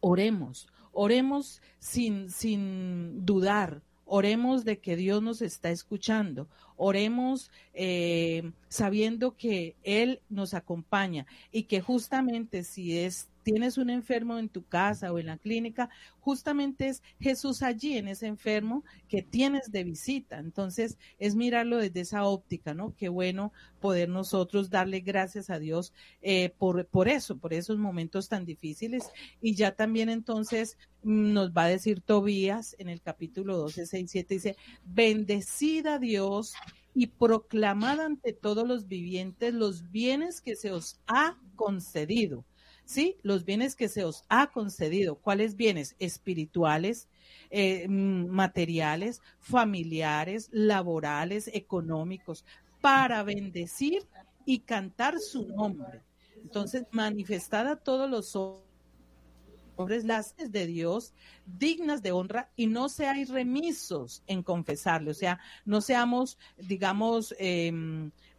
oremos, oremos sin, sin dudar, oremos de que Dios nos está escuchando, oremos eh, sabiendo que Él nos acompaña y que justamente si es tienes un enfermo en tu casa o en la clínica, justamente es Jesús allí en ese enfermo que tienes de visita. Entonces, es mirarlo desde esa óptica, ¿no? Qué bueno poder nosotros darle gracias a Dios eh, por, por eso, por esos momentos tan difíciles. Y ya también entonces nos va a decir Tobías en el capítulo 12, 6, 7, dice, bendecida Dios y proclamad ante todos los vivientes los bienes que se os ha concedido ¿sí? Los bienes que se os ha concedido. ¿Cuáles bienes? Espirituales, eh, materiales, familiares, laborales, económicos, para bendecir y cantar su nombre. Entonces, manifestad a todos los hombres las de Dios dignas de honra y no seáis remisos en confesarle, o sea, no seamos, digamos, eh,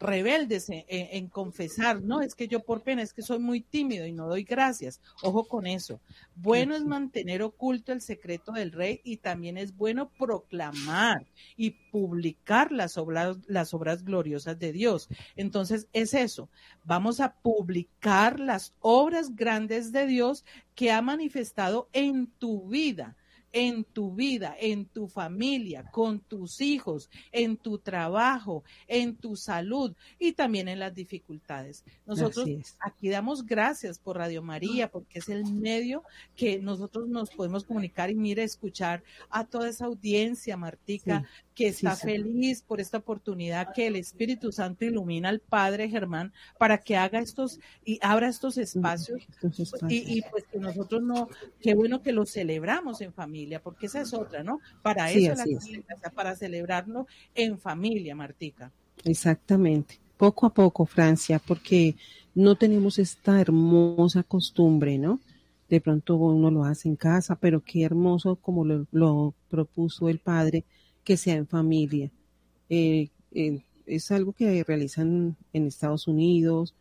rebeldes en, en- en confesar, no, es que yo por pena, es que soy muy tímido y no doy gracias. Ojo con eso. Bueno es mantener oculto el secreto del rey y también es bueno proclamar y publicar las obras, las obras gloriosas de Dios. Entonces es eso. Vamos a publicar las obras grandes de Dios que ha manifestado en tu vida en tu vida, en tu familia, con tus hijos, en tu trabajo, en tu salud y también en las dificultades. Nosotros aquí damos gracias por Radio María porque es el medio que nosotros nos podemos comunicar y mire, escuchar a toda esa audiencia, Martica, Sí, que está sí. feliz por esta oportunidad que el Espíritu Santo ilumina al Padre Germán para que haga estos y abra estos espacios Estos espacios. y, y, pues que nosotros no, qué bueno que lo celebramos en familia, porque esa es otra, ¿no? Para Sí, eso la es. casa, para celebrarlo en familia, Martica. Exactamente, poco a poco, Francia, porque no tenemos esta hermosa costumbre, ¿no? De pronto uno lo hace en casa, pero qué hermoso como lo, lo propuso el padre, que sea en familia. Eh, eh, es algo que realizan en Estados Unidos,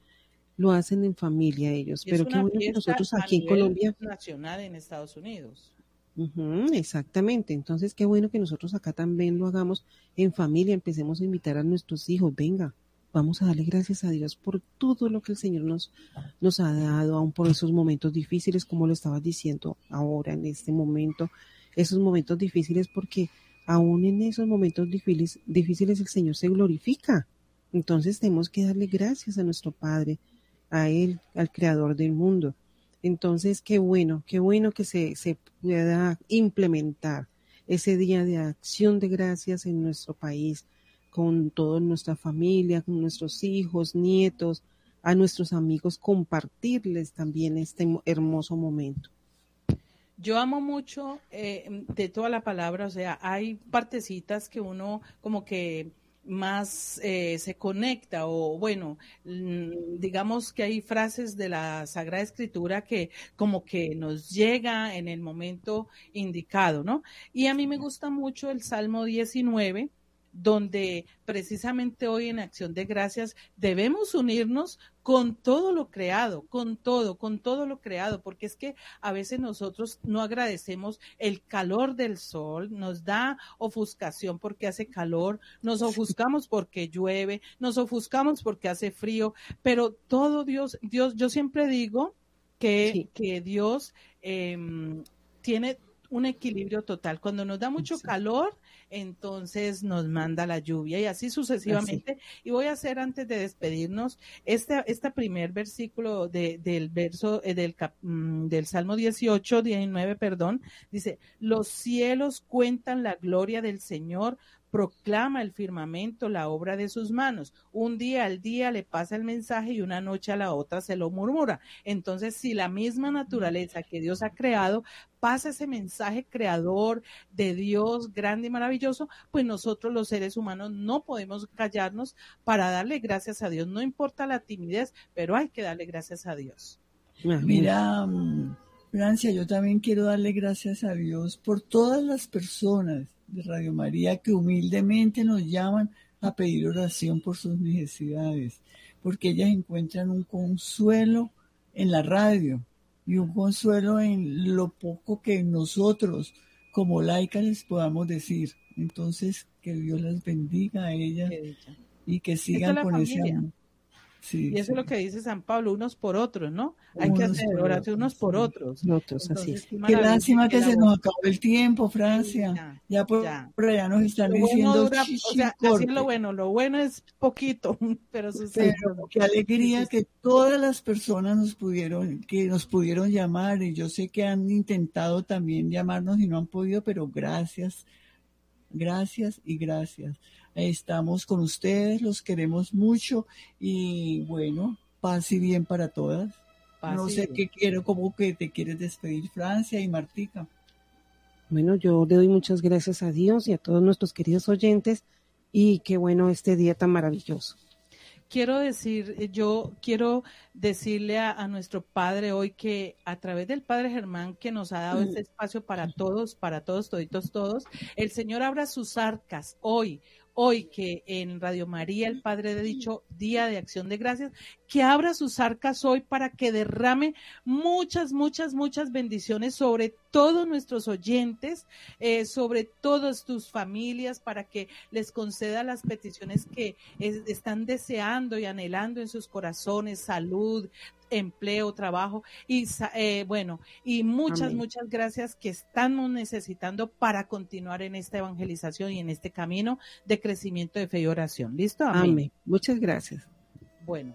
lo hacen en familia ellos, pero qué bueno que nosotros aquí en Colombia nacional en Estados Unidos. Ujú, exactamente. Entonces, qué bueno que nosotros acá también lo hagamos en familia. Empecemos a invitar a nuestros hijos. Venga, vamos a darle gracias a Dios por todo lo que el Señor nos, nos ha dado, aún por esos momentos difíciles, como lo estabas diciendo ahora, en este momento. Esos momentos difíciles, porque aún en esos momentos difíciles, difíciles el Señor se glorifica. Entonces, tenemos que darle gracias a nuestro Padre, a Él, al Creador del mundo. Entonces, qué bueno, qué bueno que se, se pueda implementar ese día de acción de gracias en nuestro país, con toda nuestra familia, con nuestros hijos, nietos, a nuestros amigos, compartirles también este mo- hermoso momento. Yo amo mucho eh, de toda la palabra, o sea, hay partecitas que uno como que más eh, se conecta o bueno, mm, digamos que hay frases de la Sagrada Escritura que como que nos llega en el momento indicado, ¿no? Y a mí me gusta mucho el Salmo 19 donde precisamente hoy en Acción de Gracias debemos unirnos con todo lo creado, con todo, con todo lo creado, porque es que a veces nosotros no agradecemos el calor del sol, nos da ofuscación porque hace calor, nos ofuscamos porque llueve, nos ofuscamos porque hace frío, pero todo Dios, Dios, yo siempre digo que, que Dios em, tiene un equilibrio total. Cuando nos da mucho calor, entonces nos manda la lluvia y así sucesivamente. Y voy a hacer antes de despedirnos este, este primer versículo de, del verso eh, del, cap- mm, del Salmo 18, 19, perdón, dice, los cielos cuentan la gloria del Señor, proclama el firmamento la obra de sus manos. Un día al día le pasa el mensaje y una noche a la otra se lo murmura. Entonces, si la misma naturaleza que Dios ha creado pasa ese mensaje creador de Dios grande y maravilloso, pues nosotros los seres humanos no podemos callarnos para darle gracias a Dios. No importa la timidez, pero hay que darle gracias a Dios. Mira, mm, Francia, yo también quiero darle gracias a Dios por todas las personas de Radio María que humildemente nos llaman a pedir oración por sus necesidades, porque ellas encuentran un consuelo en la radio y un consuelo en lo poco que nosotros como laicas les podamos decir. Entonces, que Dios las bendiga a ellas y que es sigan con ese amor. Sí, Y eso sí. es lo que dice San Pablo, unos por otros, ¿no? Hay que hacer oración unos por otros. Otros, así Entonces, qué Qué lástima que se nos acabó el tiempo, Francia. Ya por, por allá nos están Lo bueno diciendo dura- "Shi, o shi, sea, así corte". es lo bueno, lo bueno es poquito, pero sucede. Pero qué alegría que todas las personas nos pudieron, que nos pudieron llamar y yo sé que han intentado también llamarnos y no han podido, pero gracias, gracias y gracias. Estamos con ustedes, los queremos mucho y bueno, paz y bien para todas. Paz no sé bien. qué quiero, cómo que te quieres despedir, Francia y Martica. Bueno, yo le doy muchas gracias a Dios y a todos nuestros queridos oyentes y qué bueno este día tan maravilloso. quiero decir, eh, yo quiero decirle a, a nuestro Padre hoy que a través del Padre Germán que nos ha dado este espacio para todos, para todos, toditos, todos, el Señor abra sus arcas hoy, hoy que en Radio María el Padre ha dicho Día de Acción de Gracias, que abra sus arcas hoy para que derrame muchas, muchas, muchas bendiciones sobre todos nuestros oyentes, eh, sobre todas tus familias, para que les conceda las peticiones que es- están deseando y anhelando en sus corazones, salud, empleo, trabajo y eh, bueno, y muchas, Amén. muchas gracias que estamos necesitando para continuar en esta evangelización y en este camino de crecimiento de fe y oración. ¿Listo? Amén. Amén. Muchas gracias. Bueno,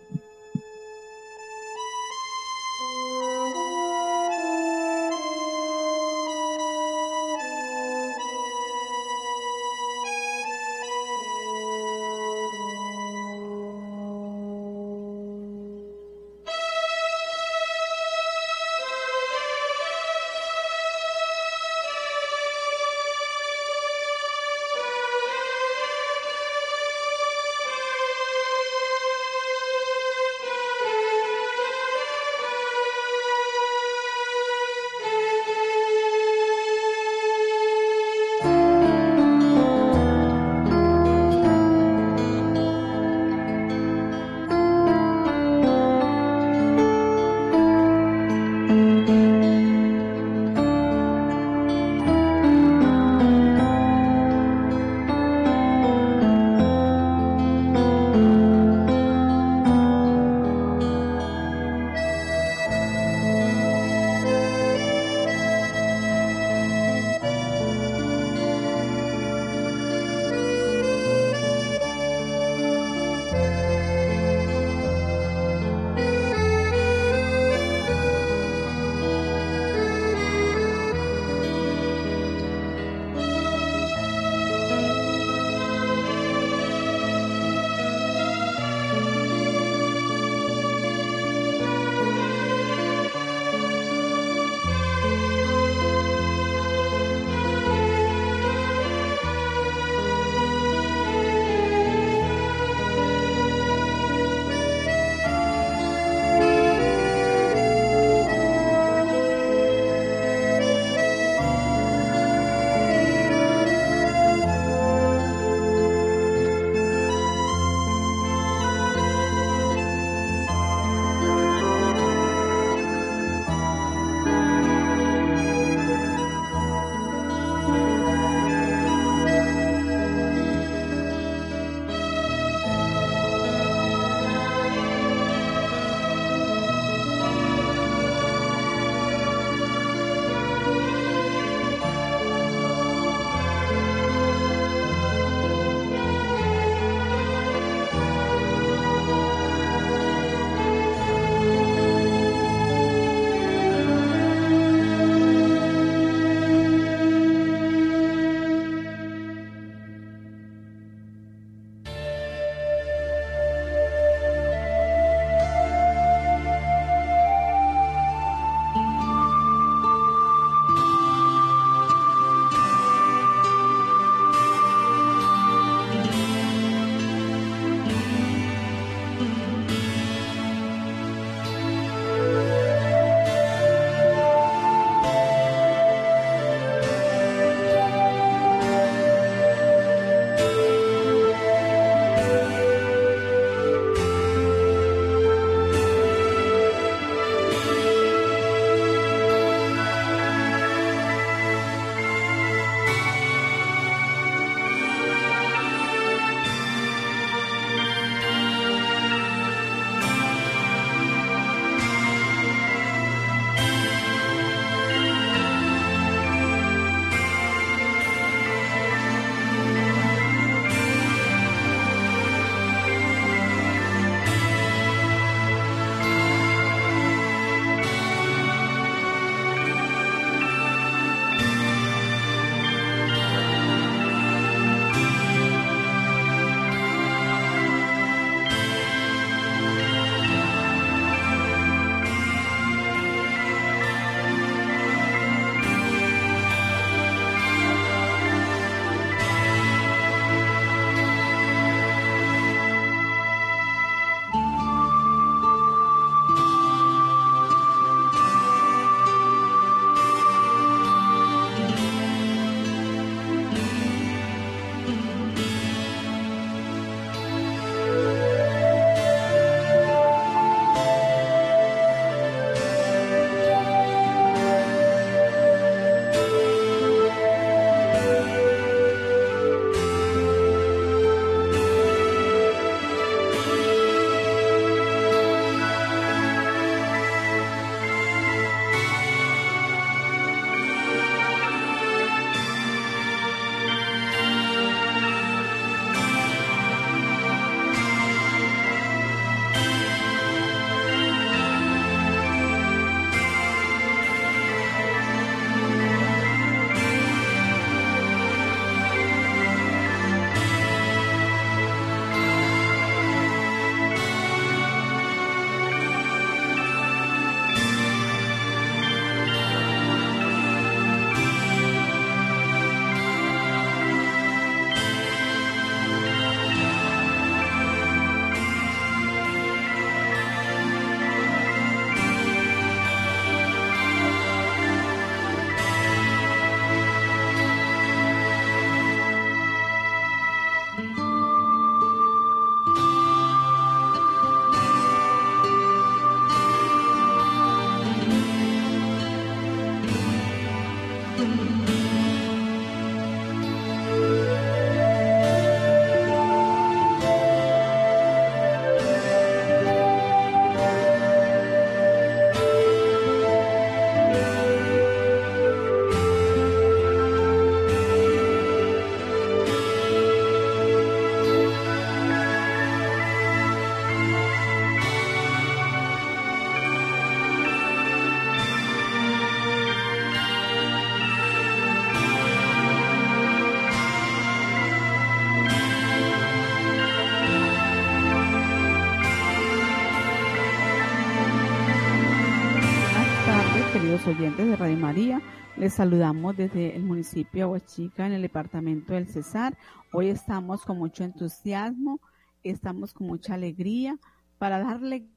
Oyentes de Radio María. Les saludamos desde el municipio de Aguachica, en el departamento del Cesar. Hoy estamos con mucho entusiasmo, estamos con mucha alegría para darle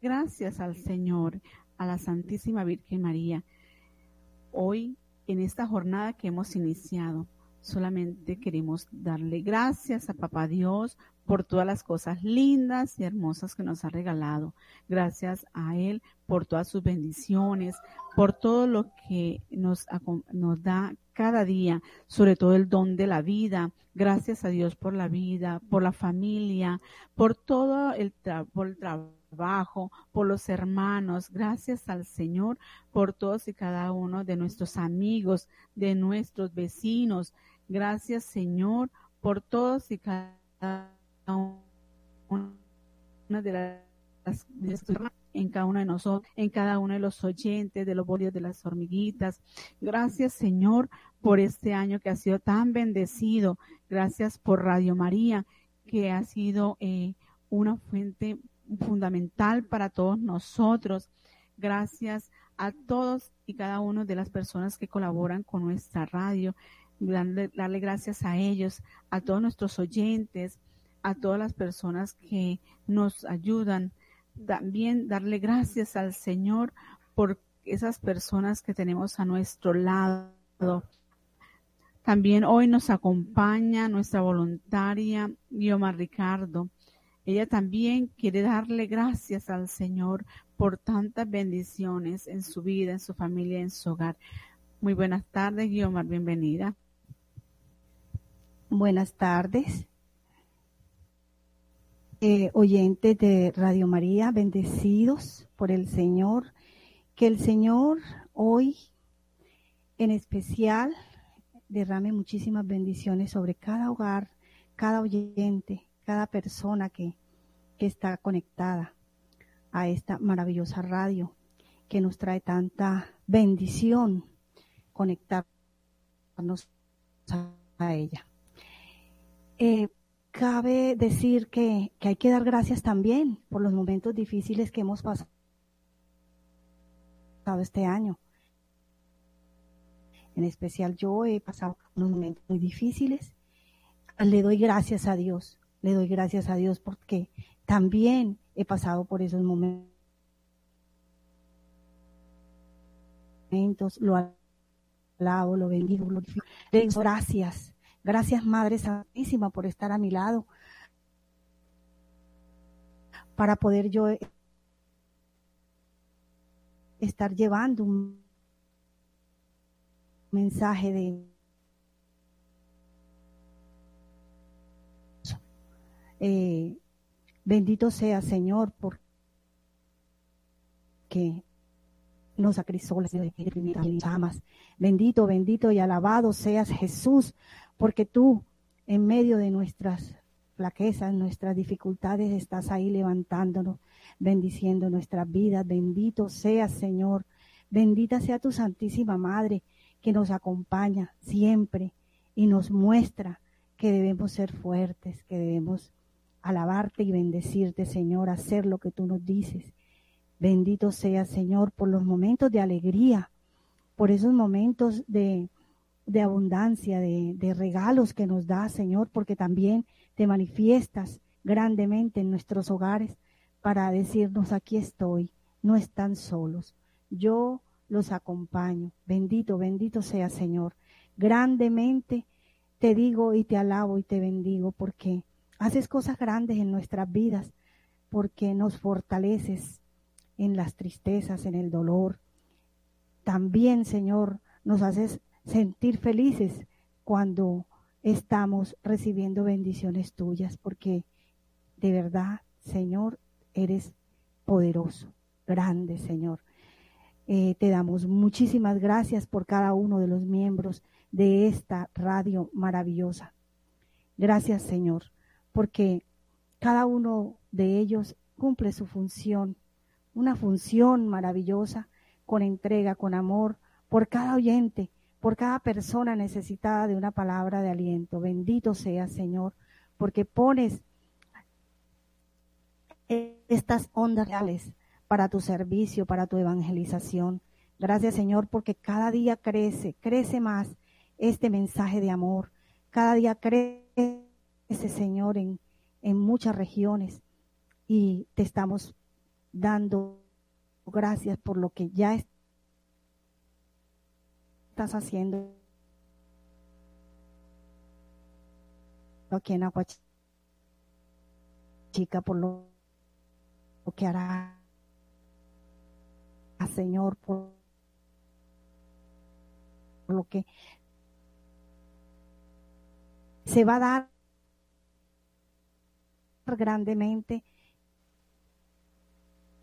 gracias al Señor, a la Santísima Virgen María. Hoy, en esta jornada que hemos iniciado, solamente queremos darle gracias a Papá Dios por todas las cosas lindas y hermosas que nos ha regalado. Gracias a Él por todas sus bendiciones, por todo lo que nos, da cada día, sobre todo el don de la vida. Gracias a Dios por la vida, por la familia, por todo el, por el trabajo, por los hermanos. Gracias al Señor por todos y cada uno de nuestros amigos, de nuestros vecinos. Gracias Señor por todos y cada una de las en cada uno de nosotros, en cada uno de los oyentes, de los bolios de las hormiguitas. Gracias, Señor, por este año que ha sido tan bendecido. Gracias por Radio María, que ha sido eh, una fuente fundamental para todos nosotros. Gracias a todos y cada uno de las personas que colaboran con nuestra radio. Darle, darle gracias a ellos, a todos nuestros oyentes, a todas las personas que nos ayudan. También darle gracias al Señor por esas personas que tenemos a nuestro lado. También hoy nos acompaña nuestra voluntaria Guioma Ricardo. Ella también quiere darle gracias al Señor por tantas bendiciones en su vida, en su familia, en su hogar. Muy buenas tardes, Guiomar, bienvenida. Buenas tardes. Eh, oyentes de Radio María, bendecidos por el Señor, que el Señor hoy en especial derrame muchísimas bendiciones sobre cada hogar, cada oyente, cada persona que, está conectada a esta maravillosa radio que nos trae tanta bendición conectarnos a ella. Eh, cabe decir que, hay que dar gracias también por los momentos difíciles que hemos pasado este año. En especial yo he pasado unos momentos muy difíciles. Le doy gracias a Dios, le doy gracias a Dios porque también he pasado por esos momentos. Lo alabo, lo bendigo, lo Le doy gracias Gracias, Madre Santísima, por estar a mi lado, para poder yo estar llevando un mensaje de eh, bendito sea Señor porque nos acrisó las amas. Bendito, bendito y alabado seas Jesús porque tú en medio de nuestras flaquezas, nuestras dificultades, estás ahí levantándonos, bendiciendo nuestras vidas. Bendito sea, Señor. Bendita sea tu Santísima Madre, que nos acompaña siempre y nos muestra que debemos ser fuertes, que debemos alabarte y bendecirte, Señor, hacer lo que tú nos dices. Bendito sea, Señor, por los momentos de alegría, por esos momentos de, de abundancia, de, regalos que nos da, Señor, porque también te manifiestas grandemente en nuestros hogares para decirnos, aquí estoy, no están solos, yo los acompaño. Bendito, bendito sea, Señor. Grandemente te digo y te alabo y te bendigo porque haces cosas grandes en nuestras vidas, porque nos fortaleces en las tristezas, en el dolor. También, Señor, nos haces sentir felices cuando estamos recibiendo bendiciones tuyas, porque de verdad, Señor, eres poderoso, grande, Señor. Eh, te damos muchísimas gracias por cada uno de los miembros de esta radio maravillosa. Gracias, Señor, porque cada uno de ellos cumple su función, una función maravillosa, con entrega, con amor, por cada oyente por cada persona necesitada de una palabra de aliento. Bendito sea, Señor, porque pones estas ondas reales para tu servicio, para tu evangelización. Gracias Señor porque cada día crece, crece más este mensaje de amor. Cada día crece Señor en, en muchas regiones y te estamos dando gracias por lo que ya estás haciendo aquí en Aguachica, por lo, lo que hará, Señor, por lo que se va a dar grandemente.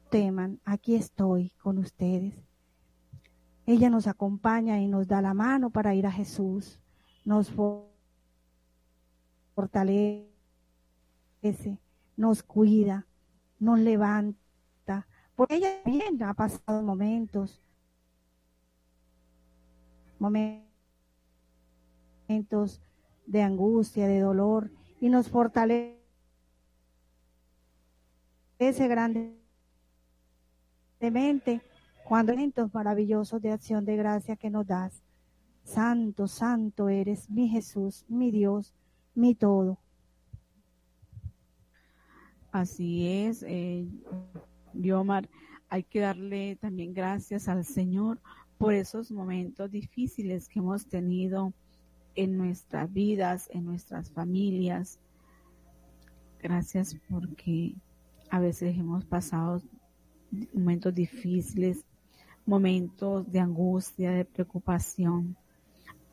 Teman, aquí estoy con ustedes. Ella nos acompaña y nos da la mano para ir a Jesús. Nos fortalece, nos cuida, nos levanta. Porque ella también ha pasado momentos, momentos de angustia, de dolor, y nos fortalece grandemente cuando momentos maravillosos de acción de gracia que nos das. Santo, santo eres mi Jesús, mi Dios, mi todo. Así es, eh, Diomar, hay que darle también gracias al Señor por esos momentos difíciles que hemos tenido en nuestras vidas, en nuestras familias. Gracias porque a veces hemos pasado momentos difíciles, momentos de angustia, de preocupación,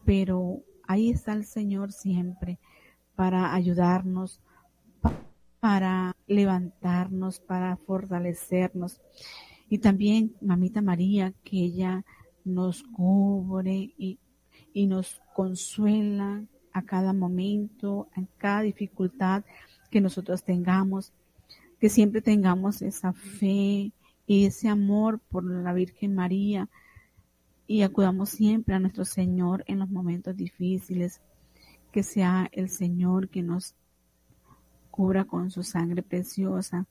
pero ahí está el Señor siempre para ayudarnos, para levantarnos, para fortalecernos. Y también, mamita María, que ella nos cubre y, y nos consuela a cada momento, en cada dificultad que nosotros tengamos, que siempre tengamos esa fe y ese amor por la Virgen María y acudamos siempre a nuestro Señor en los momentos difíciles que sea el Señor que nos cubra con su sangre preciosa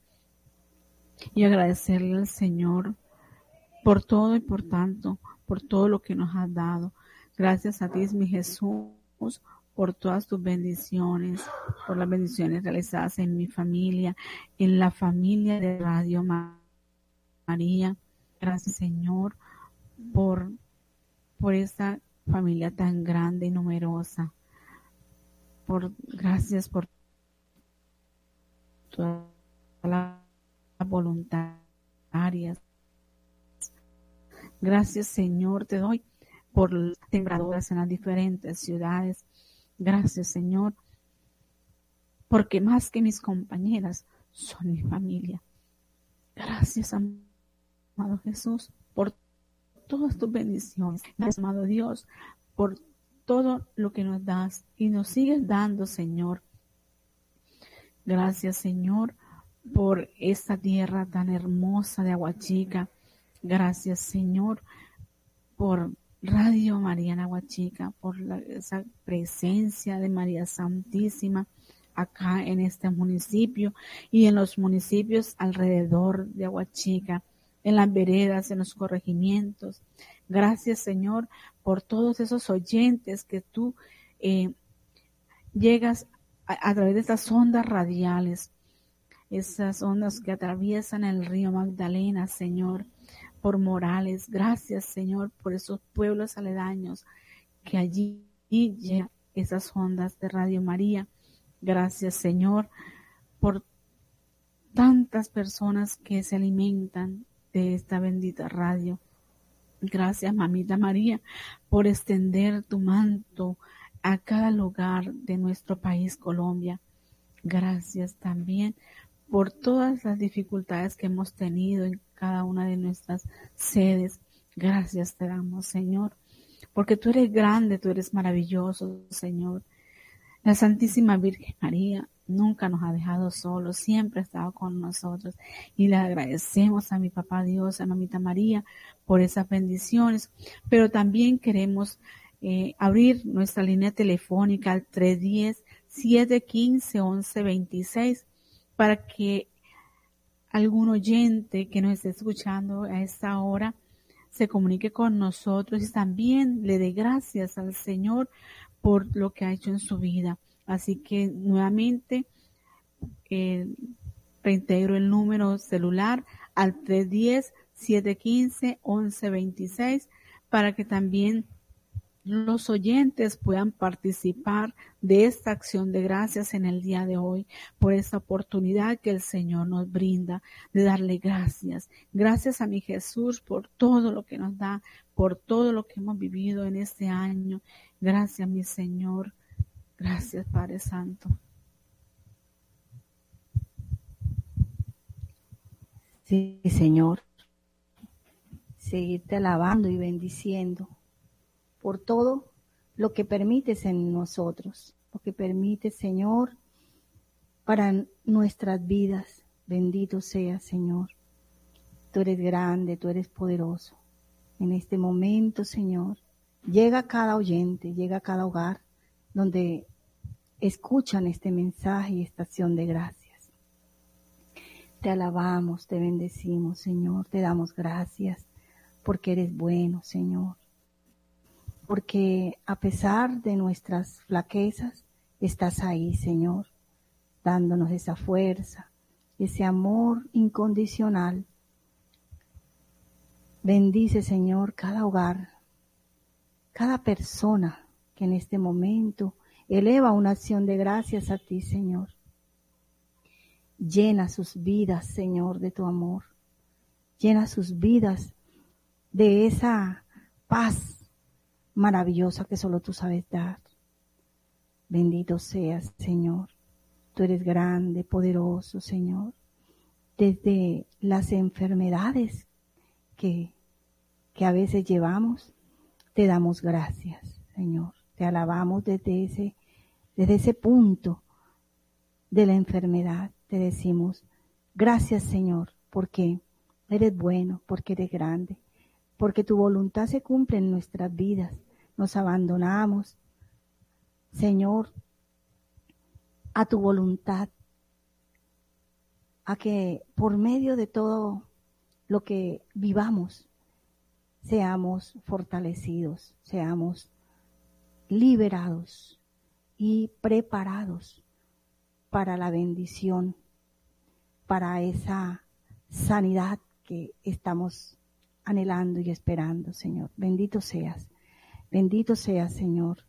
y agradecerle al Señor por todo y por tanto, por todo lo que nos has dado. Gracias a ti, mi Jesús, por todas tus bendiciones, por las bendiciones realizadas en mi familia, en la familia de Radio María. Gracias, Señor, por, por esta familia tan grande y numerosa por gracias por todas las voluntarias. Gracias Señor, te doy por las tembradoras en las diferentes ciudades. Gracias Señor, porque más que mis compañeras son mi familia. Gracias, amado Jesús, por todas tus bendiciones. Gracias, amado Dios, por todo lo que nos das y nos sigues dando, Señor. Gracias, Señor, por esta tierra tan hermosa de Aguachica. Gracias, Señor, por Radio María en Aguachica, por esa presencia de María Santísima acá en este municipio y en los municipios alrededor de Aguachica, en las veredas, en los corregimientos. Gracias, Señor, por todos esos oyentes que tú eh, llegas a, través de estas ondas radiales, esas ondas que atraviesan el río Magdalena, Señor, por Morales. Gracias, Señor, por esos pueblos aledaños que allí llegan esas ondas de Radio María. Gracias, Señor, por tantas personas que se alimentan de esta bendita radio. Gracias, mamita María, por extender tu manto a cada lugar de nuestro país, Colombia. Gracias también por todas las dificultades que hemos tenido en cada una de nuestras sedes. Gracias te damos, Señor, porque tú eres grande, tú eres maravilloso, Señor. La Santísima Virgen María nunca nos ha dejado solos, siempre ha estado con nosotros y le agradecemos a mi papá Dios, a mamita María, por esas bendiciones, pero también queremos eh, abrir nuestra línea telefónica al 310-715-1126 para que algún oyente que nos esté escuchando a esta hora se comunique con nosotros y también le dé gracias al Señor por lo que ha hecho en su vida. Así que nuevamente eh, reintegro el número celular al 310-715-1126 para que también los oyentes puedan participar de esta acción de gracias en el día de hoy por esta oportunidad que el Señor nos brinda de darle gracias. Gracias a mi Jesús por todo lo que nos da, por todo lo que hemos vivido en este año. Gracias, mi Señor. Gracias, Padre Santo. Sí, Señor. Seguirte alabando y bendiciendo por todo lo que permites en nosotros, lo que permites, Señor, para nuestras vidas. Bendito sea, Señor. Tú eres grande, tú eres poderoso. En este momento, Señor, llega a cada oyente, llega a cada hogar donde escuchan este mensaje y esta acción de gracias. Te alabamos, te bendecimos, Señor, te damos gracias porque eres bueno, Señor porque a pesar de nuestras flaquezas, estás ahí, Señor, dándonos esa fuerza, ese amor incondicional. Bendice, Señor, cada hogar, cada persona que en este momento eleva una acción de gracias a ti, Señor. Llena sus vidas, Señor, de tu amor. Llena sus vidas de esa paz maravillosa que solo tú sabes dar. Bendito seas, Señor. Tú eres grande, poderoso, Señor. Desde las enfermedades que, que a veces llevamos, te damos gracias, Señor. Te alabamos desde ese, desde ese punto de la enfermedad. Te decimos, gracias, Señor, porque eres bueno, porque eres grande, porque tu voluntad se cumple en nuestras vidas. Nos abandonamos, Señor, a tu voluntad, a que por medio de todo lo que vivamos, seamos fortalecidos, seamos liberados y preparados para la bendición, para esa sanidad que estamos anhelando y esperando, Señor. Bendito seas. Bendito seas, Señor.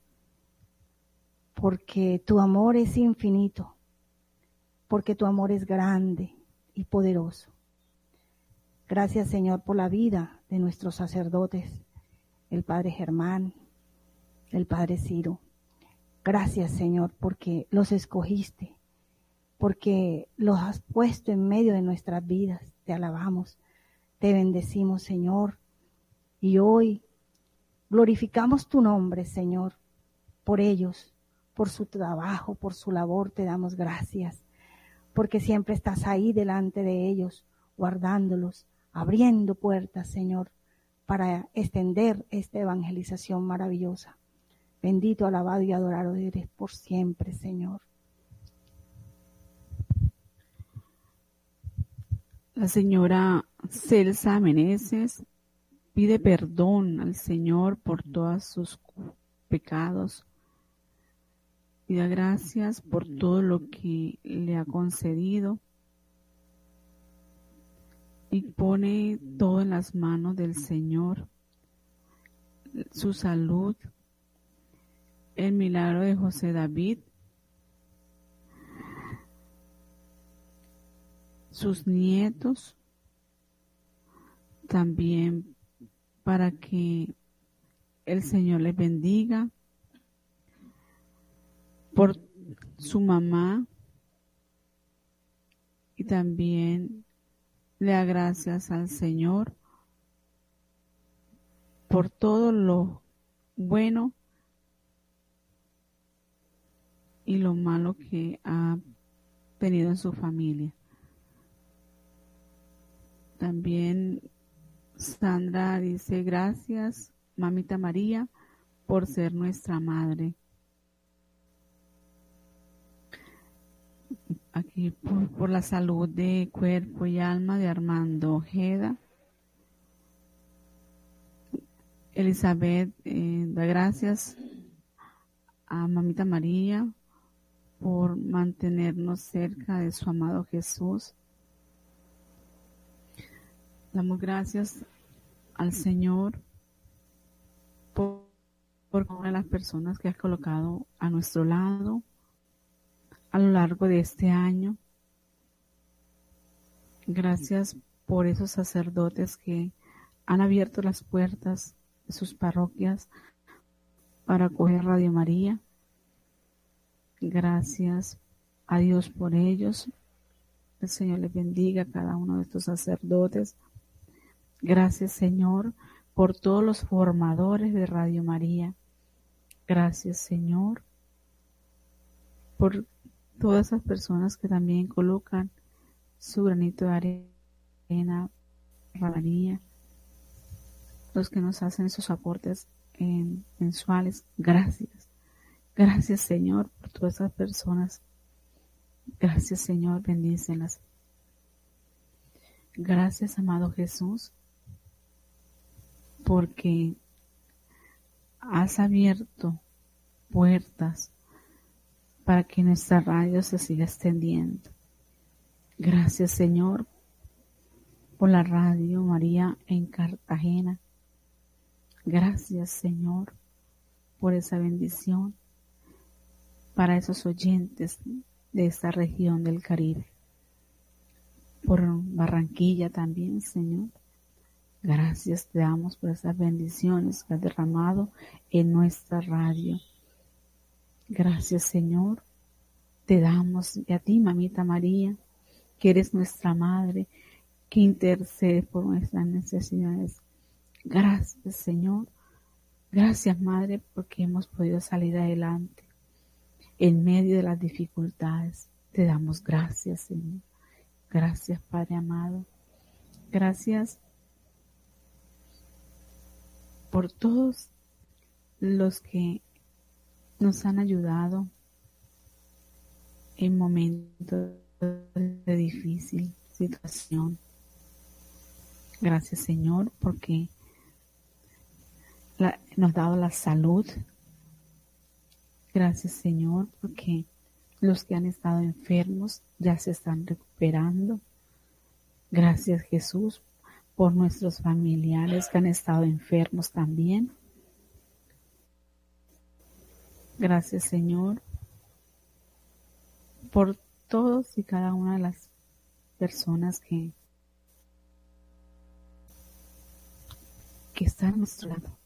Porque tu amor es infinito. Porque tu amor es grande y poderoso. Gracias, Señor, por la vida de nuestros sacerdotes, el Padre Germán, el Padre Ciro. Gracias, Señor, porque los escogiste, porque los has puesto en medio de nuestras vidas. Te alabamos te bendecimos, Señor. Y hoy glorificamos tu nombre, Señor, por ellos, por su trabajo, por su labor. Te damos gracias, porque siempre estás ahí delante de ellos, guardándolos, abriendo puertas, Señor, para extender esta evangelización maravillosa. Bendito, alabado y adorado eres por siempre, Señor. La señora Celsa Meneses pide perdón al Señor por todos sus pecados. Pida gracias por todo lo que le ha concedido y pone todo en las manos del Señor, su salud, el milagro de José David, sus nietos, también para que el Señor les bendiga. Por su mamá. Y también le da gracias al Señor por todo lo bueno y lo malo que ha tenido en su familia. También Sandra dice, gracias, mamita María, por ser nuestra madre. Aquí por, la salud de cuerpo y alma de Armando Ojeda. Elizabeth eh, da gracias a Mamita María por mantenernos cerca de su amado Jesús. Damos gracias al Señor por, por una de las personas que ha colocado a nuestro lado a lo largo de este año. Gracias por esos sacerdotes que han abierto las puertas de sus parroquias para acoger Radio María. Gracias a Dios por ellos. El Señor les bendiga a cada uno de estos sacerdotes. Gracias Señor por todos los formadores de Radio María. Gracias Señor por todas esas personas que también colocan su granito de arena, María, los que nos hacen esos aportes mensuales. Gracias. Gracias Señor por todas esas personas. Gracias Señor, bendícelas. Gracias amado Jesús, porque has abierto puertas para que nuestra radio se siga extendiendo. Gracias Señor por la radio María en Cartagena. Gracias Señor por esa bendición para esos oyentes de esta región del Caribe. Por Barranquilla también, Señor. Gracias te damos por esas bendiciones que has derramado en nuestra radio. Gracias, Señor. Te damos y a ti, mamita María, que eres nuestra madre, que intercede por nuestras necesidades. Gracias, Señor. Gracias, Madre, porque hemos podido salir adelante en medio de las dificultades. Te damos gracias, Señor. Gracias, Padre amado. Gracias por todos los que nos han ayudado en momentos de difícil situación. Gracias Señor porque nos ha dado la salud Gracias Señor porque los que han estado enfermos ya se están recuperando. Gracias Jesús por nuestros familiares que han estado enfermos también. Gracias Señor por todos y cada una de las personas que, que están a nuestro lado.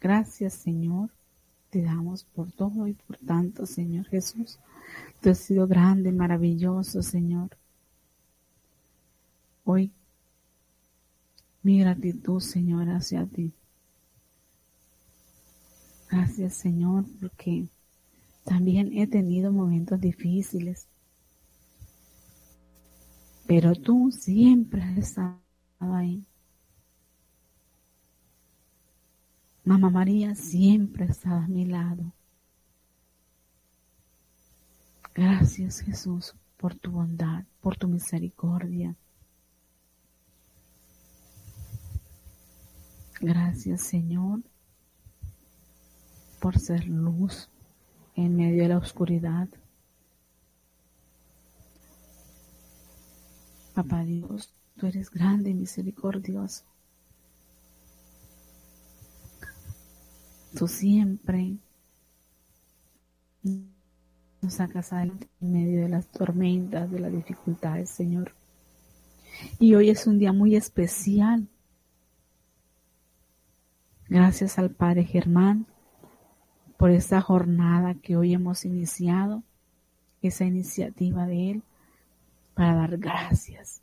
Gracias Señor te damos por todo y por tanto, Señor Jesús. Tú has sido grande, maravilloso, Señor. Hoy mi gratitud, Señor, hacia ti. Gracias, Señor, porque también he tenido momentos difíciles. Pero tú siempre has estado ahí. Mamá María siempre está a mi lado. Gracias Jesús por tu bondad, por tu misericordia. Gracias Señor por ser luz en medio de la oscuridad. Papá Dios, tú eres grande y misericordioso. Tú siempre nos sacas adelante en medio de las tormentas, de las dificultades, Señor. Y hoy es un día muy especial. Gracias al Padre Germán por esta jornada que hoy hemos iniciado, esa iniciativa de Él, para dar gracias.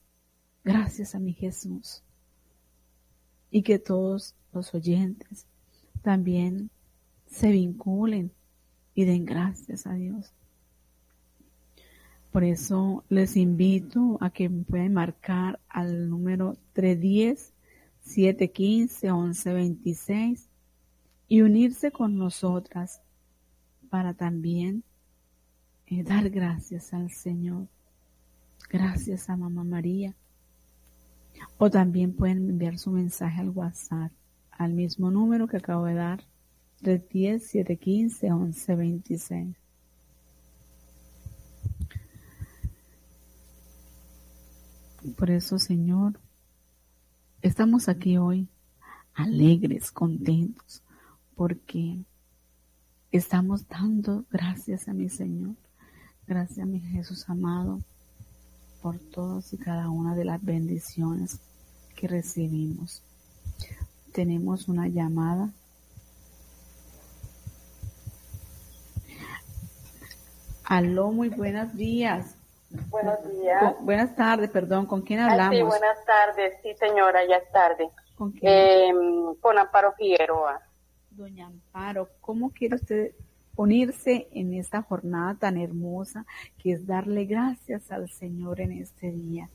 Gracias a mi Jesús. Y que todos los oyentes también se vinculen y den gracias a Dios. Por eso les invito a que puedan marcar al número 310-715-1126 y unirse con nosotras para también eh, dar gracias al Señor. Gracias a Mamá María. O también pueden enviar su mensaje al WhatsApp al mismo número que acabo de dar, 310-715-1126. Por eso, Señor, estamos aquí hoy alegres, contentos, porque estamos dando gracias a mi Señor, gracias a mi Jesús amado, por todas y cada una de las bendiciones que recibimos. Tenemos una llamada. Aló, muy buenos días. Buenos días. Con- buenas tardes, perdón, ¿con quién Ah, hablamos? sí, buenas tardes. Sí, señora, ya es tarde. ¿Con quién? Eh, con Amparo Figueroa. Doña Amparo, ¿cómo quiere usted unirse en esta jornada tan hermosa que es darle gracias al Señor en este día?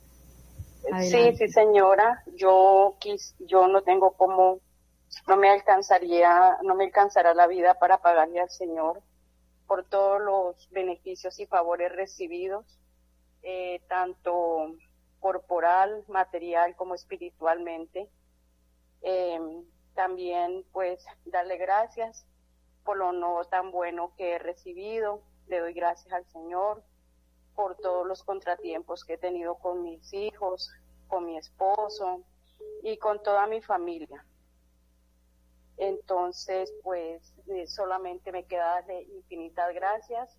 Sí, sí, señora. Yo quis, yo no tengo como, no me alcanzaría, no me alcanzará la vida para pagarle al Señor por todos los beneficios y favores recibidos, eh, tanto corporal, material como espiritualmente. Eh, también, pues, darle gracias por lo no tan bueno que he recibido. Le doy gracias al Señor por todos los contratiempos que he tenido con mis hijos, con mi esposo y con toda mi familia. Entonces, pues eh, solamente me queda darle infinitas gracias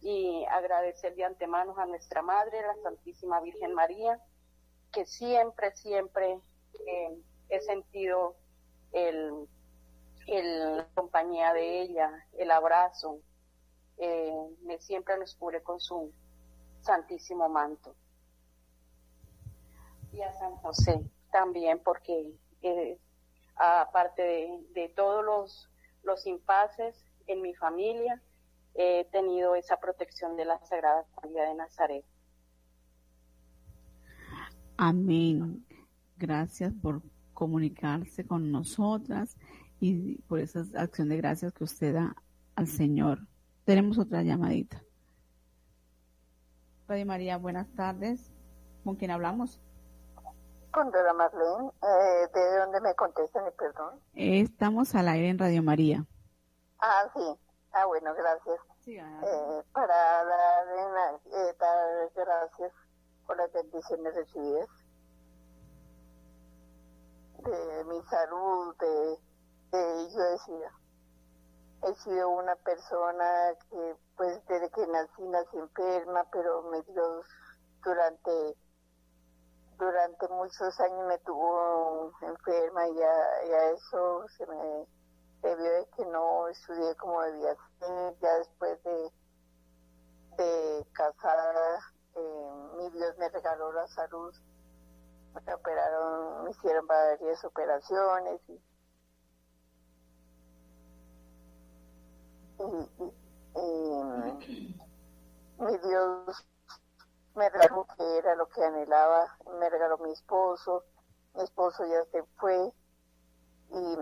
y agradecer de antemano a nuestra Madre, la Santísima Virgen María, que siempre, siempre eh, he sentido el, la compañía de ella, el abrazo, eh, me siempre nos cubre con su santísimo manto. Y a San José también, porque eh, aparte de, de todos los, los impases en mi familia, he tenido esa protección de la Sagrada Familia de Nazaret. Amén. Gracias por comunicarse con nosotras y por esa acción de gracias que usted da al Señor. Tenemos otra llamadita. Radio María, buenas tardes. ¿Con quién hablamos? Marlene, eh, ¿de dónde me contestan y perdón? Estamos al aire en Radio María. Ah, sí. Ah, bueno, gracias. Eh, para dar, eh, dar gracias por las bendiciones recibidas de mi salud, de, de yo decía, he sido una persona que pues desde que nací nací enferma, pero me dio durante durante muchos años me tuvo enferma y ya, ya eso se me debió de que no estudié como debía ser. Ya después de, de casada, eh, mi Dios me regaló la salud. Me operaron, me hicieron varias operaciones y, y, y- y mi Dios me regaló que era lo que anhelaba, me regaló mi esposo, mi esposo ya se fue y,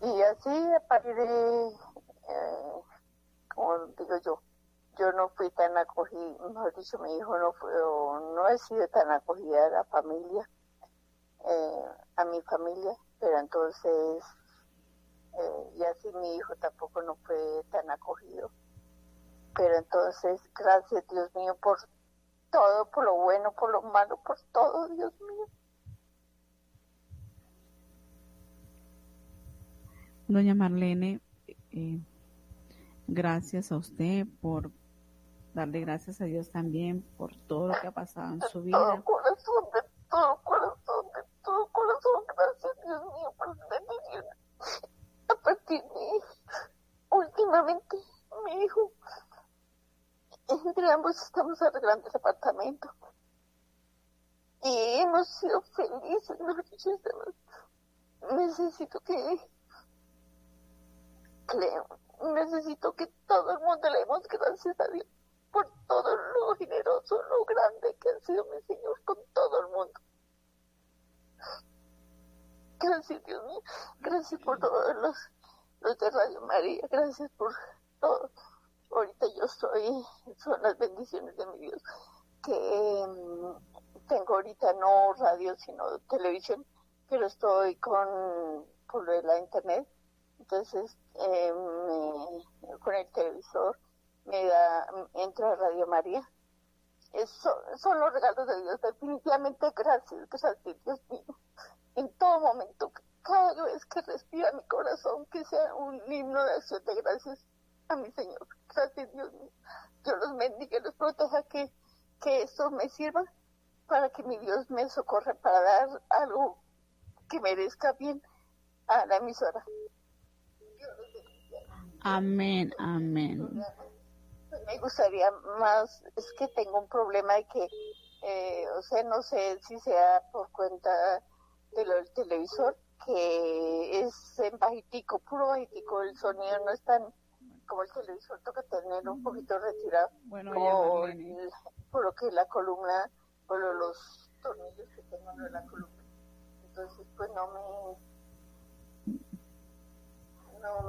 y, así a partir de, eh, como digo yo, yo no fui tan acogida, mejor dicho, mi hijo no fue, no he sido tan acogida a la familia, eh, a mi familia, pero entonces eh, y así mi hijo tampoco no fue tan acogido. Pero entonces, gracias Dios mío por todo, por lo bueno, por lo malo, por todo, Dios mío. Doña Marlene, eh, gracias a usted por darle gracias a Dios también por todo lo que ha pasado en su vida. Todo corazón, de todo corazón, de todo corazón, gracias Dios mío por las bendiciones. A partir de últimamente, mi hijo, entre ambos estamos arreglando el apartamento. Y hemos sido felices, estamos- necesito que, le- necesito que todo el mundo le demos gracias a Dios por todo lo generoso, lo grande que ha sido mi Señor con todo el mundo. Gracias, Dios mío. Gracias por todos los, los de Radio María. Gracias por todo. Ahorita yo soy, son las bendiciones de mi Dios. Que, mm, tengo ahorita no radio, sino televisión, pero estoy con por la internet. Entonces, eh, me- con el televisor me da, entra Radio María. Eso, son los regalos de Dios, definitivamente gracias, gracias Dios mío. En todo momento, cada vez que respira mi corazón, que sea un himno de acción de gracias a mi Señor. Gracias Dios mío. Dios los bendiga y los proteja, que, que esto me sirva para que mi Dios me socorra para dar algo que merezca bien a la emisora. Amén, amén. Me gustaría más, es que tengo un problema de que, eh, o sea, no sé si sea por cuenta del televisor, que es en bajitico, puro bajitico, el sonido no es tan como el televisor, toca tenerlo un poquito retirado, Bueno, el- por lo que la columna, por lo- los tornillos que tengo en la columna. Entonces, pues no me, no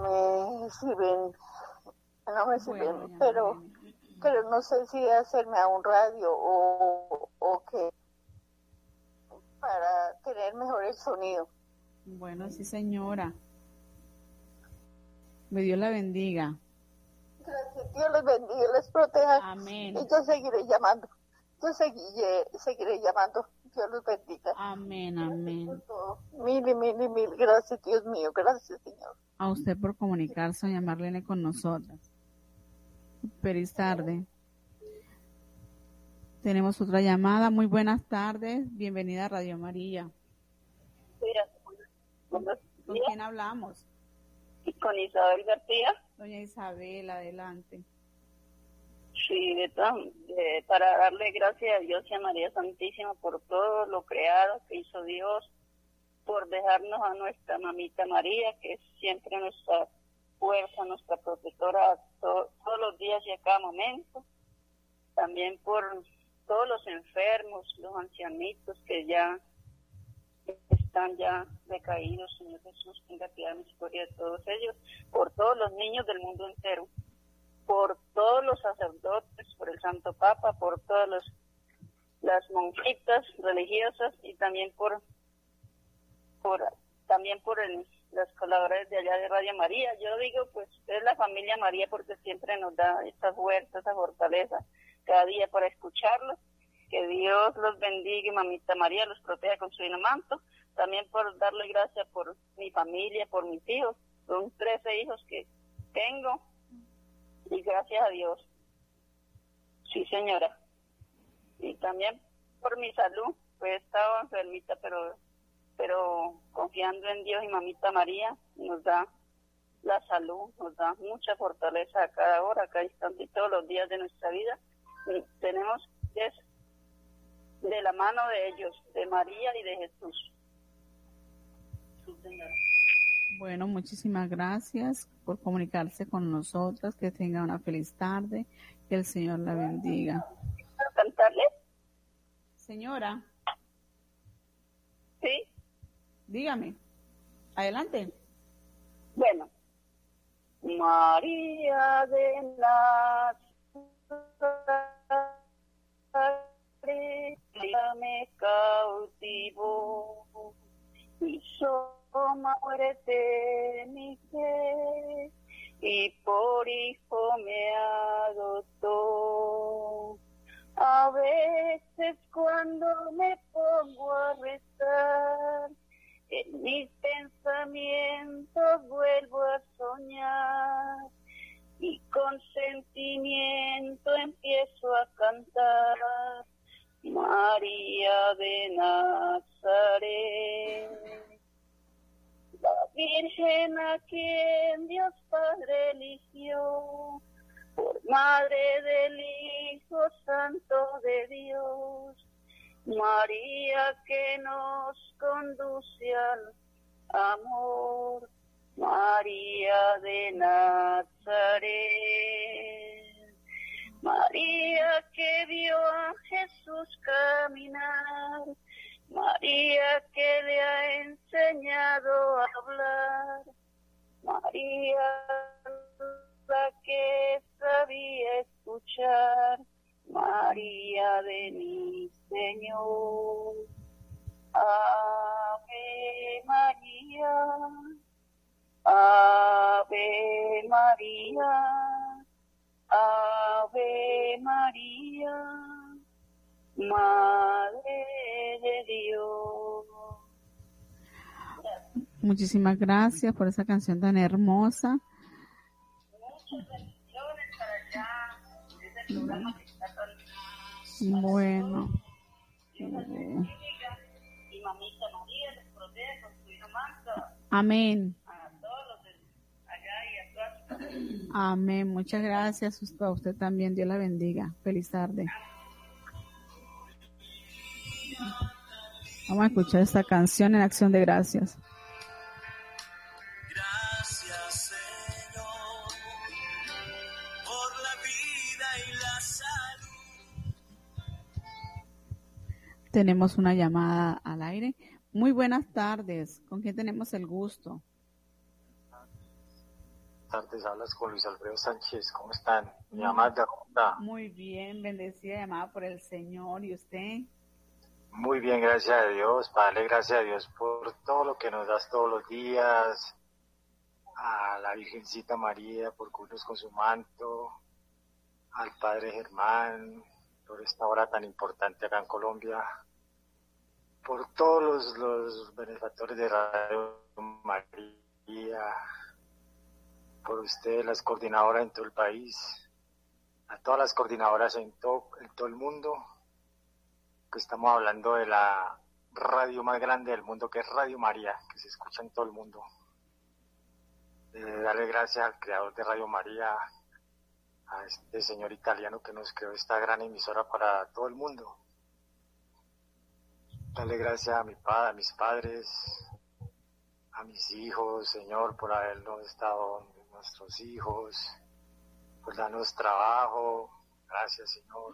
me sirven, no me sirven, pero, pero no sé si hacerme a un radio o, o qué, para tener mejor el sonido. Bueno, sí, señora. Me Dios la bendiga. Gracias, Dios les bendiga, les proteja. Amén. Y yo seguiré llamando, yo seguiré, seguiré llamando. Dios los bendiga. Amén, amén. Mil y mil y mil gracias, Dios mío, gracias, Señor. A usted por comunicarse, doña Marlene, con nosotras. Feliz tarde. Tenemos otra llamada. Muy buenas tardes. Bienvenida a Radio María. ¿Con quién hablamos? Con Isabel García. Doña Isabel, adelante. Sí, de de- para darle gracias a Dios y a María Santísima por todo lo creado que hizo Dios, por dejarnos a nuestra mamita María, que es siempre nuestra fuerza, nuestra protectora to- todos los días y a cada momento. También por todos los enfermos, los ancianitos que ya están ya decaídos, Señor Jesús, tenga piedad misericordia de todos ellos, por todos los niños del mundo entero por todos los sacerdotes, por el Santo Papa, por todas los- las monjitas religiosas y también por, también por los colaboradores de allá de Radio María. Yo digo, pues es la familia María porque siempre nos da esta fuerza, esa fortaleza cada día para escucharlos. Que Dios los bendiga mamita María los proteja con su manto. También por darle gracias por mi familia, por mis hijos. Son 13 hijos que tengo y gracias a Dios. Sí, señora. Y también por mi salud, pues he estado enfermita, pero pero confiando en Dios y mamita María nos da la salud, nos da mucha fortaleza a cada hora, a cada instante y todos los días de nuestra vida. Y tenemos es de la mano de ellos, de María y de Jesús. Bueno, muchísimas gracias por comunicarse con nosotras. Que tenga una feliz tarde. Que el Señor la bendiga. ¿Puedo cantarle? Señora, Sí. dígame. Adelante. Bueno, María de la me cautivó y soma muerte mi fe y por hijo me adoptó. A veces cuando me pongo a rezar, en mis pensamientos vuelvo a soñar y con sentimiento empiezo a cantar María de Nazaret. La Virgen a quien Dios Padre eligió por Madre del Hijo Santo de Dios. María que nos conduce al amor, María de Nazaret. María que vio a Jesús caminar, María que le ha enseñado a hablar, María la que sabía escuchar, María de mi Señor. Ave María, Ave María, Ave María, Madre de Dios. Muchísimas gracias por esa canción tan hermosa. Muchas bendiciones para allá, ese programa que está tan Bueno. Dios les Amén. Muchas gracias a usted también. Dios la bendiga. Feliz tarde. Vamos a escuchar esta canción en acción de gracias. Gracias, Señor, por la vida y la salud. Tenemos una llamada al aire. Muy buenas tardes. ¿Con quién tenemos el gusto? Tardes, hablas con Luis Alfredo Sánchez, ¿cómo están? Mi Ronda. Muy bien, bendecida, llamada por el Señor. ¿Y usted? Muy bien, gracias a Dios, para darle gracias a Dios por todo lo que nos das todos los días, a la Virgencita María por cubrirnos con su manto, al Padre Germán por esta hora tan importante acá en Colombia, por todos los, los benefactores de Radio María, por ustedes, las coordinadoras en todo el país, a todas las coordinadoras en todo, en todo el mundo, que estamos hablando de la radio más grande del mundo, que es Radio María, que se escucha en todo el mundo. Eh, darle gracias al creador de Radio María, a este señor italiano que nos creó esta gran emisora para todo el mundo. Darle gracias a mi padre, a mis padres, a mis hijos, Señor, por habernos estado nuestros hijos, por darnos trabajo. Gracias, Señor.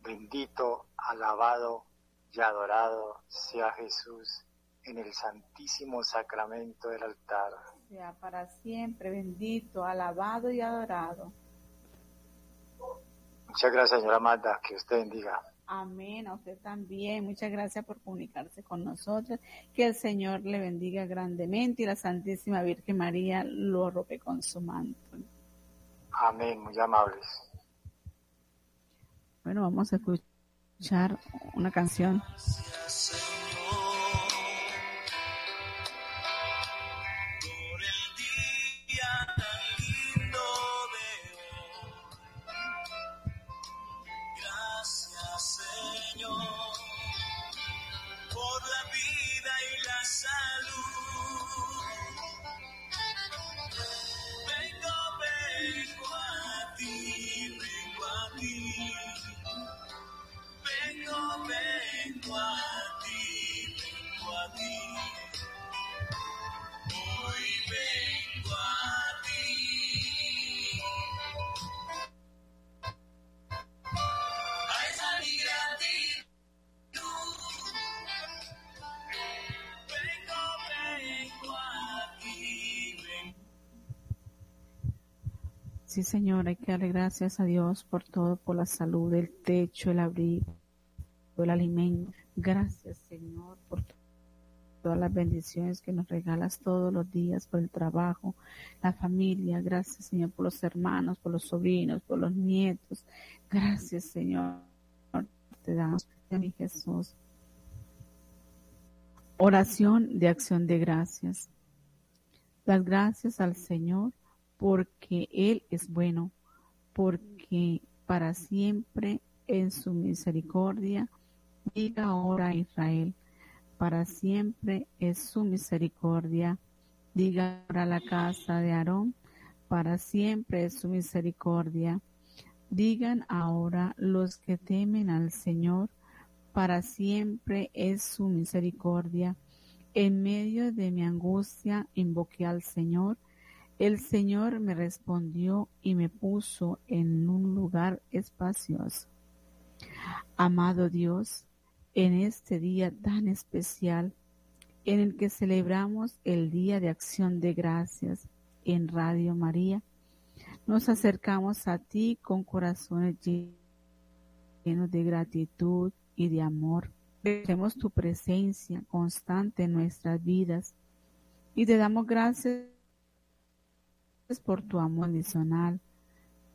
Bendito, alabado y adorado sea Jesús en el santísimo sacramento del altar. Sea para siempre bendito, alabado y adorado. Muchas gracias, señora Magda. Que usted bendiga. Amén, a usted también. Muchas gracias por comunicarse con nosotros. Que el Señor le bendiga grandemente y la Santísima Virgen María lo arrope con su manto. Amén, muy amables. Bueno, vamos a escuchar una canción. Gracias a Dios por todo, por la salud, el techo, el abrigo, el alimento. Gracias, Señor, por todas las bendiciones que nos regalas todos los días, por el trabajo, la familia. Gracias, Señor, por los hermanos, por los sobrinos, por los nietos. Gracias, Señor. Te damos, mi Jesús. Oración de acción de gracias. Las gracias al Señor porque Él es bueno, porque para siempre en su misericordia, diga ahora a Israel, para siempre es su misericordia, diga ahora a la casa de Aarón, para siempre es su misericordia. Digan ahora los que temen al Señor, para siempre es su misericordia. En medio de mi angustia invoqué al Señor. El Señor me respondió y me puso en un lugar espacioso. Amado Dios, en este día tan especial en el que celebramos el Día de Acción de Gracias en Radio María, nos acercamos a ti con corazones llenos de gratitud y de amor. Tenemos tu presencia constante en nuestras vidas y te damos gracias por tu amor adicional,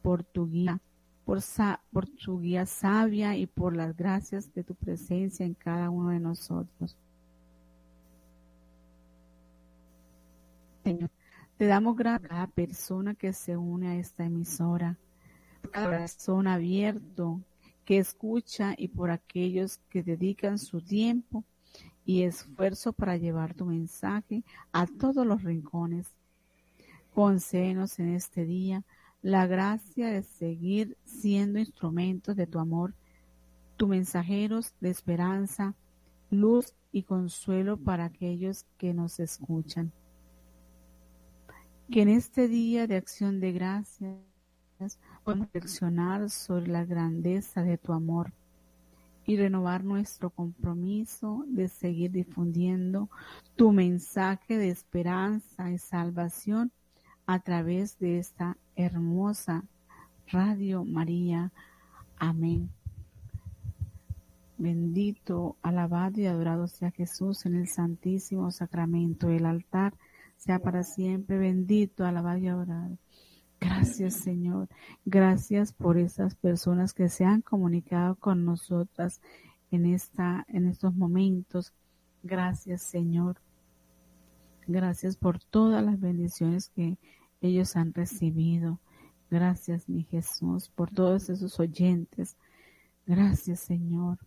por tu guía, por, por tu guía sabia y por las gracias de tu presencia en cada uno de nosotros. Señor, te damos gracias a cada persona que se une a esta emisora, por cada corazón abierto que escucha y por aquellos que dedican su tiempo y esfuerzo para llevar tu mensaje a todos los rincones. Concédenos en este día la gracia de seguir siendo instrumentos de tu amor, tu mensajeros de esperanza, luz y consuelo para aquellos que nos escuchan. Que en este día de acción de gracias podamos reflexionar sobre la grandeza de tu amor y renovar nuestro compromiso de seguir difundiendo tu mensaje de esperanza y salvación a través de esta hermosa Radio María. Amén. Bendito, alabado y adorado sea Jesús en el santísimo sacramento. El altar sea para siempre bendito, alabado y adorado. Gracias Señor. Gracias por esas personas que se han comunicado con nosotras en esta, en estos momentos. Gracias Señor. Gracias por todas las bendiciones que ellos han recibido. Gracias mi Jesús por todos esos oyentes. Gracias Señor.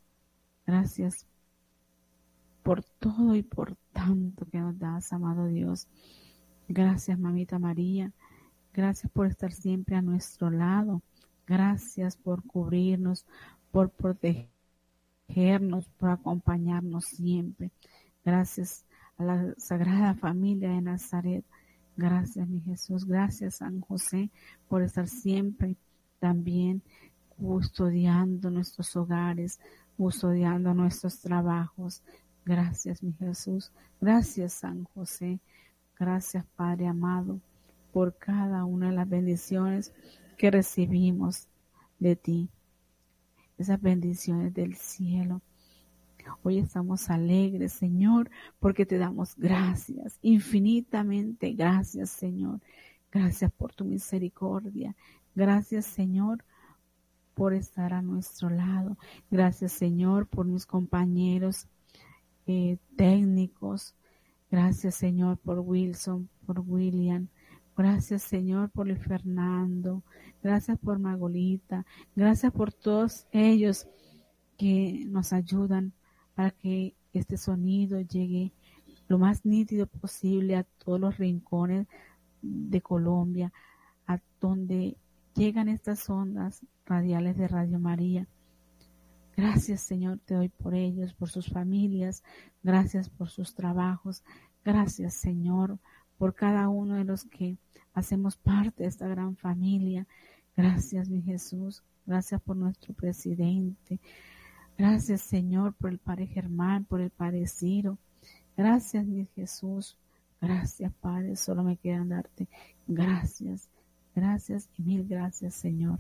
Gracias por todo y por tanto que nos das, amado Dios. Gracias, mamita María. Gracias por estar siempre a nuestro lado. Gracias por cubrirnos, por protegernos, por acompañarnos siempre. Gracias a la Sagrada Familia de Nazaret. Gracias, mi Jesús. Gracias, San José, por estar siempre también custodiando nuestros hogares, custodiando nuestros trabajos. Gracias, mi Jesús. Gracias, San José. Gracias, Padre amado por cada una de las bendiciones que recibimos de ti. Esas bendiciones del cielo. Hoy estamos alegres, Señor, porque te damos gracias, infinitamente gracias, Señor. Gracias por tu misericordia. Gracias, Señor, por estar a nuestro lado. Gracias, Señor, por mis compañeros eh, técnicos. Gracias, Señor, por Wilson, por William. Gracias Señor por el Fernando, gracias por Magolita, gracias por todos ellos que nos ayudan para que este sonido llegue lo más nítido posible a todos los rincones de Colombia, a donde llegan estas ondas radiales de Radio María. Gracias Señor, te doy por ellos, por sus familias, gracias por sus trabajos, gracias Señor por cada uno de los que hacemos parte de esta gran familia. Gracias, mi Jesús. Gracias por nuestro presidente. Gracias, Señor, por el Padre Germán, por el Padre. Gracias, mi Jesús. Gracias, Padre. Solo me queda darte gracias. Gracias y mil gracias, Señor.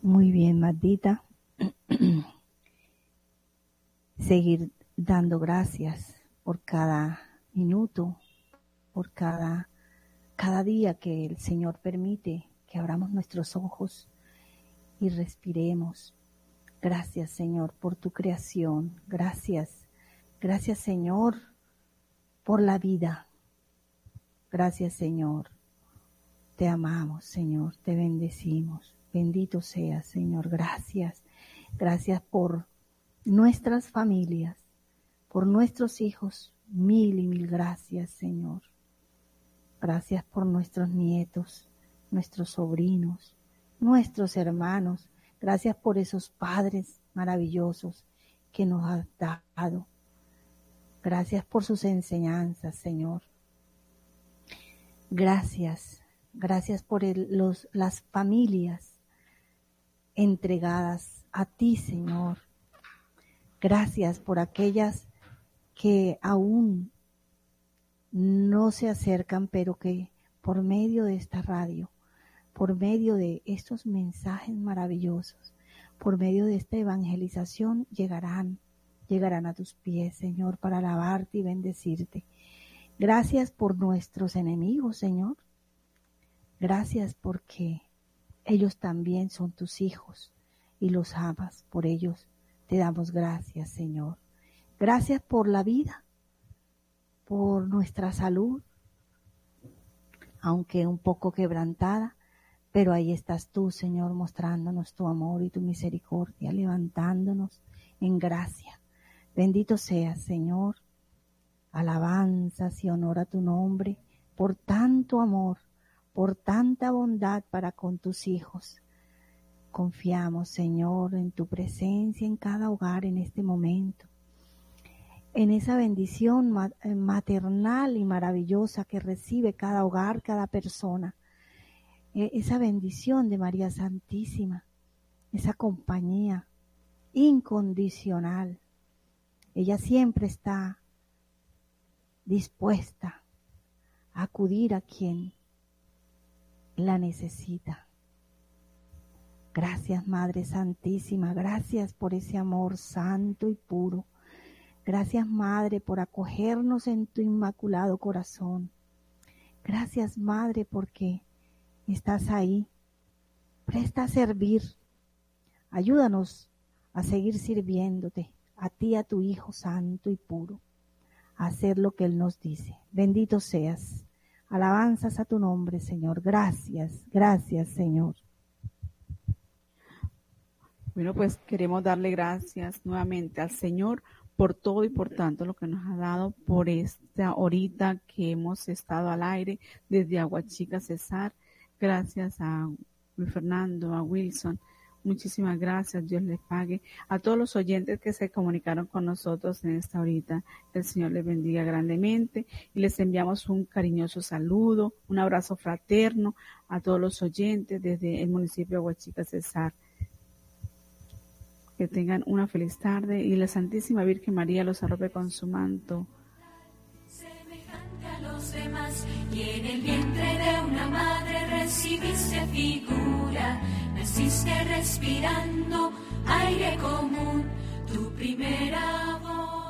Muy bien, Maldita. Seguir dando gracias por cada minuto, por cada, cada día que el Señor permite que abramos nuestros ojos y respiremos. Gracias Señor por tu creación. Gracias. Gracias Señor por la vida. Gracias Señor. Te amamos Señor. Te bendecimos. Bendito seas Señor. Gracias. Gracias por nuestras familias, por nuestros hijos, Mil y mil gracias, Señor. Gracias por nuestros nietos, nuestros sobrinos, nuestros hermanos. Gracias por esos padres maravillosos que nos has dado. Gracias por sus enseñanzas, Señor. Gracias, gracias por los, las familias entregadas a ti, Señor. Gracias por aquellas que aún no se acercan, pero que por medio de esta radio por medio de estos mensajes maravillosos, por medio de esta evangelización, llegarán, llegarán a tus pies, Señor, para alabarte y bendecirte. Gracias por nuestros enemigos, Señor. Gracias porque ellos también son tus hijos y los amas. Por ellos te damos gracias, Señor. Gracias por la vida, por nuestra salud, aunque un poco quebrantada, pero ahí estás tú, Señor, mostrándonos tu amor y tu misericordia, levantándonos en gracia. Bendito seas, Señor. Alabanzas y honor tu nombre por tanto amor, por tanta bondad para con tus hijos. Confiamos, Señor, en tu presencia en cada hogar en este momento, en esa bendición eh, maternal y maravillosa que recibe cada hogar, cada persona, esa bendición de María Santísima, esa compañía incondicional. Ella siempre está dispuesta a acudir a quien la necesita. Gracias Madre Santísima, gracias por ese amor santo y puro. Gracias Madre por acogernos en tu inmaculado corazón. Gracias Madre porque estás ahí. Presta a servir. Ayúdanos a seguir sirviéndote, a ti, a tu Hijo Santo y puro, a hacer lo que Él nos dice. Bendito seas. Alabanzas a tu nombre, Señor. Gracias, gracias, Señor. Bueno, pues queremos darle gracias nuevamente al Señor por todo y por tanto lo que nos ha dado por esta horita que hemos estado al aire desde Aguachica Cesar. Gracias a Fernando, a Wilson. Muchísimas gracias, Dios les pague. A todos los oyentes que se comunicaron con nosotros en esta horita, el Señor les bendiga grandemente y les enviamos un cariñoso saludo, un abrazo fraterno a todos los oyentes desde el municipio de Aguachica Cesar. Que tengan una feliz tarde y la Santísima Virgen María los arrope con su manto los demás y en el vientre de una madre recibiste figura, naciste respirando aire común, tu primera voz.